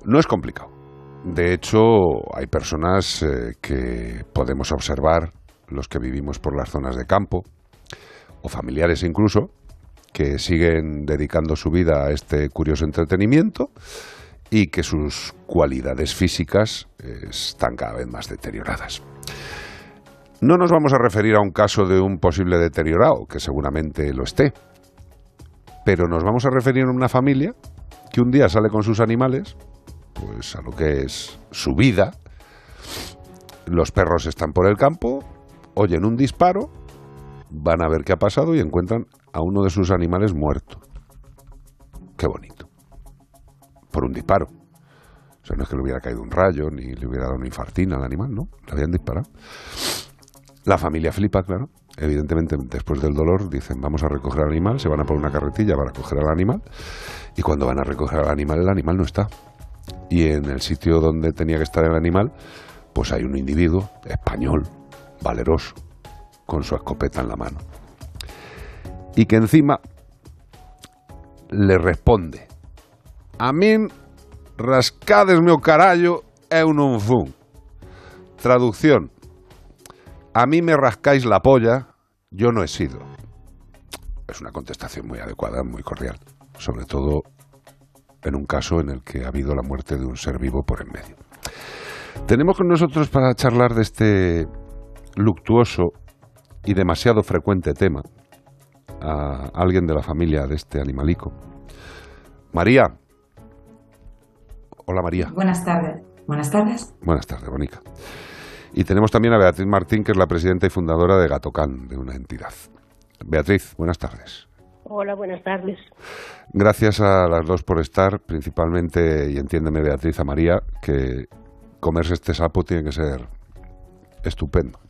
Speaker 4: No es complicado. De hecho, hay personas eh, que podemos observar, los que vivimos por las zonas de campo, o familiares incluso, que siguen dedicando su vida a este curioso entretenimiento y que sus cualidades físicas eh, están cada vez más deterioradas. No nos vamos a referir a un caso de un posible deteriorado, que seguramente lo esté, pero nos vamos a referir a una familia que un día sale con sus animales, pues a lo que es su vida. Los perros están por el campo, oyen un disparo, van a ver qué ha pasado y encuentran a uno de sus animales muerto. Qué bonito. Por un disparo. O sea, no es que le hubiera caído un rayo ni le hubiera dado una infartina al animal, ¿no? Le habían disparado. La familia flipa, claro. Evidentemente, después del dolor, dicen, vamos a recoger al animal, se van a por una carretilla para recoger al animal, y cuando van a recoger al animal, el animal no está. Y en el sitio donde tenía que estar el animal, pues hay un individuo español, valeroso, con su escopeta en la mano. Y que encima le responde, a mí rascades meu carallo. Traducción, a mí me rascáis la polla, yo no he sido. Es una contestación muy adecuada, muy cordial, sobre todo en un caso en el que ha habido la muerte de un ser vivo por en medio. Tenemos con nosotros para charlar de este luctuoso y demasiado frecuente tema a alguien de la familia de este animalico. María. Hola María.
Speaker 24: Buenas tardes. Buenas tardes.
Speaker 4: Buenas tardes, Bonica. Y tenemos también a Beatriz Martín, que es la presidenta y fundadora de Gatocán, de una entidad. Beatriz, buenas tardes.
Speaker 25: Hola, buenas tardes.
Speaker 4: Gracias a las dos por estar, principalmente, y entiéndeme Beatriz, a María, que comerse este sapo tiene que ser estupendo.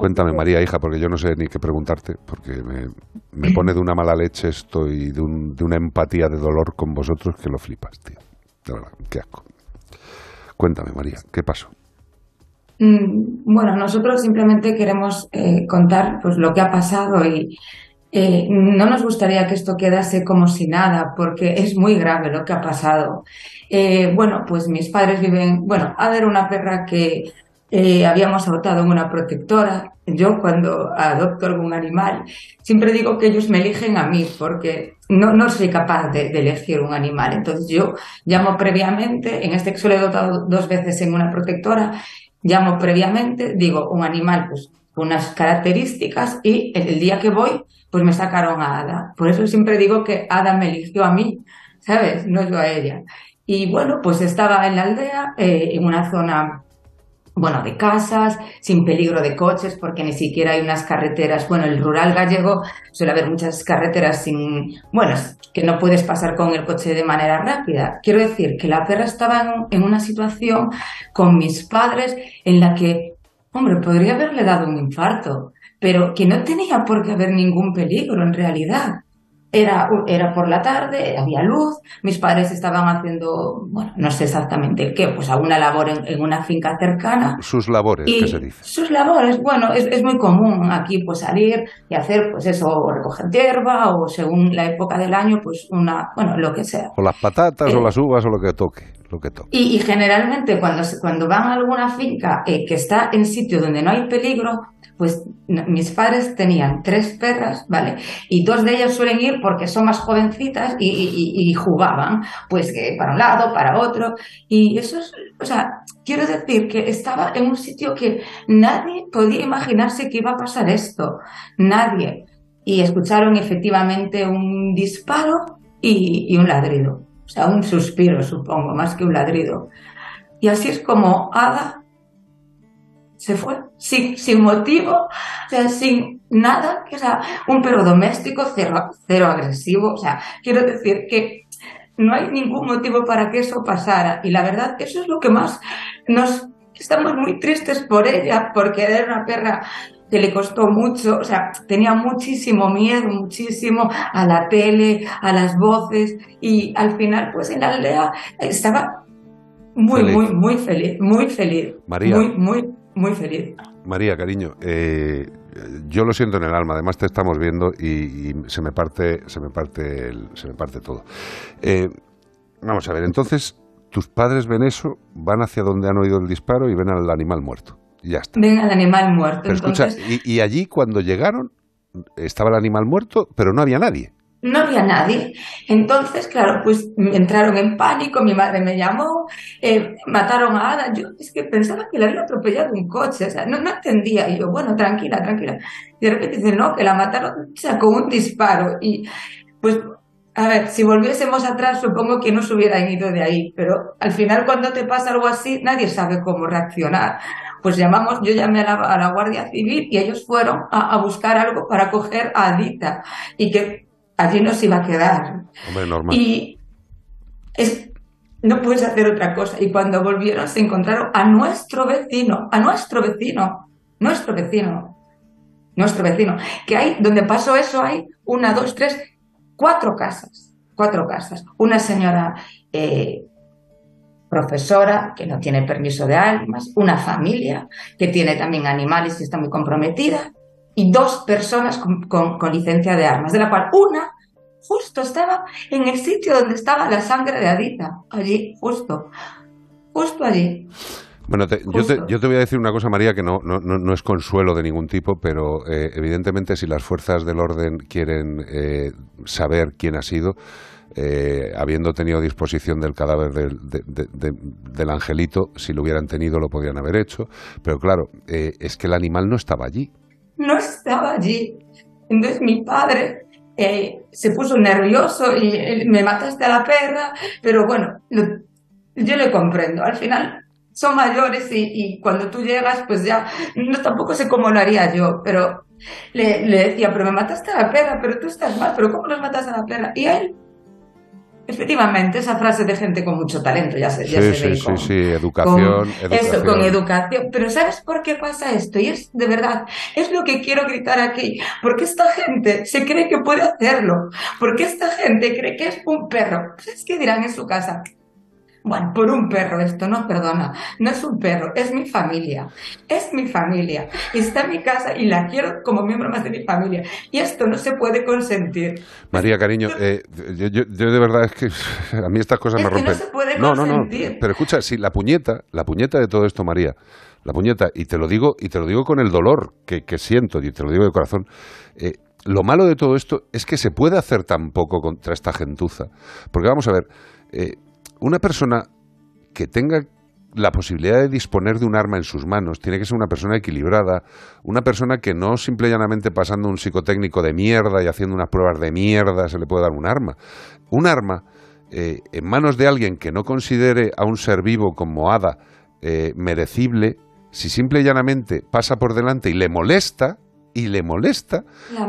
Speaker 4: Cuéntame, María, hija, porque yo no sé ni qué preguntarte, porque me, me pone de una mala leche esto y de, un- de una empatía de dolor con vosotros que lo flipas, tío. De verdad, qué asco. Cuéntame, María, ¿qué pasó?
Speaker 24: Mm, Bueno, nosotros simplemente queremos eh, contar pues lo que ha pasado y eh, no nos gustaría que esto quedase como si nada, porque es muy grave lo que ha pasado. Eh, bueno, pues mis padres viven, bueno, Ada era una perra que eh, habíamos adoptado una protectora. Yo cuando adopto algún animal, siempre digo que ellos me eligen a mí, porque no, no soy capaz de, de elegir un animal. Entonces yo llamo previamente, en este caso lo he adoptado dos veces en una protectora, llamo previamente, digo un animal pues unas características y el, el día que voy pues me sacaron a Ada. Por eso siempre digo que Ada me eligió a mí, ¿sabes? No yo a ella. Y bueno, pues estaba en la aldea, eh, en una zona bueno, de casas, sin peligro de coches, porque ni siquiera hay unas carreteras. Bueno, el rural gallego suele haber muchas carreteras sin, bueno, que no puedes pasar con el coche de manera rápida. Quiero decir que la perra estaba en, una situación con mis padres en la que, hombre, podría haberle dado un infarto, pero que no tenía por qué haber ningún peligro en realidad. Era, era por la tarde, había luz, mis padres estaban haciendo, bueno, no sé exactamente el qué, pues alguna labor en, en una finca cercana.
Speaker 4: Sus labores,
Speaker 24: Y
Speaker 4: que se dice.
Speaker 24: sus labores, bueno, es, es muy común aquí pues salir y hacer pues eso, o recoger hierba o según la época del año, pues una, bueno, lo que sea.
Speaker 4: O las patatas,
Speaker 24: Eh.
Speaker 4: o las uvas, o lo que toque. Lo que toque.
Speaker 24: Y, y generalmente cuando, se- cuando van a alguna finca eh, que está en sitio donde no hay peligro, pues mis padres tenían tres perras, ¿vale? Y dos de ellas suelen ir porque son más jovencitas y, jugaban, pues que para un lado, para otro. Y eso es, o sea, quiero decir que estaba en un sitio que nadie podía imaginarse que iba a pasar esto. Nadie. Y escucharon efectivamente un disparo y, y un ladrido. O sea, un suspiro, supongo, más que un ladrido. Y así es como Ada se fue, sin, sin motivo, o sea, sin nada, que sea un perro doméstico, cero, cero agresivo. O sea, quiero decir que no hay ningún motivo para que eso pasara. Y la verdad, eso es lo que más nos... Estamos muy tristes por ella, porque era una perra que le costó mucho, o sea, tenía muchísimo miedo, muchísimo a la tele, a las voces, y al final, pues en la aldea estaba muy,
Speaker 4: Feliz.
Speaker 24: muy, muy feliz, muy feliz.
Speaker 4: María.
Speaker 24: Muy, muy, muy feliz.
Speaker 4: María, cariño, eh, yo lo siento en el alma. Además te estamos viendo y, y se me parte, se me parte, el- se me parte todo. Eh, vamos a ver. Entonces, tus padres ven eso, van hacia donde han oído el disparo y ven al animal muerto. Y ya está.
Speaker 24: Ven al animal muerto.
Speaker 4: Pero escucha, y allí cuando llegaron estaba el animal muerto, pero no había nadie.
Speaker 24: No había nadie. Entonces, claro, pues entraron en pánico, mi madre me llamó, eh, mataron a Ada. Yo es que pensaba que le había atropellado un coche, o sea, no, no entendía. Y yo, bueno, tranquila, tranquila. Y de repente dicen, no, que la mataron con un disparo. Y pues, a ver, si volviésemos atrás, supongo que no se hubieran ido de ahí. Pero al final, cuando te pasa algo así, nadie sabe cómo reaccionar. Pues llamamos, yo llamé a la, a la Guardia Civil y ellos fueron a, a buscar algo para coger a Adita. Y que allí nos iba a quedar.
Speaker 4: Hombre, normal.
Speaker 24: Y es, no puedes hacer otra cosa. Y cuando volvieron se encontraron a nuestro vecino, a nuestro vecino, nuestro vecino, nuestro vecino. Que hay, donde pasó eso, hay una, dos, tres, cuatro casas, cuatro casas. Una señora eh, profesora que no tiene permiso de armas, una familia que tiene también animales y está muy comprometida, y dos personas con, con- con licencia de armas, de la cual una justo estaba en el sitio donde estaba la sangre de Adita, allí, justo, justo allí.
Speaker 4: Bueno, te- yo, te, yo te voy a decir una cosa, María, que no, no, no, no es consuelo de ningún tipo, pero eh, evidentemente si las fuerzas del orden quieren eh, saber quién ha sido, eh, habiendo tenido disposición del cadáver del, de- de- de- del angelito, si lo hubieran tenido lo podrían haber hecho, pero claro, eh, es que el animal no estaba allí.
Speaker 24: No estaba allí. Entonces mi padre eh, se puso nervioso y eh, me mataste a la perra, pero bueno, lo- yo le comprendo. Al final son mayores y, y cuando tú llegas, pues ya, no tampoco sé cómo lo haría yo, pero le, le decía, pero me mataste a la perra, pero tú estás mal, pero ¿cómo nos matas a la perra? Y él, efectivamente, esa frase de gente con mucho talento, ya se, ya
Speaker 4: Sí,
Speaker 24: se ve
Speaker 4: sí,
Speaker 24: con-
Speaker 4: sí, sí, educación,
Speaker 24: con
Speaker 4: educación.
Speaker 24: Eso, con educación. Pero ¿sabes por qué pasa esto? Y es de verdad, es lo que quiero gritar aquí. Porque esta gente se cree que puede hacerlo. Porque esta gente cree que es un perro. ¿Sabes qué dirán en su casa? Bueno, por un perro esto, no, perdona, no es un perro, es mi familia, es mi familia, está en mi casa y la quiero como miembro más de mi familia y esto no se puede consentir.
Speaker 4: María, cariño, eh, yo, yo- yo de verdad es que a mí estas cosas
Speaker 24: Es
Speaker 4: me
Speaker 24: que no
Speaker 4: rompen.
Speaker 24: se puede
Speaker 4: no, no. Pero escucha, sí, la puñeta, la puñeta de todo esto, María, la puñeta, y te lo digo, y te lo digo con el dolor que, que siento, y te lo digo de corazón. eh, lo malo de todo esto es que se puede hacer tan poco contra esta gentuza. Porque vamos a ver, eh, una persona que tenga la posibilidad de disponer de un arma en sus manos tiene que ser una persona equilibrada, una persona que no simple y llanamente pasando un psicotécnico de mierda y haciendo unas pruebas de mierda se le puede dar un arma. Un arma eh, en manos de alguien que no considere a un ser vivo como hada eh, merecible, si simple y llanamente pasa por delante y le molesta, y le molesta,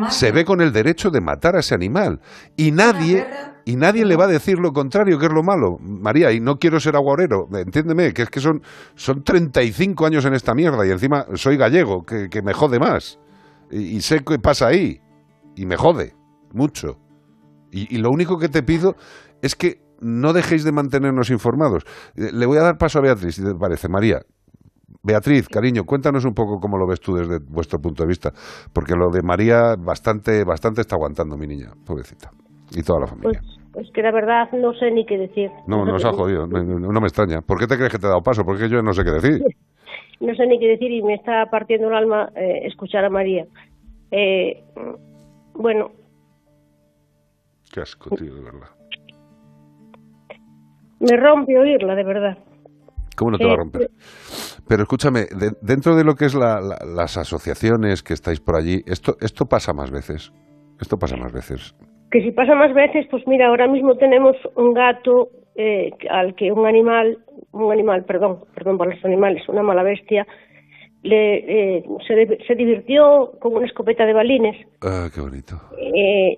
Speaker 4: se ve con el derecho de matar a ese animal. Y nadie, y nadie le va a decir lo contrario, que es lo malo. María, y no quiero ser aguarero, entiéndeme, que es que son, son 35 años en esta mierda y encima soy gallego, que, que me jode más. Y, sé qué pasa ahí, y me jode, mucho. Y, y lo único que te pido es que no dejéis de mantenernos informados. Eh, Le voy a dar paso a Beatriz, si te parece. María, Beatriz, cariño, cuéntanos un poco cómo lo ves tú desde vuestro punto de vista, porque lo de María bastante, bastante está aguantando mi niña, pobrecita, y toda la familia.
Speaker 26: Pues es que la verdad no sé ni qué decir.
Speaker 4: No, nos ha jodido, no, no- me extraña. ¿Por qué te crees que te he dado paso? Porque yo no sé qué decir.
Speaker 26: No sé ni qué decir y me está partiendo el alma eh, escuchar a María. Eh, bueno,
Speaker 4: Qué asco, tío, de verdad.
Speaker 26: me rompe oírla, de verdad.
Speaker 4: ¿Cómo no te va a
Speaker 26: Eh,
Speaker 4: romper? Pero escúchame, de- dentro de lo que es la- la- las asociaciones que estáis por allí, esto, esto pasa más veces. Esto pasa más veces.
Speaker 26: Que si pasa más veces, pues mira, ahora mismo tenemos un gato eh, al que un animal, un animal, perdón, perdón por los animales, una mala bestia, le, eh, se, se divirtió con una escopeta de balines.
Speaker 4: Ah, qué bonito.
Speaker 26: Eh,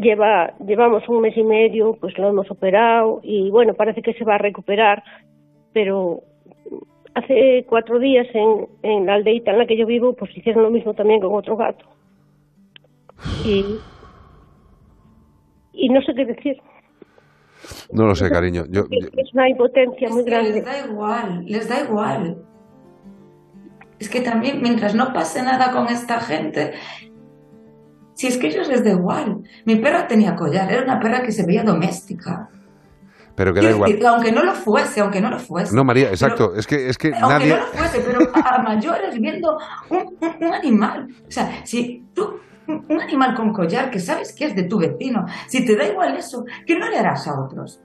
Speaker 26: lleva, llevamos un mes y medio, pues lo hemos operado y bueno, parece que se va a recuperar, pero hace cuatro días en, en la aldeita en la que yo vivo, pues hicieron lo mismo también con otro gato. Y, y no sé qué decir.
Speaker 4: No lo sé, cariño. Yo, yo-
Speaker 26: Es una impotencia muy
Speaker 24: Es que
Speaker 26: grande.
Speaker 24: les da igual, les da igual. Es que también, mientras no pase nada con esta gente, si es que a ellos les da igual. Mi perra tenía collar, era una perra que se veía doméstica.
Speaker 4: pero que da igual.
Speaker 24: decir, aunque no lo fuese, aunque no lo fuese.
Speaker 4: No, María, exacto. Es que, es que
Speaker 24: Aunque
Speaker 4: nadie.
Speaker 24: no lo fuese, pero a, a mayores viendo un, un- un animal. O sea, si tú, un animal con collar que sabes que es de tu vecino, si te da igual eso, ¿qué no le harás a otros?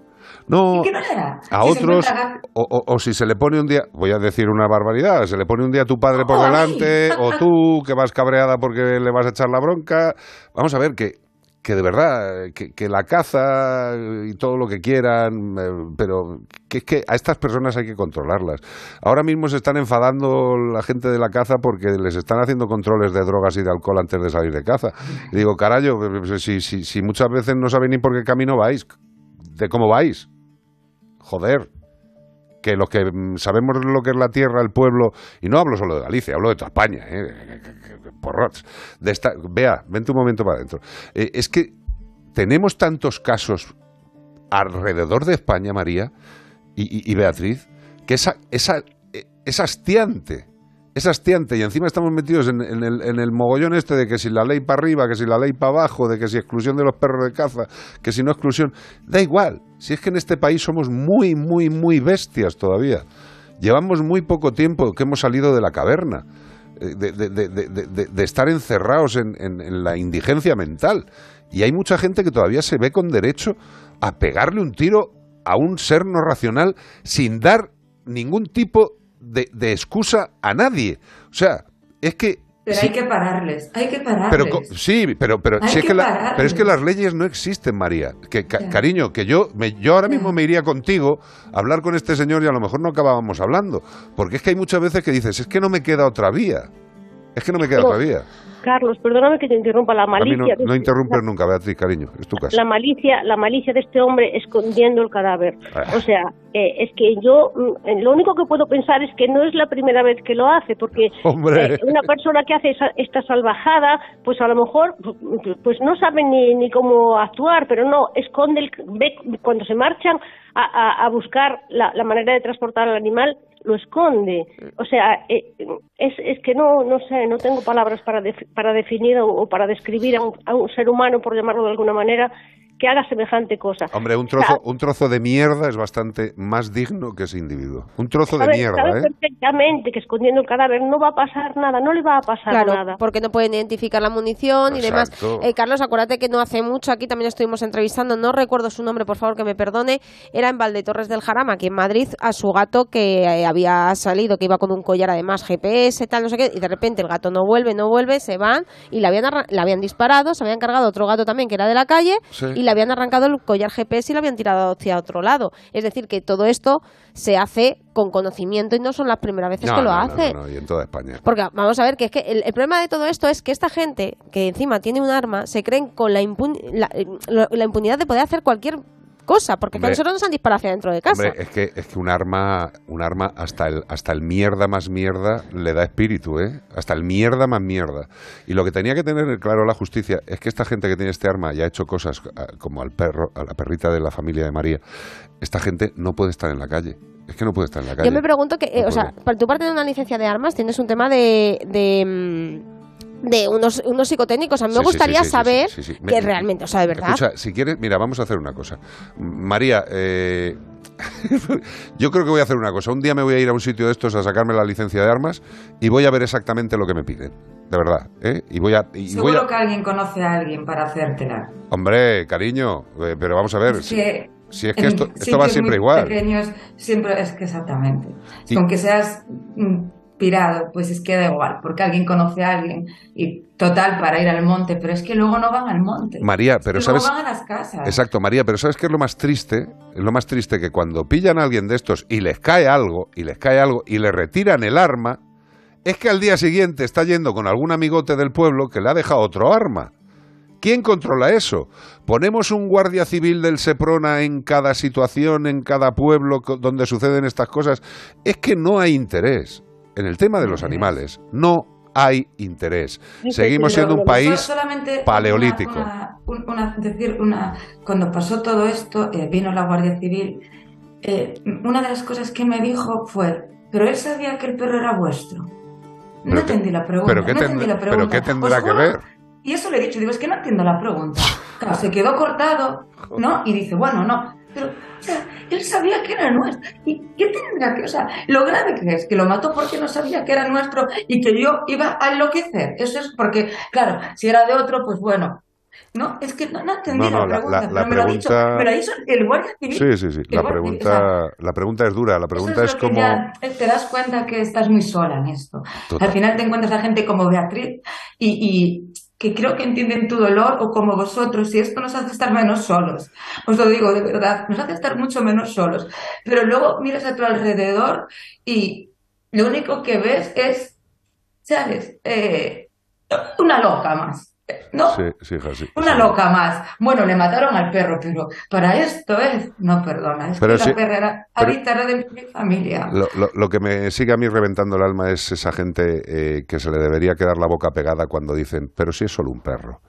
Speaker 4: No,
Speaker 24: ¿Qué no le harás?
Speaker 4: a
Speaker 24: Si
Speaker 4: otros,
Speaker 24: encuentra
Speaker 4: o, o- o si se le pone un día, voy a decir una barbaridad, se le pone un día a tu padre por
Speaker 24: Oh,
Speaker 4: delante, o tú que vas cabreada porque le vas a echar la bronca. Vamos a ver que, que de verdad, que, que la caza y todo lo que quieran, eh, pero que es que a estas personas hay que controlarlas. Ahora mismo se están enfadando la gente de la caza porque les están haciendo controles de drogas y de alcohol antes de salir de caza. Y digo, carajo, si, si, si muchas veces no sabéis ni por qué camino vais, de cómo vais. Joder. Que los que mm, sabemos lo que es la tierra, el pueblo, y no hablo solo de Galicia, hablo de toda España, ¿eh? porrots. De esta, vea, vente un momento para adentro. Eh, es que tenemos tantos casos alrededor de España, María y, Beatriz, que esa, esa, eh, es hastiante. Es hastiante y encima estamos metidos en, en el, en el mogollón este de que si la ley para arriba, que si la ley para abajo, de que si exclusión de los perros de caza, que si no exclusión. Da igual, si es que en este país somos muy, muy, muy bestias todavía. Llevamos muy poco tiempo que hemos salido de la caverna, eh, de, de- de- de- estar encerrados en, en- en la indigencia mental. Y hay mucha gente que todavía se ve con derecho a pegarle un tiro a un ser no racional sin dar ningún tipo de, de excusa a nadie. O sea, es que...
Speaker 24: Pero
Speaker 4: si-
Speaker 24: hay que pararles, hay que pararles.
Speaker 4: pero sí, pero pero
Speaker 24: Hay
Speaker 4: si es
Speaker 24: que
Speaker 4: que la-
Speaker 24: pararles.
Speaker 4: pero es que las leyes no existen, María. Que ca- cariño, que yo me- yo ahora mismo me iría contigo a hablar con este señor y a lo mejor no acabábamos hablando, porque es que hay muchas veces que dices, es que no me queda otra vía. Es que no me queda otra vía.
Speaker 26: Carlos, perdóname que te interrumpa la
Speaker 4: A mí
Speaker 26: malicia.
Speaker 4: no, no
Speaker 26: este-
Speaker 4: interrumpes nunca, Beatriz, cariño, es tu casa.
Speaker 26: la malicia, la malicia de este hombre escondiendo el cadáver.
Speaker 4: Ah.
Speaker 26: O sea, eh, es que yo mm, eh, lo único que puedo pensar es que no es la primera vez que lo hace, porque eh, una persona que hace esa- esta salvajada, pues a lo mejor pues no sabe ni, ni cómo actuar, pero no, esconde, el, ve cuando se marchan a, a- a buscar la, la manera de transportar al animal, lo esconde. O sea, eh, es, es que no, no sé, no tengo palabras para, para definir o, para describir a un, a un ser humano, por llamarlo de alguna manera, que haga semejante cosa.
Speaker 4: Hombre, un
Speaker 26: O sea,
Speaker 4: trozo, un trozo de mierda es bastante más digno que ese individuo. Un trozo de mierda,
Speaker 26: sabe
Speaker 4: ¿eh?
Speaker 26: perfectamente que escondiendo el cadáver no va a pasar nada, no le va a pasar
Speaker 6: Claro,
Speaker 26: nada.
Speaker 6: porque no pueden identificar la munición y demás. Eh, Carlos, acuérdate que no hace mucho, aquí también estuvimos entrevistando, no recuerdo su nombre, por favor que me perdone, era en Valdetorres del Jarama, aquí en Madrid, a su gato que eh, había salido, que iba con un collar además GPS, tal, no sé qué, y de repente el gato no vuelve, no vuelve, se van y le habían, le habían disparado, se habían cargado otro gato también que era de la calle
Speaker 4: Sí.
Speaker 6: y le le habían arrancado el collar GPS y lo habían tirado hacia otro lado. Es decir, que todo esto se hace con conocimiento y no son las primeras veces
Speaker 4: No,
Speaker 6: que lo
Speaker 4: no,
Speaker 6: hace.
Speaker 4: no, y en toda España.
Speaker 6: Porque vamos a ver que es que el, el problema de todo esto es que esta gente que encima tiene un arma se creen con la, impun- la, eh, lo- la impunidad de poder hacer cualquier cosa, porque
Speaker 4: Hombre,
Speaker 6: nosotros nos han disparado hacia dentro de casa.
Speaker 4: Hombre, es que, es que un arma, un arma hasta el, hasta el mierda más mierda le da espíritu, ¿eh? Hasta el mierda más mierda. Y lo que tenía que tener claro la justicia es que esta gente que tiene este arma y ha hecho cosas ah, como al perro, a la perrita de la familia de María, esta gente no puede estar en la calle. Es que no puede estar en la calle.
Speaker 6: Yo me pregunto que, eh,
Speaker 4: No
Speaker 6: o sea, para tú parte de una licencia de armas tienes un tema de, de, mm, de unos, unos psicotécnicos. A mí me
Speaker 4: Sí,
Speaker 6: gustaría
Speaker 4: sí, sí, sí,
Speaker 6: saber
Speaker 4: sí, sí, sí.
Speaker 6: que
Speaker 4: Me-
Speaker 6: realmente, o sea, de verdad.
Speaker 4: Escucha, si quieres, mira, vamos a hacer una cosa. María, eh, yo creo que voy a hacer una cosa. Un día me voy a ir a un sitio de estos a sacarme la licencia de armas y voy a ver exactamente lo que me piden. De verdad, ¿eh? Y voy a... y voy
Speaker 24: Seguro
Speaker 4: a-
Speaker 24: que alguien conoce a alguien para hacértela.
Speaker 4: Hombre, cariño, eh, pero vamos a ver.
Speaker 24: Es
Speaker 4: si,
Speaker 24: que
Speaker 4: si es que esto, esto va siempre igual.
Speaker 24: pequeños siempre es que exactamente.
Speaker 4: Y-
Speaker 24: Con que seas pues es que da igual, porque alguien conoce a alguien y total para ir al monte, pero es que luego no van al monte.
Speaker 4: María, pero
Speaker 24: Luego
Speaker 4: sabes...
Speaker 24: van a las casas.
Speaker 4: Exacto, María, pero ¿sabes qué es lo más triste? Es lo más triste que cuando pillan a alguien de estos y les cae algo, y les cae algo, y le retiran el arma, es que al día siguiente está yendo con algún amigote del pueblo que le ha dejado otro arma. ¿Quién controla eso? ¿Ponemos un guardia civil del Seprona en cada situación, en cada pueblo donde suceden estas cosas? Es que no hay interés. En el tema de los animales, no hay interés. Seguimos siendo un país
Speaker 24: solamente
Speaker 4: paleolítico.
Speaker 24: Una, una- una- decir una, cuando pasó todo esto, eh, vino la Guardia Civil. eh, una de las cosas que me dijo fue, pero él sabía que el perro era vuestro. No entendí la pregunta.
Speaker 4: pero qué
Speaker 24: no
Speaker 4: tend-
Speaker 24: entendí la
Speaker 4: pero
Speaker 24: pregunta.
Speaker 4: qué tendrá que ver?
Speaker 24: Y eso le he dicho, digo, es que no entiendo la pregunta. Claro, se quedó cortado, ¿no? Y dice, bueno, no. Pero, o sea, él sabía que era nuestro. ¿Y qué tendrá que, o sea, lo grave que es, que lo mató porque no sabía que era nuestro y que yo iba a enloquecer? Eso es porque, claro, si era de otro, pues bueno. No, es que no, no entendí
Speaker 4: No, no,
Speaker 24: la pregunta,
Speaker 4: la-
Speaker 24: pero
Speaker 4: la
Speaker 24: me lo ha dicho, dicho el guardia civil.
Speaker 4: Sí, sí, sí. La
Speaker 24: o sea,
Speaker 4: pregunta, la pregunta es dura. La pregunta es,
Speaker 24: que
Speaker 4: como...
Speaker 24: ya, eh, te das cuenta que estás muy sola en esto.
Speaker 4: Total.
Speaker 24: Al final te encuentras a gente como Beatriz y, y que creo que entienden tu dolor o como vosotros y esto nos hace estar menos solos. Os lo digo de verdad, nos hace estar mucho menos solos. Pero luego miras a tu alrededor y lo único que ves es, ¿sabes? Eh, una loca más. ¿No?
Speaker 4: Sí, sí, hija, sí.
Speaker 24: Una loca más. Bueno, le mataron al perro, pero para esto es. No, perdona, es
Speaker 4: Pero
Speaker 24: que la perra era
Speaker 4: pero-
Speaker 24: ahorita era de mi familia.
Speaker 4: Lo, lo- lo que me sigue a mí reventando el alma es esa gente eh, que se le debería quedar la boca pegada cuando dicen, pero si es solo un perro.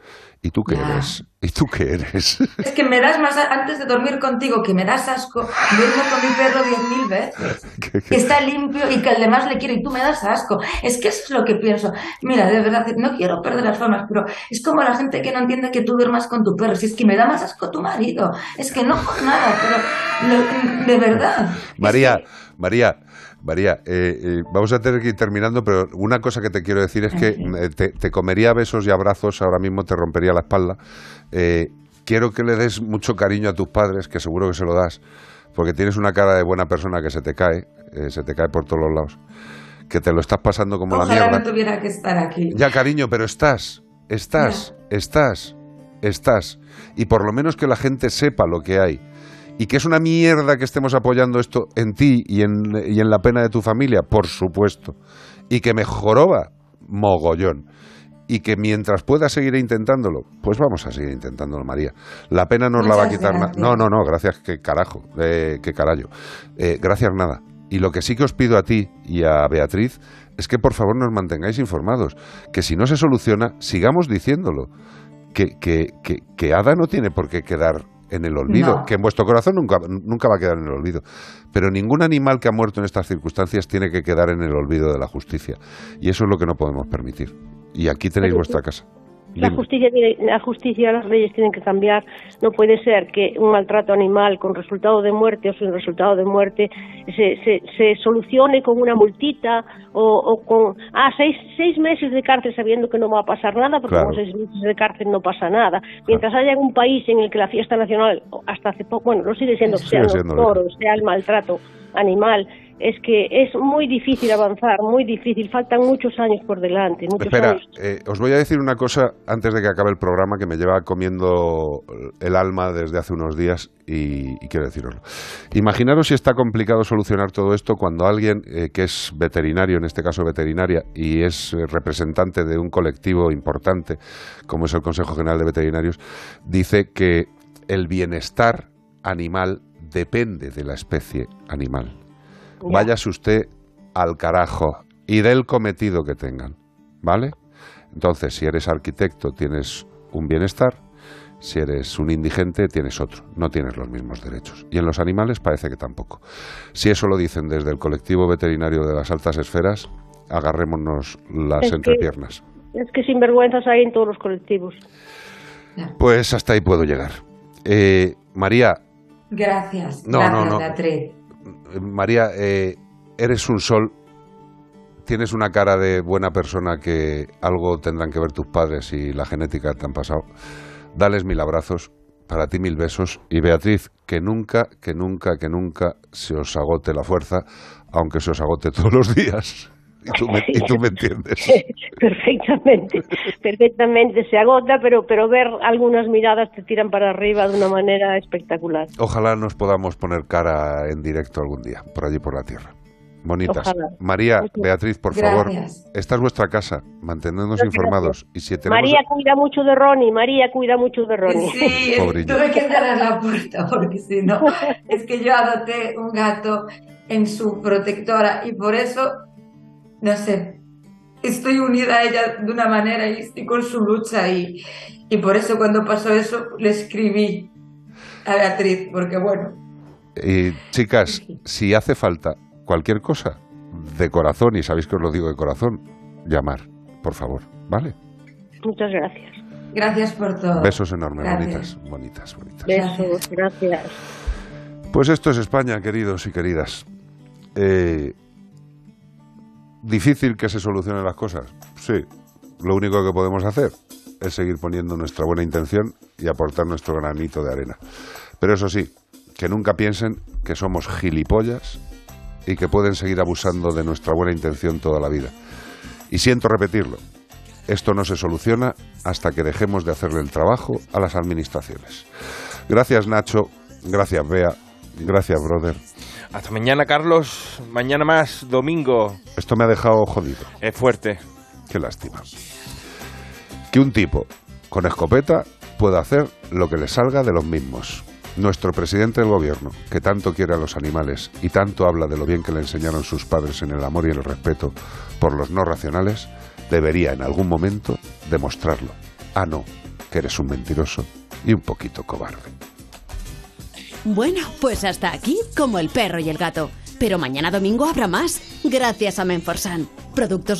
Speaker 4: ¿Y tú qué eres? ¿Y tú qué eres?
Speaker 24: Es que me das más, antes de dormir contigo, que me das asco, duermo con mi perro diez mil veces. Que está limpio y que al demás le quiere y tú me das asco. Es que eso es lo que pienso. Mira, de verdad, no quiero perder las formas, pero es como la gente que no entiende que tú duermas con tu perro. Si es que me da más asco tu marido. Es que no por nada, pero lo- de verdad.
Speaker 4: María, María, María, eh, eh, vamos a tener que ir terminando, pero una cosa que te quiero decir es que eh, te, te comería besos y abrazos, ahora mismo te rompería la espalda. Eh, quiero que le des mucho cariño a tus padres, que seguro que se lo das, porque tienes una cara de buena persona que se te cae, se te cae por todos los lados, que te lo estás pasando como la
Speaker 24: Ojalá
Speaker 4: mierda.
Speaker 24: no tuviera que estar aquí.
Speaker 4: Ya, cariño, pero estás, estás, estás, estás. Y por lo menos que la gente sepa lo que hay. Y que es una mierda que estemos apoyando esto en ti y en, y en la pena de tu familia, por supuesto. Y que me joroba mogollón. Y que mientras pueda seguir intentándolo, pues vamos a seguir intentándolo, María. La pena nos la va a
Speaker 24: Muchas
Speaker 4: quitar. na-
Speaker 24: gracias.
Speaker 4: No, no, no, gracias, que carajo, eh, que carajo. Eh, gracias nada. Y lo que sí que os pido a ti y a Beatriz es que por favor nos mantengáis informados. Que si no se soluciona, sigamos diciéndolo. Que, que, que, que Ada no tiene por qué quedar en el olvido,
Speaker 24: No.
Speaker 4: que en vuestro corazón nunca, nunca va a quedar en el olvido. Pero ningún animal que ha muerto en estas circunstancias tiene que quedar en el olvido de la justicia. Y eso es lo que no podemos permitir. Y aquí tenéis vuestra casa.
Speaker 26: La justicia, la justicia, las leyes tienen que cambiar. No puede ser que un maltrato animal con resultado de muerte o sin resultado de muerte se, se, se solucione con una multita o, o con ah seis, seis meses de cárcel sabiendo que no va a pasar nada porque
Speaker 27: Claro.
Speaker 26: con seis meses de cárcel no pasa nada. Mientras haya un país en el que la fiesta nacional hasta hace poco, bueno, no sigue siendo,
Speaker 4: Sigue
Speaker 26: los
Speaker 4: siendo,
Speaker 26: toros, sea el maltrato animal, es que es muy difícil avanzar, muy difícil. Faltan muchos años por delante, muchos
Speaker 4: Espera,
Speaker 26: años.
Speaker 4: eh, os voy a decir una cosa antes de que acabe el programa que me lleva comiendo el alma desde hace unos días y, y quiero deciroslo. Imaginaros si está complicado solucionar todo esto cuando alguien eh, que es veterinario, en este caso veterinaria, y es eh, representante de un colectivo importante como es el Consejo General de Veterinarios, dice que el bienestar animal depende de la especie animal. Váyase usted al carajo y del cometido que tengan, ¿vale? Entonces, si eres arquitecto tienes un bienestar, si eres un indigente tienes otro, no tienes los mismos derechos. Y en los animales parece que tampoco. Si eso lo dicen desde el colectivo veterinario de las altas esferas, agarrémonos las
Speaker 26: Es que-
Speaker 4: entrepiernas.
Speaker 26: Es que sinvergüenzas hay en todos los colectivos.
Speaker 4: Pues hasta ahí puedo llegar. Eh, María,
Speaker 24: Gracias,
Speaker 4: No,
Speaker 24: gracias,
Speaker 4: no, no. María, eh, eres un sol, tienes una cara de buena persona que algo tendrán que ver tus padres y la genética te han pasado. Dales mil abrazos, para ti mil besos y Beatriz, que nunca, que nunca, que nunca se os agote la fuerza, aunque se os agote todos los días. Y tú me, y tú me entiendes.
Speaker 26: perfectamente, perfectamente. Se agota, pero, pero ver algunas miradas te tiran para arriba de una manera espectacular.
Speaker 4: Ojalá nos podamos poner cara en directo algún día, por allí por la tierra. Bonitas.
Speaker 26: Ojalá.
Speaker 4: María, Beatriz, por favor, esta es vuestra casa, mantenednos informados. Y si tenemos...
Speaker 26: María cuida mucho de Ronnie, María cuida mucho de Ronnie.
Speaker 24: Sí, tuve que cerrar la puerta porque si no, es que yo adopté un gato en su protectora y por eso, no sé, estoy unida a ella de una manera y estoy con su lucha y, y por eso cuando pasó eso le escribí a Beatriz, porque bueno,
Speaker 4: Y chicas, si hace falta cualquier cosa de corazón, y sabéis que os lo digo de corazón, llamar, por favor, ¿vale?
Speaker 26: Muchas gracias.
Speaker 24: gracias por todo.
Speaker 4: Besos enormes,
Speaker 24: Gracias.
Speaker 4: bonitas, bonitas, bonitas.
Speaker 26: Besos, gracias.
Speaker 4: Pues esto es España, queridos y queridas. Eh, ¿Difícil que se solucionen las cosas? Sí. Lo único que podemos hacer es seguir poniendo nuestra buena intención y aportar nuestro granito de arena. Pero eso sí, que nunca piensen que somos gilipollas y que pueden seguir abusando de nuestra buena intención toda la vida. Y siento repetirlo, esto no se soluciona hasta que dejemos de hacerle el trabajo a las administraciones. Gracias Nacho, gracias Bea, gracias brother.
Speaker 5: Hasta mañana, Carlos. Mañana más, domingo.
Speaker 4: Esto me ha dejado jodido.
Speaker 5: Es fuerte.
Speaker 4: Qué lástima. Que un tipo con escopeta pueda hacer lo que le salga de los mismos. Nuestro presidente del gobierno, que tanto quiere a los animales y tanto habla de lo bien que le enseñaron sus padres en el amor y el respeto por los no racionales, debería en algún momento demostrarlo. Ah, no, que eres un mentiroso y un poquito cobarde.
Speaker 2: Bueno, pues hasta aquí, como el perro y el gato. Pero mañana domingo habrá más, gracias a Menforsan. Productos